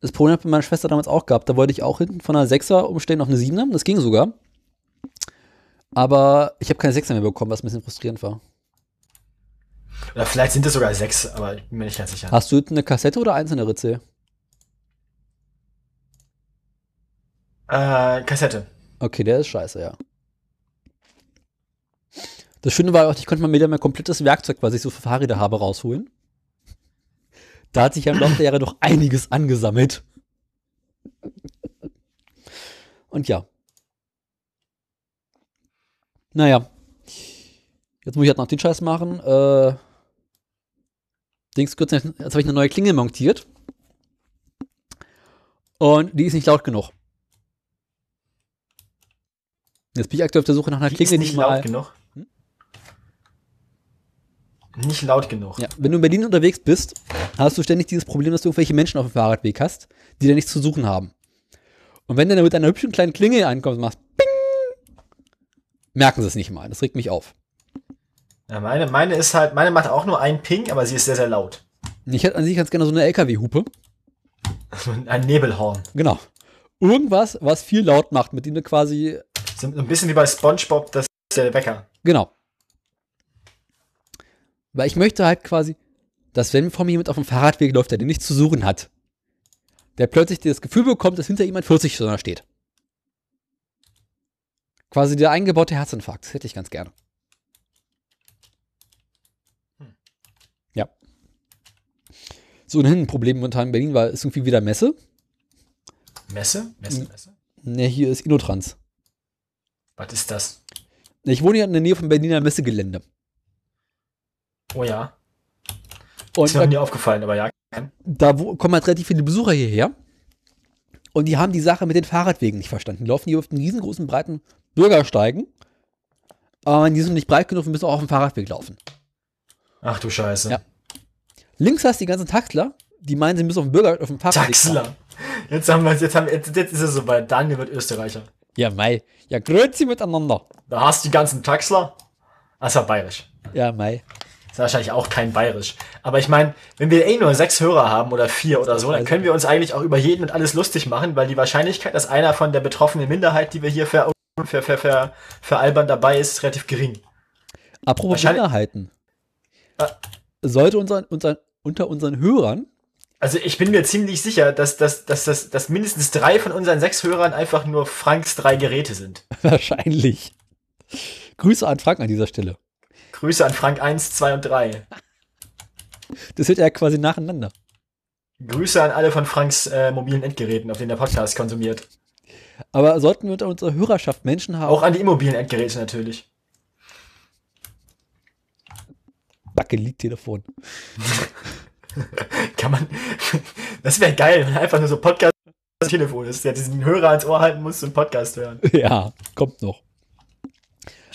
Das Problem hat meine Schwester damals auch gehabt. Da wollte ich auch hinten von einer 6er umstellen auf eine 7er. Das ging sogar. Aber ich habe keine 6er mehr bekommen, was ein bisschen frustrierend war. Oder vielleicht sind es sogar sechs, aber ich bin mir nicht ganz sicher. Hast du eine Kassette oder einzelne Ritze? Äh, Kassette. Okay, der ist scheiße, ja. Das Schöne war auch, ich konnte mal wieder mein komplettes Werkzeug, was ich so für Fahrräder habe, rausholen. Da hat sich ja im Laufe der Jahre doch einiges angesammelt. Und ja. Naja. Jetzt muss ich halt noch den Scheiß machen. Äh, Dings, kurz, jetzt habe ich eine neue Klinge montiert. Und die ist nicht laut genug. Jetzt bin ich aktuell auf der Suche nach einer Die Klinge, ist nicht die mal. laut genug. Nicht laut genug. Ja, wenn du in Berlin unterwegs bist, hast du ständig dieses Problem, dass du irgendwelche Menschen auf dem Fahrradweg hast, die da nichts zu suchen haben. Und wenn du dann mit einer hübschen kleinen Klinge ankommst und machst Bing, merken sie es nicht mal. Das regt mich auf. Ja, meine, meine ist halt, meine macht auch nur einen Ping, aber sie ist sehr, sehr laut. Ich hätte an sich ganz gerne so eine LKW-Hupe. Ein Nebelhorn. Genau. Irgendwas, was viel laut macht, mit dem du quasi, So ein bisschen wie bei SpongeBob, das ist der Wecker. genau. Weil ich möchte halt quasi, dass wenn vor mir jemand auf dem Fahrradweg läuft, der den nichts zu suchen hat, der plötzlich das Gefühl bekommt, dass hinter ihm ein 40 Stunner steht. Quasi der eingebaute Herzinfarkt. Das hätte ich ganz gerne. Ja. So, ein Problem momentan in Berlin war, ist irgendwie wieder Messe. Messe? Messe, Messe? Ne, hier ist Inotrans. Was ist das? Ich wohne ja in der Nähe vom Berliner Messegelände. Oh ja. Und Ist mir noch nie aufgefallen, aber ja. da wo, kommen halt relativ viele Besucher hierher. Und die haben die Sache mit den Fahrradwegen nicht verstanden. Die laufen hier auf einen riesengroßen, breiten Bürgersteigen. Aber die sind nicht breit genug und müssen auch auf dem Fahrradweg laufen. Ach du Scheiße. Ja. Links hast du die ganzen Taxler, die meinen, sie müssen auf dem Bürger, auf dem Fahrradweg fahren. Taxler. Jetzt haben wir jetzt haben jetzt, jetzt ist es soweit. Daniel wird Österreicher. Ja, mei. Ja, grüezi miteinander. Da hast du die ganzen Taxler. Das war bayerisch. Ja, mei. Das ist wahrscheinlich auch kein bayerisch. Aber ich meine, wenn wir eh nur sechs Hörer haben oder vier oder so, dann können wir uns eigentlich auch über jeden und alles lustig machen, weil die Wahrscheinlichkeit, dass einer von der betroffenen Minderheit, die wir hier ver, ver, ver, ver, veralbern dabei ist, ist relativ gering. Apropos Minderheiten. Ah. Sollte unseren, unseren, unter unseren Hörern, Also ich bin mir ziemlich sicher, dass, dass, dass, dass, dass mindestens drei von unseren sechs Hörern einfach nur Franks drei Geräte sind. *laughs* wahrscheinlich. Grüße an Frank an dieser Stelle. Grüße an Frank 1, 2 und 3. Das wird ja quasi nacheinander. Grüße an alle von Franks äh, mobilen Endgeräten, auf denen der Podcast konsumiert. Aber sollten wir unter unserer Hörerschaft Menschen haben, Auch an die immobilen Endgeräte natürlich. Bakelit-Telefon. *laughs* Kann man. *laughs* Das wäre geil, wenn einfach nur so Podcast das Telefon ist, der diesen Hörer ans Ohr halten muss und Podcast hören. *laughs* Ja, kommt noch.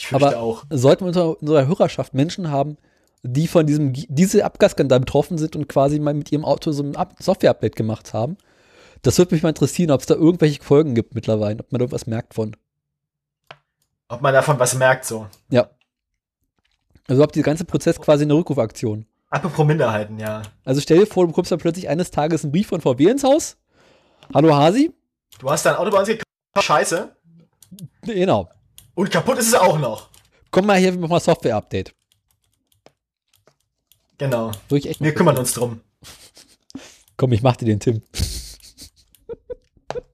Ich Aber auch. sollten wir unter unserer Hörerschaft Menschen haben, die von diesem diese Abgasskandal betroffen sind und quasi mal mit ihrem Auto so ein Up- Software-Update gemacht haben, das würde mich mal interessieren, ob es da irgendwelche Folgen gibt mittlerweile, ob man da irgendwas merkt von. Ob man davon was merkt so. Ja. Also ob der ganze Prozess quasi eine Rückrufaktion. Apropos Minderheiten, ja. Also stell dir vor, du bekommst dann plötzlich eines Tages einen Brief von VW ins Haus. Hallo Hasi? Du hast dein Auto bei uns gekauft. Scheiße. Genau. Und kaputt ist es auch noch. Komm mal her, wir machen mal Software-Update. Genau. Wir kümmern uns drum. *laughs* Komm, ich mach dir den Tim. *laughs*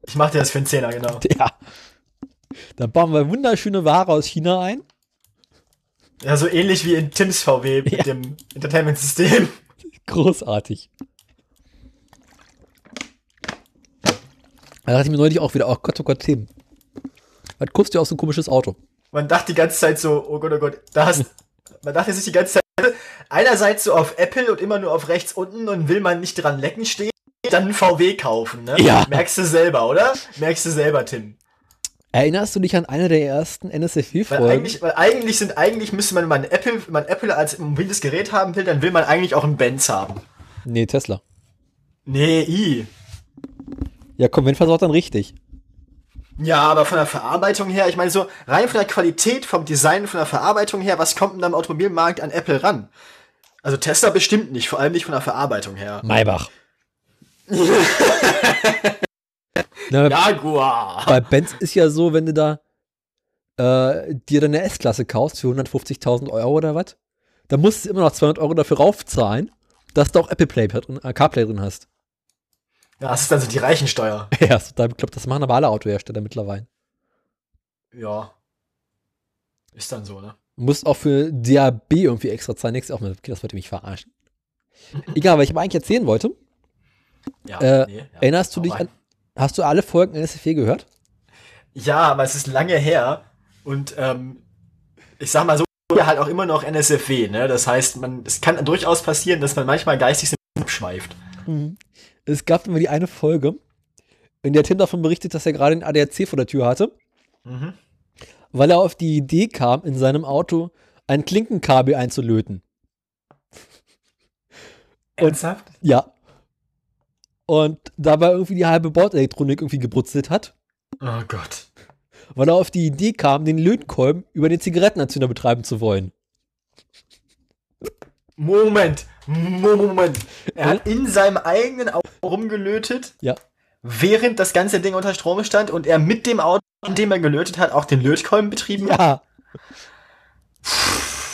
Ich mach dir das für einen Zehner, genau. *laughs* Ja. Dann bauen wir wunderschöne Ware aus China ein. Ja, so ähnlich wie in Tims VW mit Ja. dem Entertainment-System. Großartig. Da dachte ich mir neulich auch wieder, oh Gott, oh Gott, Tim. Was guckst du aus so ein komisches Auto? Man dachte die ganze Zeit so, oh Gott, oh Gott, da hast, man dachte sich die ganze Zeit, einerseits so auf Apple und immer nur auf rechts unten und will man nicht dran lecken stehen, dann einen VW kaufen, ne? Ja. Merkst du selber, oder? Merkst du selber, Tim. Erinnerst du dich an eine der ersten Weil NSFW-Folgen? eigentlich, weil eigentlich sind, eigentlich müsste man, wenn man Apple, wenn man Apple als mobiles Gerät haben will, dann will man eigentlich auch einen Benz haben. Nee, Tesla. Nee, i. Ja, komm, wenn versorgt dann richtig. Ja, aber von der Verarbeitung her, ich meine so, rein von der Qualität, vom Design, von der Verarbeitung her, was kommt denn da im Automobilmarkt an Apple ran? Also Tesla bestimmt nicht, vor allem nicht von der Verarbeitung her. Maybach. *laughs* Na, Jaguar! Bei Benz ist ja so, wenn du da äh, dir deine S-Klasse kaufst für 150.000 Euro oder was, dann musst du immer noch 200 Euro dafür raufzahlen, dass du auch Apple Play drin, äh, CarPlay drin hast. Ja, das ist dann so die Reichensteuer. *laughs* Ja, ist total bekloppt. Das machen aber alle Autohersteller mittlerweile. Ja. Ist dann so, ne? Du musst auch für DAB irgendwie extra zahlen. Nächstes auch mal, das wollte mich verarschen. *laughs* Egal, was ich aber eigentlich erzählen wollte. Ja, Äh, ja. Erinnerst du dich an, hast du alle Folgen NSFW gehört? Ja, aber es ist lange her und ähm, ich sag mal so, wir halt auch immer noch NSFW, ne? Das heißt, man, es kann durchaus passieren, dass man manchmal geistig so abschweift. Es gab immer die eine Folge, in der Tim davon berichtet, dass er gerade den ADAC vor der Tür hatte, Mhm. weil er auf die Idee kam, in seinem Auto ein Klinkenkabel einzulöten. Ernsthaft? Ja. Und dabei irgendwie die halbe Bordelektronik irgendwie gebrutzelt hat, Oh Gott. weil er auf die Idee kam, den Lötkolben über den Zigarettenanzünder betreiben zu wollen. Moment, Moment. Er hat in seinem eigenen Auto rumgelötet, Ja. während das ganze Ding unter Strom stand und er mit dem Auto, in dem er gelötet hat, auch den Lötkolben betrieben hat. Ja.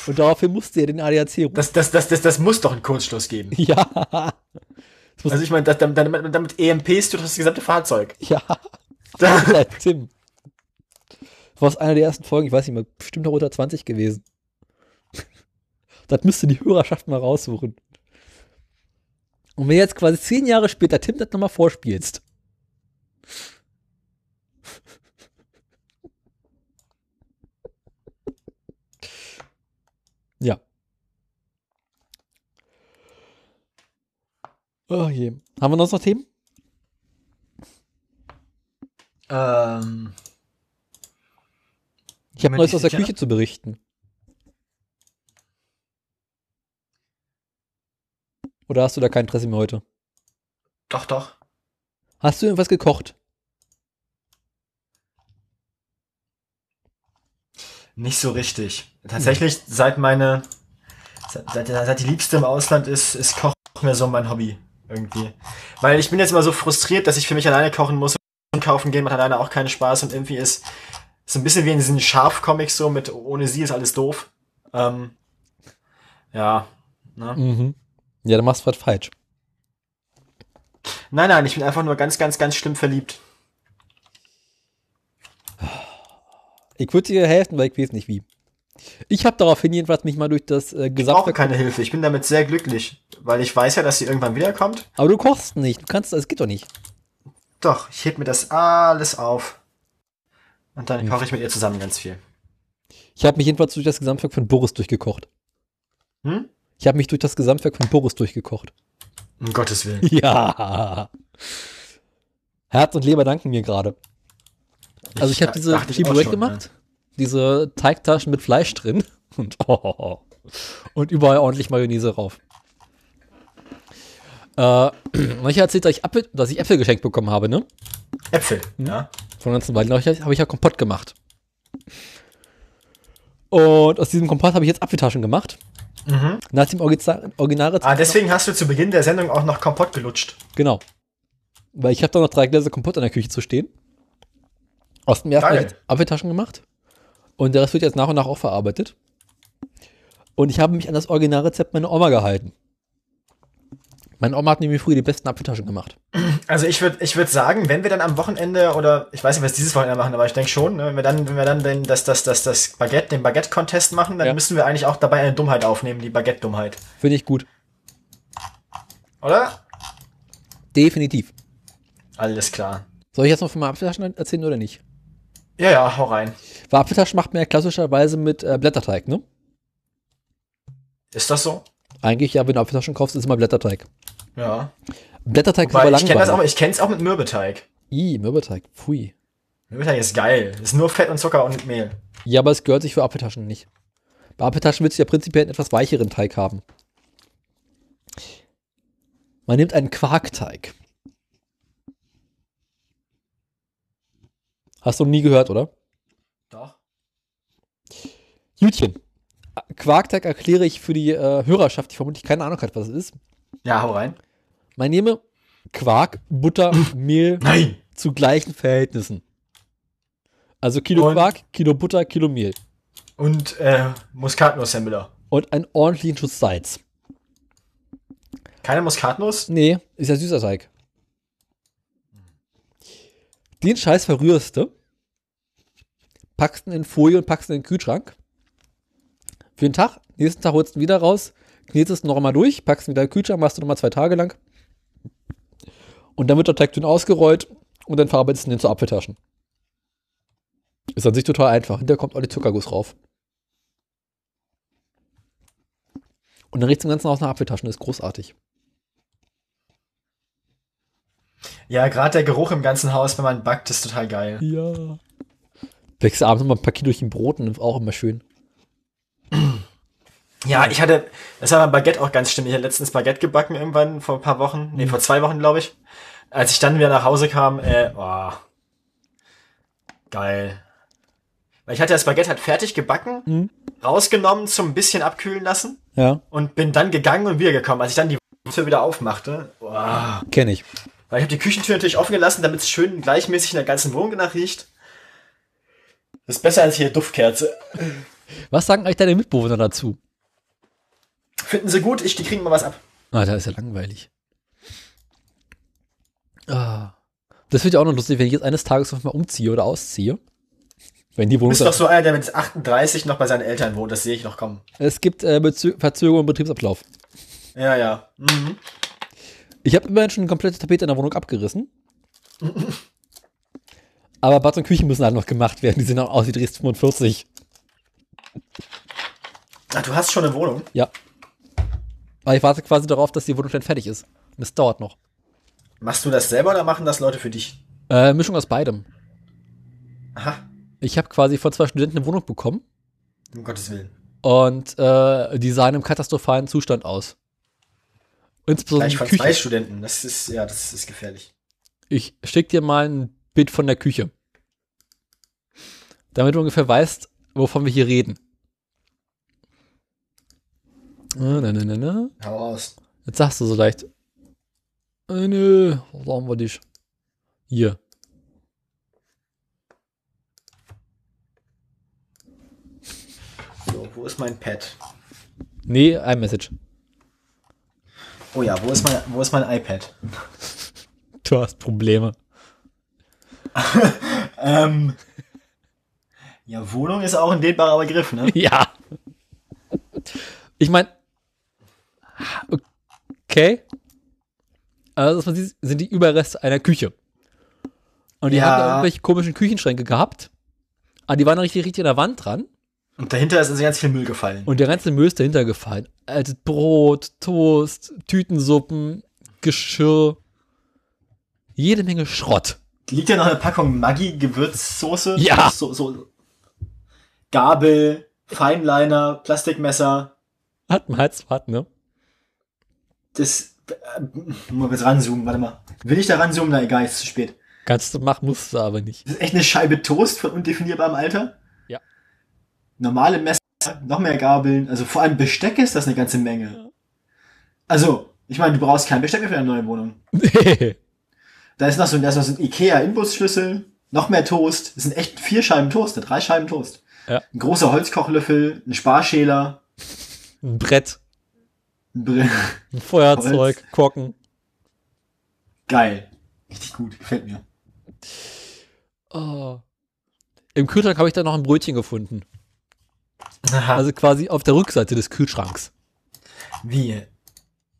Und daraufhin musste er den ADAC rufen. Das, das, das, das, das muss doch einen Kurzschluss geben. Ja. Also ich meine, damit, damit, damit EMPst du das gesamte Fahrzeug. Ja. *laughs* Da, Tim. War aus einer der ersten Folgen, ich weiß nicht mehr, bestimmt noch unter 20 gewesen. Das müsste die Hörerschaft mal raussuchen. Und wenn jetzt quasi zehn Jahre später Tim das nochmal vorspielst. Ja. Oh je. Haben wir noch noch Themen? ähm, Ich habe Neues aus der. Küche zu berichten. Oder hast du da kein Interesse mehr heute? doch, doch. Hast du irgendwas gekocht? Nicht so richtig. Tatsächlich, seit meine, seit, seit, die Liebste im Ausland ist, ist Kochen mehr so mein Hobby. Irgendwie. Weil ich bin jetzt immer so frustriert, dass ich für mich alleine kochen muss und kaufen gehen macht alleine auch keinen Spaß und irgendwie ist so ein bisschen wie in diesen Scharf-Comics so mit ohne sie ist alles doof. Ähm, ja. Ne? Mhm. Ja, dann machst du was falsch. Nein, nein, ich bin einfach nur ganz, ganz, ganz schlimm verliebt. Ich würde dir helfen, weil ich weiß nicht wie. Ich habe daraufhin jedenfalls mich mal durch das äh, Ich brauche keine Hilfe. Ich bin damit sehr glücklich, weil ich weiß ja, dass sie irgendwann wiederkommt. Aber du kochst nicht. Du kannst, das geht doch nicht. Doch, ich heb mir das alles auf. Und dann koche ich mit ihr zusammen ganz viel. Ich habe mich jedenfalls durch das Gesamtwerk von Boris durchgekocht. Hm? Ich habe mich durch das Gesamtwerk von Boris durchgekocht. Um Gottes Willen. *laughs* Ja. Herz und Leber danken mir gerade. Also ich habe diese Chiburek schon, gemacht, diese Teigtaschen mit Fleisch drin *laughs* und, oh, und überall ordentlich Mayonnaise rauf. Äh, *clears throat* ich erzählt, dass ich, Apfel, dass ich Äpfel geschenkt bekommen habe, ne? Äpfel, ja. Von ganzen Weiden habe ich, hab ich ja Kompott gemacht. Und aus diesem Kompott habe ich jetzt Apfeltaschen gemacht. Mhm. Nach dem Origi- Originalrezept. Ah, deswegen hast du zu Beginn der Sendung auch noch Kompott gelutscht. Genau. Weil ich habe da noch drei Gläser Kompott in der Küche zu stehen. Aus dem ersten Geil. habe ich jetzt Apfeltaschen gemacht. Und der Rest wird jetzt nach und nach auch verarbeitet. Und ich habe mich an das Originalrezept meiner Oma gehalten. Meine Oma hat nämlich früher die besten Apfeltaschen gemacht. Also ich würde ich würd sagen, wenn wir dann am Wochenende oder ich weiß nicht, was dieses Wochenende machen, aber ich denke schon, ne, wenn wir dann, wenn wir dann den, das, das, das, das Baguette, den Baguette-Contest machen, dann Ja. müssen wir eigentlich auch dabei eine Dummheit aufnehmen, die Baguette-Dummheit. Finde ich gut. Oder? Definitiv. Alles klar. Soll ich jetzt noch von meinen Apfeltaschen erzählen oder nicht? Ja, ja, hau rein. Weil Apfeltaschen macht man ja klassischerweise mit äh, Blätterteig, ne? Ist das so? Eigentlich ja, wenn du Apfeltaschen kaufst, ist immer Blätterteig. Ja. Blätterteig Weil ist ich kenne das auch, langweilig. ich kenn's auch mit Mürbeteig. Ih, Mürbeteig. Pfui. Mürbeteig ist geil. Ist nur Fett und Zucker und Mehl. Ja, aber es gehört sich für Apfeltaschen nicht. Bei Apfeltaschen willst du ja prinzipiell einen etwas weicheren Teig haben. Man nimmt einen Quarkteig. Hast du noch nie gehört, oder? Doch. Jütchen. Quarkteig erkläre ich für die äh, Hörerschaft, die vermutlich keine Ahnung hat, was es ist. Ja, hau rein. Man nehme Quark, Butter, *laughs* Mehl Nein! zu gleichen Verhältnissen. Also Kilo Und? Quark, Kilo Butter, Kilo Mehl. Und äh, Muskatnuss, Herr Müller. Und einen ordentlichen Schuss Salz. Keine Muskatnuss? Nee, ist ja süßer Teig. Den Scheiß verrührst du, packst ihn in Folie und packst ihn in den Kühlschrank. Für den Tag, nächsten Tag holst du ihn wieder raus, knetest ihn noch einmal durch, packst ihn wieder in den Kühlschrank, machst du nochmal zwei Tage lang. Und dann wird der Teig dünn ausgerollt und dann verarbeitest du den zu Apfeltaschen. Ist an sich total einfach. Hinterher kommt auch die Zuckerguss rauf. Und dann riecht im Ganzen aus nach Apfeltaschen. Ist großartig. Ja, gerade der Geruch im ganzen Haus, wenn man backt, ist total geil. Ja. Wächst abends noch mal ein paar Kilo durch den Brot und ist auch immer schön. *clears throat* Ja, ich hatte, das war beim Baguette auch ganz schlimm. Ich hatte letztens Baguette gebacken irgendwann vor ein paar Wochen. Nee, vor zwei Wochen, glaube ich. Als ich dann wieder nach Hause kam, äh, oh, geil. Weil ich hatte das Baguette halt fertig gebacken, Mhm. rausgenommen, zum bisschen abkühlen lassen Ja, und bin dann gegangen und wiedergekommen. Als ich dann die Tür wieder aufmachte, oh, kenne ich. weil ich habe die Küchentür natürlich offen gelassen, damit es schön gleichmäßig in der ganzen Wohnung danach riecht. Das ist besser als hier Duftkerze. Was sagen eigentlich deine Mitbewohner dazu? Finden sie gut, ich, die kriegen mal was ab. Ah, da ist ja langweilig. Ah. Das wird ja auch noch lustig, wenn ich jetzt eines Tages noch mal umziehe oder ausziehe. Wenn die Du bist doch so einer, der mit 38 noch bei seinen Eltern wohnt, das sehe ich noch kommen. Es gibt äh, Bezö- Verzögerung im Betriebsablauf. Ja, ja. Mhm. Ich habe immerhin schon eine komplette Tapete in der Wohnung abgerissen. Aber Bad und Küche müssen halt noch gemacht werden. Die sehen auch aus wie Dresden 45. Ach, du hast schon eine Wohnung? Ja. Aber ich warte quasi darauf, dass die Wohnung dann fertig ist. Und es dauert noch. Machst du das selber oder machen das Leute für dich? Äh, Mischung aus beidem. Aha, Ich habe quasi von zwei Studenten eine Wohnung bekommen um Gottes Willen. und äh, die sahen im katastrophalen Zustand aus. Insbesondere Gleich von Küche. zwei Studenten, das ist, ja, das ist gefährlich. Ich schick dir mal ein Bild von der Küche. Damit du ungefähr weißt, wovon wir hier reden. Na, na, na, na. Hau raus. Jetzt sagst du so leicht. Äh, nö, haben wir dich? Hier. So, wo ist mein Pad? Nee, iMessage. Oh ja, wo ist mein, wo ist mein iPad? *laughs* Du hast Probleme. *laughs* Ähm, ja, Wohnung ist auch ein dehnbarer Begriff, ne? *laughs* Ja. Ich meine, okay. Also, was man sieht, sind die Überreste einer Küche. Und die Ja. haben da irgendwelche komischen Küchenschränke gehabt. Aber die waren richtig, richtig an der Wand dran. Und dahinter ist also ganz viel Müll gefallen. Und der ganze Müll ist dahinter gefallen. Altes Brot, Toast, Tütensuppen, Geschirr. Jede Menge Schrott. Liegt ja noch eine Packung Maggi-Gewürzsoße? Ja. So, so Gabel, Feinliner, Plastikmesser. Hat man halt was, ne? Das. Äh, mal kurz ranzoomen, warte mal. Will ich da ranzoomen? Na egal, ist zu spät. Kannst du machen, musst du aber nicht. Das ist echt eine Scheibe Toast von undefinierbarem Alter. Ja. Normale Messer, noch mehr Gabeln. Also vor allem Besteck ist das eine ganze Menge. Also, ich meine, du brauchst kein Besteck mehr für eine neue Wohnung. Da ist noch so, da ist noch so ein Ikea-Inbusschlüssel, noch mehr Toast. Das sind echt vier Scheiben Toast, ne? drei Scheiben Toast. Ja. Ein großer Holzkochlöffel, ein Sparschäler, Ein Brett. Br- Ein Feuerzeug, Korken. Geil. Richtig gut, gefällt mir. Oh. Im Kühlschrank habe ich dann noch ein Brötchen gefunden. Aha. Also quasi auf der Rückseite des Kühlschranks. Wie?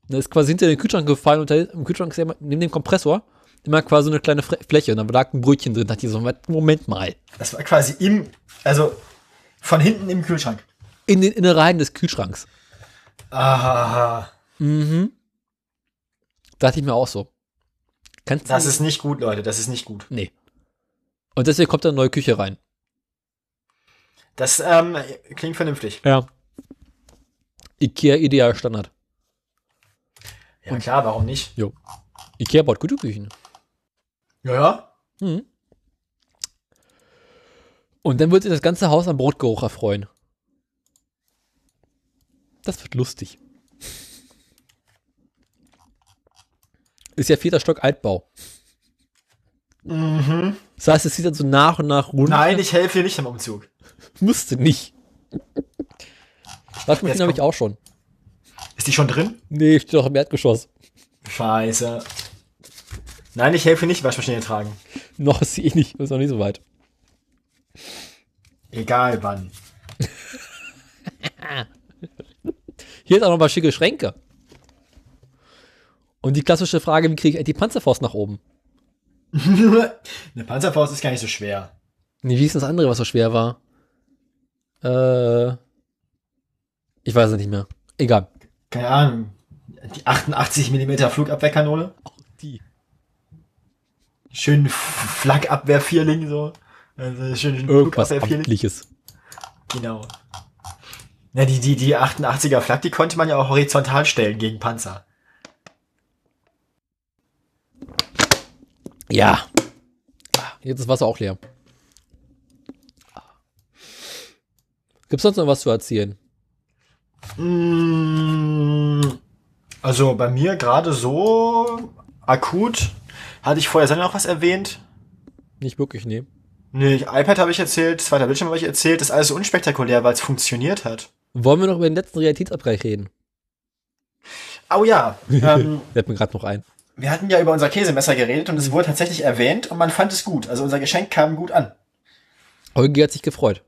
Da ist quasi hinter den Kühlschrank gefallen und da ist, im Kühlschrank ist ja immer, neben dem Kompressor immer quasi so eine kleine Fläche und da lag ein Brötchen drin. Da dachte ich so, Moment mal. Das war quasi im, also von hinten im Kühlschrank. In den Innereien des Kühlschranks. Aha. Mhm. Dachte ich mir auch so. Kannst du. Das ist nicht gut, Leute, das ist nicht gut. Nee. Und deswegen kommt da eine neue Küche rein. Das ähm, klingt vernünftig. Ja. Ikea Ideal Standard. Ja klar, warum nicht? Jo. Ikea baut gute Küchen. Ja, ja. Mhm. Und dann wird sich das ganze Haus am Brotgeruch erfreuen. Das wird lustig. Ist ja vierter Stock Altbau. Mhm. Das heißt, es sieht dann so nach und nach runter. Nein, ich helfe dir nicht am Umzug. Musste nicht. Waschmaschine Jetzt habe ich auch schon. Ist die schon drin? Nee, steht doch im Erdgeschoss. Scheiße. Nein, ich helfe nicht Waschmaschine tragen. Noch ist sie eh nicht, ist noch nicht so weit. Egal wann. *laughs* Hier ist auch noch mal schicke Schränke. Und die klassische Frage, wie kriege ich die Panzerfaust nach oben? *laughs* Eine Panzerfaust ist gar nicht so schwer. Nee, wie ist das andere, was so schwer war? Äh, ich weiß es nicht mehr. Egal. Keine Ahnung. Die 88 mm Flugabwehrkanone. Die. Schön Flakabwehr-Vierling so. Also schön Irgendwas Flugabwehr-Vierling. Amtliches. Genau. Ja, die, die, die 88er Flak, die konnte man ja auch horizontal stellen gegen Panzer. Ja. Jetzt ist das Wasser auch leer. Gibt's sonst noch was zu erzählen? Mm, Also bei mir gerade so akut. Hatte ich vorher noch was erwähnt? Nicht wirklich, nee. Nee, iPad habe ich erzählt, zweiter Bildschirm habe ich erzählt. Das ist alles so unspektakulär, weil es funktioniert hat. Wollen wir noch über den letzten Realitätsabgleich reden? Oh ja, ähm, *laughs* Fällt mir gerade noch ein. wir hatten ja über unser Käsemesser geredet und es wurde tatsächlich erwähnt und man fand es gut. Also unser Geschenk kam gut an. Holgi hat sich gefreut.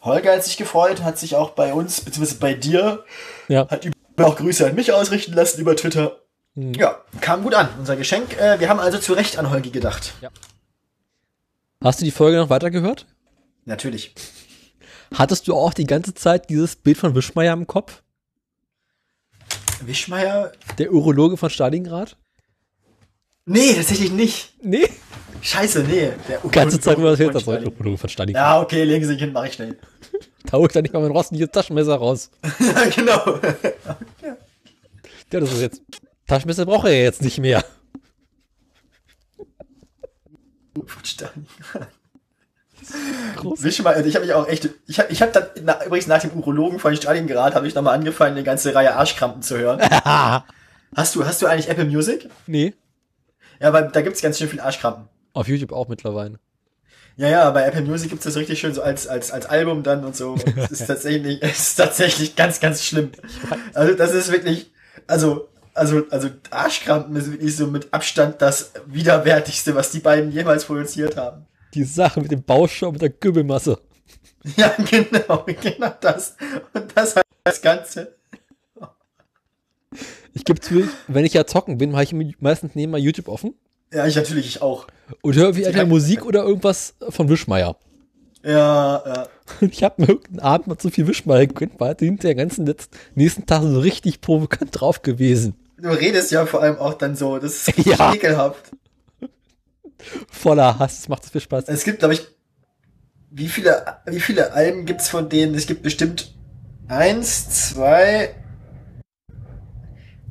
Holger hat sich gefreut, hat sich auch bei uns, beziehungsweise bei dir, Ja. hat auch Grüße an mich ausrichten lassen über Twitter. Ja, kam gut an, unser Geschenk. Äh, wir haben also zu Recht an Holgi gedacht. Hast du die Folge noch weitergehört? Natürlich. Hattest du auch die ganze Zeit dieses Bild von Wischmeier im Kopf? Wischmeier? Der Urologe von Stalingrad? Nee, tatsächlich nicht. Nee. Scheiße, nee. Der du zeigen, was jetzt das Ja, Urologe von Stalingrad? Ja, okay, legen Sie sich hin, mach ich schnell. *laughs* Da hol ich dann nicht mal mein rostliches Taschenmesser raus. *laughs* ja, genau. Ja, das ist jetzt. Taschenmesser braucht er ja jetzt nicht mehr. Groß. Wischmeier, ich habe mich auch echt, ich habe ich hab dann, na, übrigens nach dem Urologen von Stalingrad habe ich nochmal angefangen, eine ganze Reihe Arschkrampen zu hören. *laughs* Hast du, hast du eigentlich Apple Music? nee. Ja, weil da gibt's ganz schön viel Arschkrampen. Auf YouTube auch mittlerweile. Ja, ja, bei Apple Music gibt's das richtig schön so als, als, als Album dann und so. Und Es ist *laughs* tatsächlich, es ist tatsächlich ganz, ganz schlimm. Also das ist wirklich, also, also, also Arschkrampen ist wirklich so mit Abstand das widerwärtigste, was die beiden jemals produziert haben. Die Sache mit dem Bauschaum und der Gübbelmasse. Ja, genau, genau das. Und das halt das Ganze. Ich gebe zu, wenn ich ja zocken bin, habe ich meistens nebenbei YouTube offen Ja, ich natürlich ich auch. und höre wie entweder Musik oder irgendwas von Wischmeier. Ja, ja. Und *laughs* ich habe mir irgendeinen Abend mal zu viel Wischmeier gegönnt, war hinter den ganzen letzten, nächsten Tag so richtig provokant drauf gewesen. Du redest ja vor allem auch dann so, das ist *laughs* Ja. ekelhaft. Voller Hass, es macht so viel Spaß. Es gibt, glaube ich, wie viele, wie viele Alben gibt's von denen? Es gibt bestimmt eins, zwei,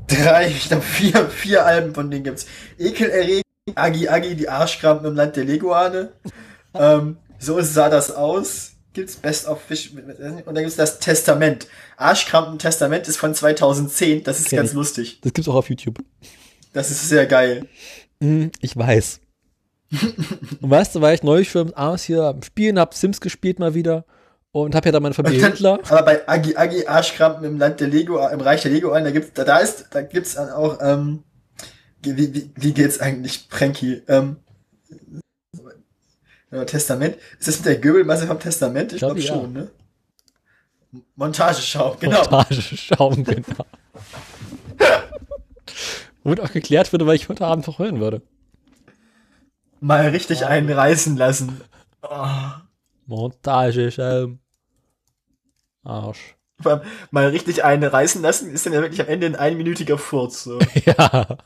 drei, ich glaube vier, vier Alben von denen gibt's. Ekelerregend, Agi Agi, die Arschkrampen im Land der Leguane. *laughs* ähm, so sah das aus. Gibt's Best of Fish und dann gibt's das Testament. Arschkrampen Testament ist von 2010. Das ist Kenn ganz lustig. Das gibt's auch auf YouTube. Das ist sehr geil. Hm, ich weiß. Und weißt du, weil ich neulich schon abends hier am Spielen hab, Sims gespielt mal wieder und habe ja dann meine Familie Dann- Hitler. Aber bei Agi Agi Arschkrampen im Land der Lego, im Reich der Lego ein, da gibt's, da, da ist, da gibt's dann auch, ähm, wie, wie, wie geht's eigentlich, Pranky? Ähm, ja, Testament. Ist das mit der Göbelmasse vom Testament? Ich Glaub, glaube ja. schon, ne? Montageschaum, genau. Montageschaum, genau. *laughs* Womit auch geklärt würde, weil ich heute Abend noch hören würde. Mal richtig einen reißen lassen. Oh. Montageschaum. Arsch. Mal richtig einen reißen lassen, ist dann ja wirklich am Ende ein einminütiger Furz. So. *laughs* Ja.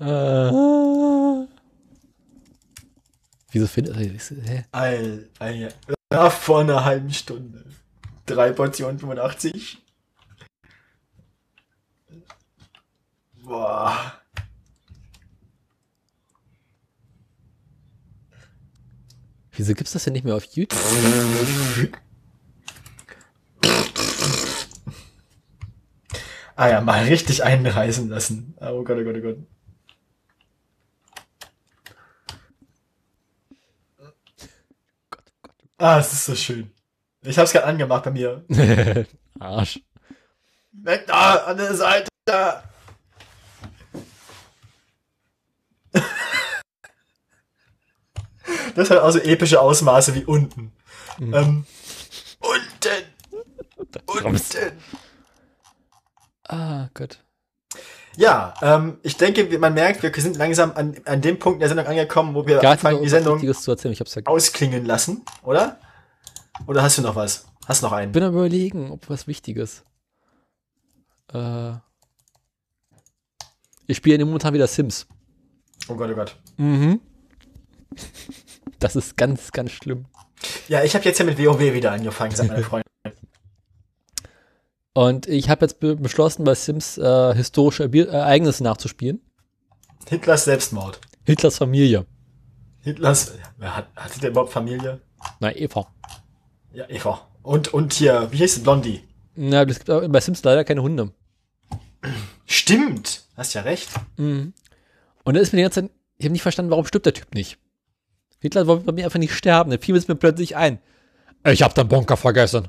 äh. Wieso findet hä? All, all, ja, vor einer halben Stunde. Drei Portionen 85. Boah. Wieso gibt's das denn nicht mehr auf YouTube? Ah ja, mal richtig einen reißen lassen. Oh Gott, oh Gott, oh Gott. Ah, es ist so schön. Ich hab's gerade angemacht bei mir. *laughs* Arsch. Weg da, an der Seite. Da. Das hat auch so epische Ausmaße wie unten. Ähm, unten. Unten. Ah, Gott. Ja, ähm, ich denke, man merkt, wir sind langsam an, an dem Punkt in der Sendung angekommen, wo wir Gar anfangen, die Sendung Wichtiges zu erzählen. Ich hab's ja ausklingen lassen, oder? Oder hast du noch was? Hast noch einen? bin am überlegen, ob was Wichtiges. Äh, ich spiele momentan wieder Sims. Oh Gott, oh Gott. Mhm. Das ist ganz, ganz schlimm. Ja, ich habe jetzt ja mit WoW wieder angefangen, sagt meine *laughs* Freundin. Und ich habe jetzt be beschlossen, bei Sims äh, historische Erbi- Ereignisse nachzuspielen. Hitlers Selbstmord. Hitlers Familie. Hitlers, wer hat, hatte der überhaupt Familie? Na, Eva. Ja, Eva. Und, und hier, wie hieß Blondie? Na, es gibt bei Sims leider keine Hunde. Stimmt, hast ja recht. Mhm. Und da ist mir die ganze Zeit, ich habe nicht verstanden, warum stirbt der Typ nicht. Hitler wollte bei mir einfach nicht sterben. Da fiel es mir plötzlich ein. Ich habe den Bunker vergessen.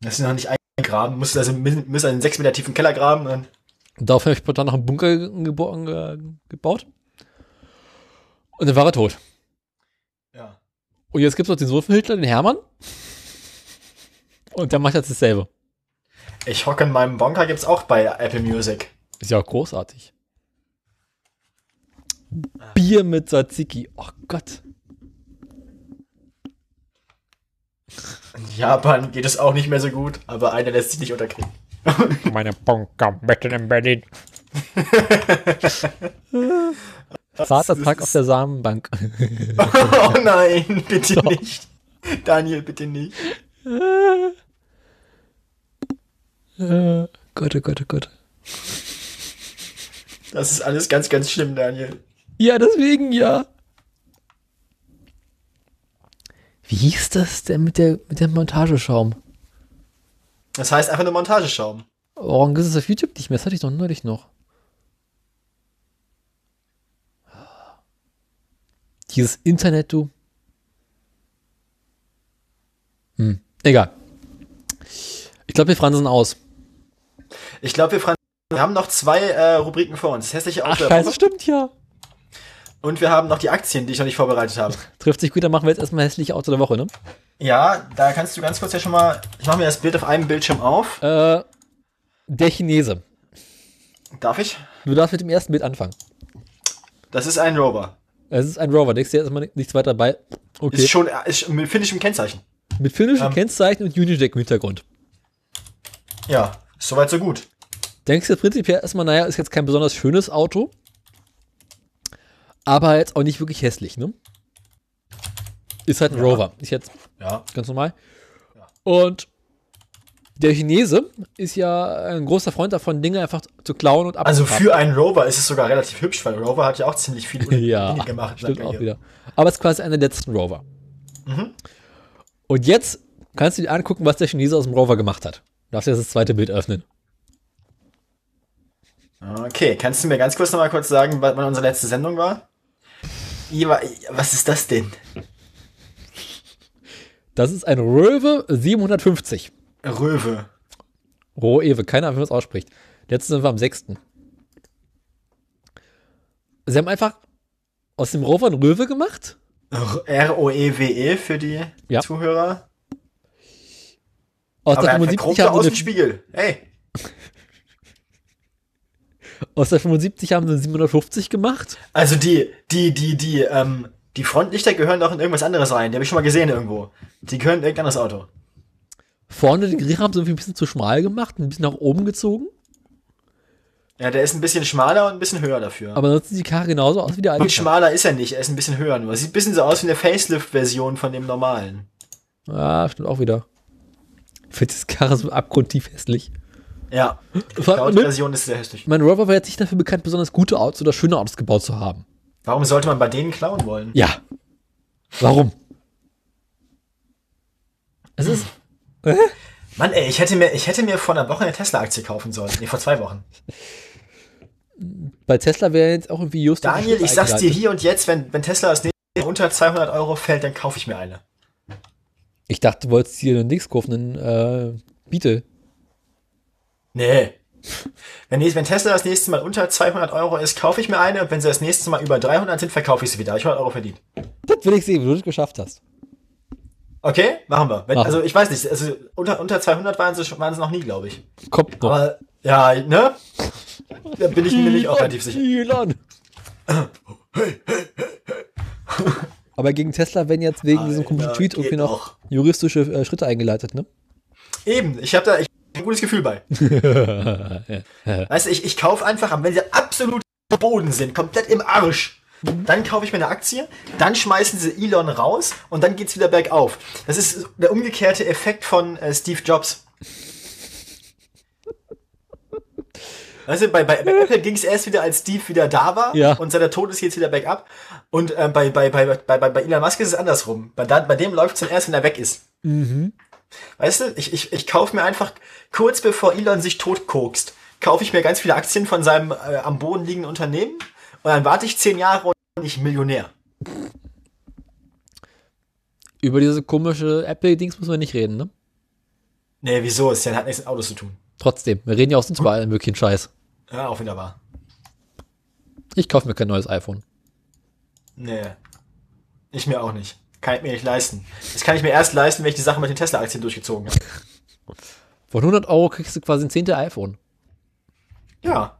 Das ist noch nicht eingegraben. Musst also min- müsst einen sechs Meter tiefen Keller graben. Und daraufhin habe ich spontan noch einen Bunker gebaut. Und dann war er tot. ja. Und jetzt gibt es noch den Sohn von Hitler, den Hermann. Und der macht jetzt dasselbe. Ich hocke in meinem Bunker gibt's auch bei Apple Music. Ist ja auch großartig. Bier mit Tzatziki. Oh Gott. In Japan geht es auch nicht mehr so gut, aber einer lässt sich nicht unterkriegen. *laughs* Meine Bunker mitten in Berlin. *laughs* Vatertag auf der Samenbank. *laughs* oh nein, bitte nicht. Daniel, bitte nicht. Gott, oh Gott, oh Gott. Das ist alles ganz, ganz schlimm, Daniel. Ja, deswegen ja. Wie hieß das denn mit der, mit dem Montageschaum? Das heißt einfach nur Montageschaum. Warum gibt es auf YouTube nicht mehr? Das hatte ich doch neulich noch. Dieses Internet, du. Hm, egal. Ich glaube, wir fransen aus. Ich glaube, wir, Franz- wir haben noch zwei äh, Rubriken vor uns. Das hässliche Ach, scheiße, stimmt ja. Und wir haben noch die Aktien, die ich noch nicht vorbereitet habe. *laughs* Trifft sich gut, dann machen wir jetzt erstmal hässliche Auto der Woche, ne? Ja, da kannst du ganz kurz ja schon mal. Ich mache mir das Bild auf einem Bildschirm auf. Äh, der Chinese. Darf ich? Du darfst mit dem ersten Bild anfangen. Das ist ein Rover. Es ist ein Rover, denkst du erstmal nichts weiter dabei. Okay. Ist schon ist mit finnischem Kennzeichen. mit finnischem ähm, Kennzeichen und Unideck im Hintergrund. Ja, soweit so gut. Denkst du prinzipiell erstmal, naja, ist jetzt kein besonders schönes Auto, aber jetzt auch nicht wirklich hässlich, ne? Ist halt ein Rover. Ist jetzt Ja. ganz normal. Und der Chinese ist ja ein großer Freund davon, Dinge einfach zu klauen und Also abzuhaben. für einen Rover ist es sogar relativ hübsch, weil Rover hat ja auch ziemlich viel *laughs* ja, Dinge gemacht. stimmt seit auch wieder. Aber es ist quasi einer der letzten Rover. Mhm. Und jetzt kannst du dir angucken, was der Chinese aus dem Rover gemacht hat. Du darfst jetzt das zweite Bild öffnen. Okay, kannst du mir ganz kurz noch mal kurz sagen, wann unsere letzte Sendung war? Was ist das denn? Das ist ein Röwe 750. Röwe. Roewe, keine Ahnung, wie man es ausspricht. Letztes sind wir am 6. Sie haben einfach aus dem Rover einen Röwe gemacht. R-O-E-W-E E für die Ja. Zuhörer. Aus Aber der, er 75 verchromte haben sie eine, Außenspiegel. Hey. Aus der 75 haben sie eine 750 gemacht. Also die, die, die, die, ähm, die Frontlichter gehören doch in irgendwas anderes rein. Die habe ich schon mal gesehen irgendwo. Die gehören in irgendein anderes Auto. Vorne den Grill haben sie irgendwie ein bisschen zu schmal gemacht, ein bisschen nach oben gezogen. Ja, der ist ein bisschen schmaler und ein bisschen höher dafür. Aber sonst sieht die Karre genauso aus wie der alte. und schmaler ist er nicht, er ist ein bisschen höher nur. Sieht ein bisschen so aus wie eine Facelift-Version von dem normalen. Ah, stimmt auch wieder. Ich finde das Karre so abgrundtief hässlich. Ja, die? Cloud-Version ist sehr hässlich. Mein Rover war jetzt nicht dafür bekannt, besonders gute Autos oder schöne Autos gebaut zu haben. Warum sollte man bei denen klauen wollen? Ja. Warum? Es ist. Mann, ey, ich hätte mir, ich hätte mir vor einer Woche eine Tesla-Aktie kaufen sollen. Nee, vor zwei Wochen. Bei Tesla wäre jetzt auch irgendwie just. Daniel, ich sag's dir hier und jetzt, wenn, wenn Tesla das nächste unter 200 Euro fällt, dann kaufe ich mir eine. Ich dachte, du wolltest hier einen Dings kaufen, einen äh, Beetle. Nee. Wenn, wenn Tesla das nächste Mal unter 200 Euro ist, kaufe ich mir eine. Und wenn sie das nächste Mal über 300 sind, verkaufe ich sie wieder. Hab Ich 100 Euro verdient. Das will ich sehen, wie du das geschafft hast. Okay, machen wir. Wenn, Machen. also ich weiß nicht, also unter, unter 200 waren sie, waren sie noch nie, glaube ich. Kommt noch. Aber ja, ne? Da bin ich mir nicht auch relativ sicher. Elon. *laughs* Aber gegen Tesla werden jetzt wegen diesem komischen Alter, Tweet irgendwie noch noch. juristische äh, Schritte eingeleitet, ne? Eben, ich habe da ich ein gutes Gefühl bei. *laughs* weißt du, ich, ich kaufe einfach, wenn sie absolut am Boden sind, komplett im Arsch, dann kaufe ich mir eine Aktie, dann schmeißen sie Elon raus und dann geht's wieder bergauf. Das ist der umgekehrte Effekt von äh, Steve Jobs. Weißt du, bei, bei, bei Apple ging es erst wieder, als Steve wieder da war Ja. und seit der Tod ist jetzt wieder bergab. Und äh, bei, bei, bei, bei, bei, Elon Musk ist es andersrum. Bei, da, bei dem läuft es dann erst, wenn er weg ist. Weißt du, ich, ich, ich kaufe mir einfach kurz bevor Elon sich totkokst, kaufe ich mir ganz viele Aktien von seinem äh, am Boden liegenden Unternehmen und dann warte ich zehn Jahre und bin ich Millionär. Über diese komische Apple-Dings müssen wir nicht reden, ne? Nee, wieso? Es hat nichts mit Autos zu tun. Trotzdem, wir reden ja auch sonst über allen möglichen Scheiß. Ja, auch wieder wahr. Ich kaufe mir kein neues iPhone. Nee. Ich mir auch nicht. Kann ich mir nicht leisten. Das kann ich mir erst leisten, wenn ich die Sache mit den Tesla-Aktien durchgezogen habe. *laughs* Von 100 Euro kriegst du quasi ein zehnte iPhone. Ja.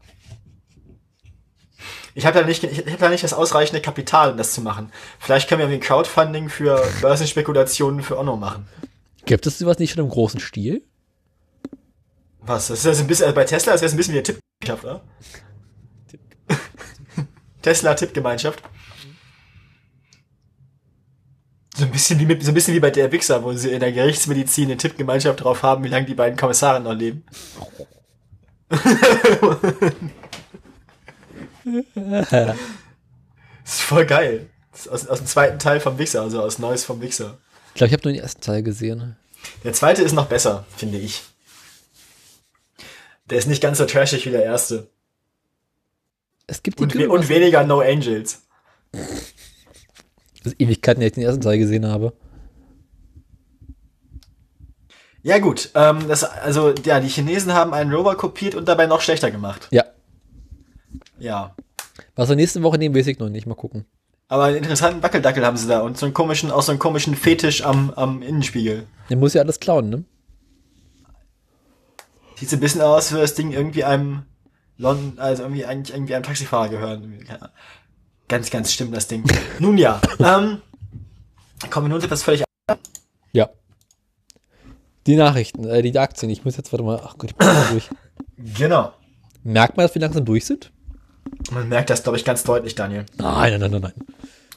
Ich habe ja nicht, ich habe ja nicht das ausreichende Kapital, um das zu machen. Vielleicht können wir irgendwie Crowdfunding für Börsenspekulationen für Onno machen. Gibt es sowas nicht schon im großen Stil? Was? Das ist ja so ein bisschen, also bei Tesla ist das ein bisschen wie eine Tippgemeinschaft, oder? *laughs* Tesla-Tippgemeinschaft. So ein bisschen wie mit, so ein bisschen wie bei der Wichser, wo sie in der Gerichtsmedizin eine Tippgemeinschaft drauf haben, wie lange die beiden Kommissare noch leben. das *laughs* ist voll geil. Ist aus, aus dem zweiten Teil vom Wichser, also aus Neues vom Wichser. Ich glaube, ich habe nur den ersten Teil gesehen. Der zweite ist noch besser, finde ich. Der ist nicht ganz so trashig wie der erste. Es gibt die Und, we und weniger No Angels. Das ist Ewigkeiten, dass ich den ersten Teil gesehen habe. Ja gut, ähm, das, also ja, die Chinesen haben einen Rover kopiert und dabei noch schlechter gemacht. Ja. Ja. Was wir nächste Woche nehmen, weiß ich noch nicht. Mal gucken. Aber einen interessanten Wackeldackel haben sie da und so einen komischen, auch so einen komischen Fetisch am, am Innenspiegel. Der muss ja alles klauen, ne? Sieht so ein bisschen aus, als würde das Ding irgendwie einem London, also irgendwie eigentlich irgendwie einem Taxifahrer gehören. Ganz, ganz stimmt das Ding. *laughs* Nun ja, ähm, kommen wir nun zu etwas völlig Ja. Die Nachrichten, äh, die Aktien. Ich muss jetzt, warte mal, ach Gott, ich bin mal durch. *clears throat* Genau. Merkt man, dass wir langsam durch sind? Man merkt das, glaube ich, ganz deutlich, Daniel. Nein, nein, nein, nein, nein.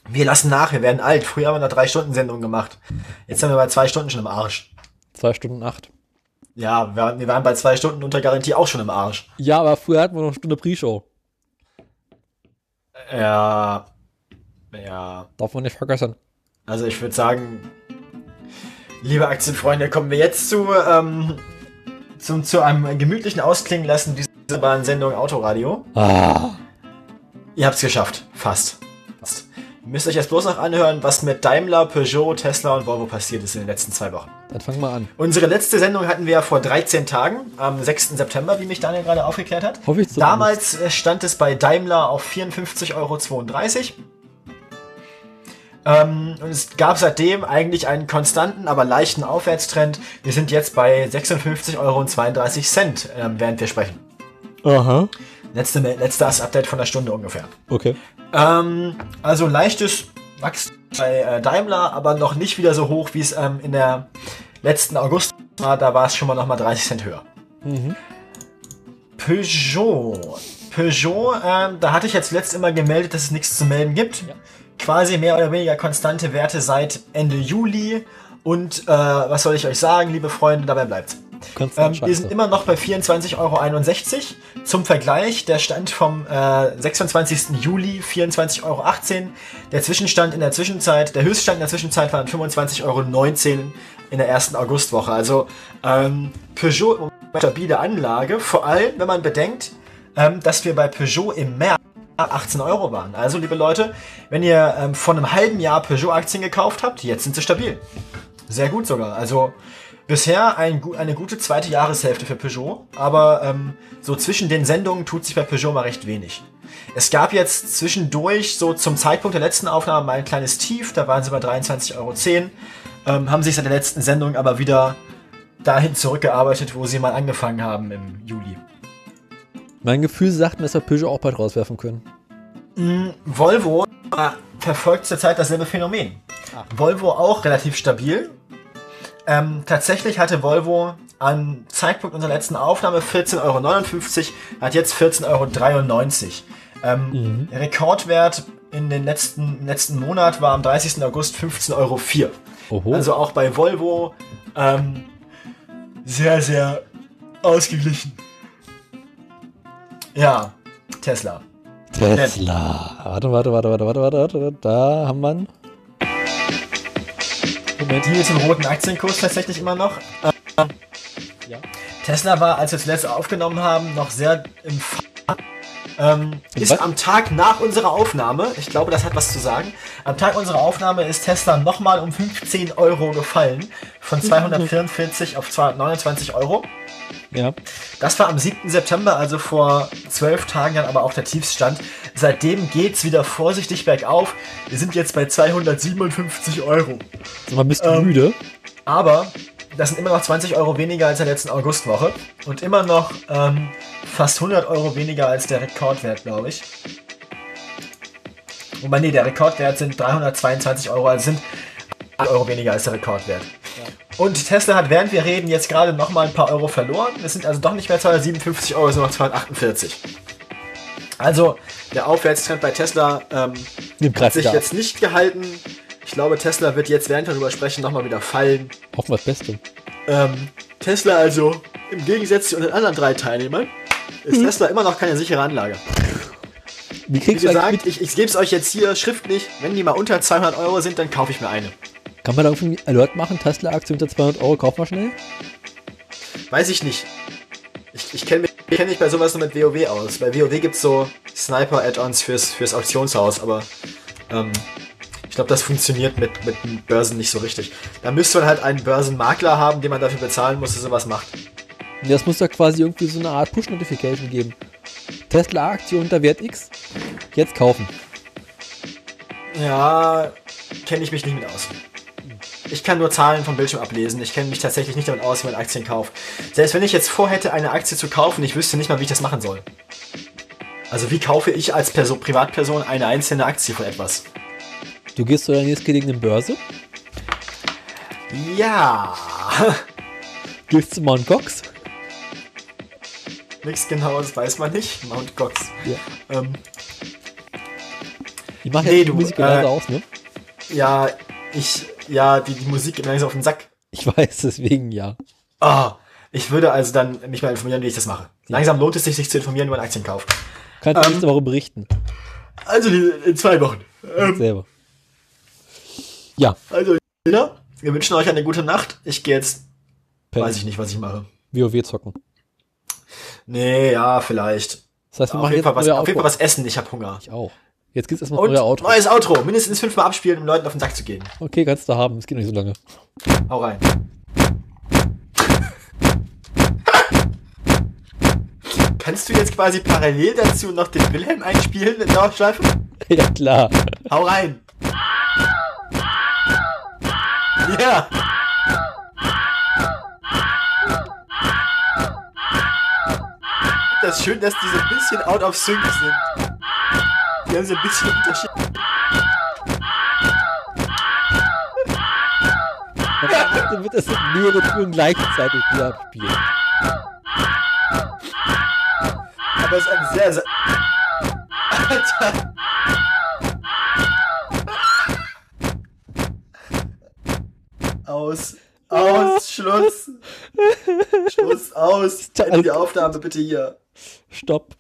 Wir lassen nach, wir werden alt. Früher haben wir eine drei Stunden Sendung gemacht. Jetzt sind wir bei zwei Stunden schon im Arsch. Zwei Stunden acht. Ja, wir, waren- wir waren bei zwei Stunden unter Garantie auch schon im Arsch. Ja, aber früher hatten wir noch eine Stunde Pre-Show. Ja. Ja. Darf man nicht vergessen. Also ich würde sagen, liebe Aktienfreunde, kommen wir jetzt zu, ähm, zum, zu einem gemütlichen Ausklingen lassen dieser Sendung Autoradio. Ah. Ihr habt's geschafft. Fast. Fast. Müsst euch jetzt bloß noch anhören, was mit Daimler, Peugeot, Tesla und Volvo passiert ist in den letzten zwei Wochen. Dann fang mal an. Unsere letzte Sendung hatten wir ja vor 13 Tagen, am 6. September, wie mich Daniel gerade aufgeklärt hat. Hoffe ich zumindest. Damals äh, stand es bei Daimler auf 54,32 Euro. Ähm, und es gab seitdem eigentlich einen konstanten, aber leichten Aufwärtstrend. Wir sind jetzt bei 56,32 Euro, ähm, während wir sprechen. Aha. Letzte, letztes Update von der Stunde ungefähr. Okay. Ähm, also leichtes Wachstum bei äh, Daimler, aber noch nicht wieder so hoch, wie es ähm, in der letzten August war. Da war es schon mal noch mal 30 Cent höher. Peugeot. Peugeot, ähm, da hatte ich jetzt letzt immer gemeldet, dass es nichts zu melden gibt. Quasi mehr oder weniger konstante Werte seit Ende Juli. Und äh, was soll ich euch sagen, liebe Freunde, dabei bleibt. Ähm, wir sind immer noch bei 24,61 Euro. Zum Vergleich, der Stand vom äh, 26. Juli 24,18 Euro. Der Zwischenstand in der Zwischenzeit, der Höchststand in der Zwischenzeit waren 25,19 Euro in der ersten Augustwoche. Also ähm, Peugeot stabile Anlage, vor allem wenn man bedenkt, ähm, dass wir bei Peugeot im März 18 Euro waren. Also liebe Leute, wenn ihr ähm, vor einem halben Jahr Peugeot-Aktien gekauft habt, jetzt sind sie stabil. Sehr gut sogar. Also bisher ein, eine gute zweite Jahreshälfte für Peugeot, aber ähm, so zwischen den Sendungen tut sich bei Peugeot mal recht wenig. Es gab jetzt zwischendurch, so zum Zeitpunkt der letzten Aufnahme, mal ein kleines Tief, da waren sie bei 23,10 Euro, ähm, haben sich seit der letzten Sendung aber wieder dahin zurückgearbeitet, wo sie mal angefangen haben im Juli. Mein Gefühl sagt mir, dass wir Peugeot auch bald rauswerfen können. Volvo äh, verfolgt zurzeit dasselbe Phänomen. Volvo auch relativ stabil. Ähm, tatsächlich hatte Volvo am Zeitpunkt unserer letzten Aufnahme 14,59 Euro, hat jetzt 14,93 Euro. Ähm, Rekordwert in den letzten, letzten Monat war am 30. August 15,04 Euro. Oho. Also auch bei Volvo ähm, sehr, sehr ausgeglichen. Ja, Tesla. Tesla. Warte, warte, warte, warte, warte, warte, warte. Da haben wir Die ist im roten Aktienkurs tatsächlich immer noch. Ähm, Ja. Tesla war, als wir zuletzt aufgenommen haben, noch sehr im F ähm, ist was? am Tag nach unserer Aufnahme, ich glaube, das hat was zu sagen, am Tag unserer Aufnahme ist Tesla nochmal um 15 Euro gefallen. Von 244 auf 229 Euro. Ja. Das war am 7. September, also vor zwölf Tagen dann aber auch der Tiefstand. Seitdem geht's wieder vorsichtig bergauf. Wir sind jetzt bei 257 Euro. Sag mal, bist du Ähm, müde? Aber das sind immer noch 20 Euro weniger als in der letzten Augustwoche. Und immer noch ähm, fast 100 Euro weniger als der Rekordwert, glaube ich. Wobei, nee, der Rekordwert sind 322 Euro, also sind 8 Euro weniger als der Rekordwert. Und Tesla hat, während wir reden, jetzt gerade noch mal ein paar Euro verloren. Es sind also doch nicht mehr 257 Euro, sondern noch 248. Also, der Aufwärtstrend bei Tesla ähm, hat sich ab. jetzt nicht gehalten. Ich glaube, Tesla wird jetzt, während wir darüber sprechen, nochmal wieder fallen. Hoffen wir das Beste. Ähm, Tesla also, im Gegensatz zu den anderen drei Teilnehmern, ist Tesla immer noch keine sichere Anlage. Wie Wie kriegst du eigentlich gesagt, ich, ich gebe es euch jetzt hier schriftlich. Wenn die mal unter 200 Euro sind, dann kaufe ich mir eine. Kann man da irgendwie Alert machen? Tesla-Aktie unter 200 Euro, kauf mal schnell? Weiß ich nicht. Ich, ich kenne mich, kenn mich bei sowas nur mit WoW aus. Bei WoW gibt es so Sniper-Add-ons fürs, fürs Auktionshaus, aber ähm, ich glaube, das funktioniert mit, mit Börsen nicht so richtig. Da müsste man halt einen Börsenmakler haben, den man dafür bezahlen muss, dass er sowas macht. Ja, Das muss da quasi irgendwie so eine Art Push-Notification geben. Tesla-Aktie unter Wert X. Jetzt kaufen. Ja, kenne ich mich nicht mit aus. Ich kann nur Zahlen vom Bildschirm ablesen. Ich kenne mich tatsächlich nicht damit aus, wie man Aktien kauft. Selbst wenn ich jetzt vorhätte, eine Aktie zu kaufen, ich wüsste nicht mal, wie ich das machen soll. Also wie kaufe ich als Person, Privatperson eine einzelne Aktie von etwas? Du gehst zu der nächstgelegenen Börse, Ja, *laughs* gehst zu Mt. Gox. nichts genaues weiß man nicht. Mount Gox. Ja. Ähm, Die machen Nee, jetzt die du, Musik äh, aus, ne? ja, ich, ja, die, die Musik geht mir langsam auf den Sack. Ich weiß, deswegen ja. Ah, ich würde also dann mich mal informieren, wie ich das mache. Langsam lohnt es sich, sich zu informieren, wie man Aktien kauft. Kannst du Ähm, nächste Woche berichten. Also in zwei Wochen. Ähm, Selber. Ja, Also, wir wünschen euch eine gute Nacht. Ich gehe jetzt, Pen. weiß ich nicht, was ich mache. WoW zocken. Nee, ja, vielleicht. Das heißt, wir Auf machen jeden, jetzt Fall was, auf jeden Fall was essen, ich habe Hunger. Ich auch. Jetzt gibt's erstmal Und das neue Auto. neues Outro. Mindestens fünfmal abspielen, um Leuten auf den Sack zu gehen. Okay, kannst du haben. Es geht nicht so lange. Hau rein. *laughs* Kannst du jetzt quasi parallel dazu noch den Wilhelm einspielen in Dauerschleife? *laughs* ja, klar. Hau rein! Ja! Das ist schön, dass die so ein bisschen out of sync sind. Die haben so ein bisschen Unterschied. Man beachte wird, sind mehrere Touren gleichzeitig, die abspielen. Aber es ist ein sehr, sehr. Alter! Aus. Aus. Schluss. *laughs* Schluss. Aus. Ende die Aufnahme bitte hier. Stopp.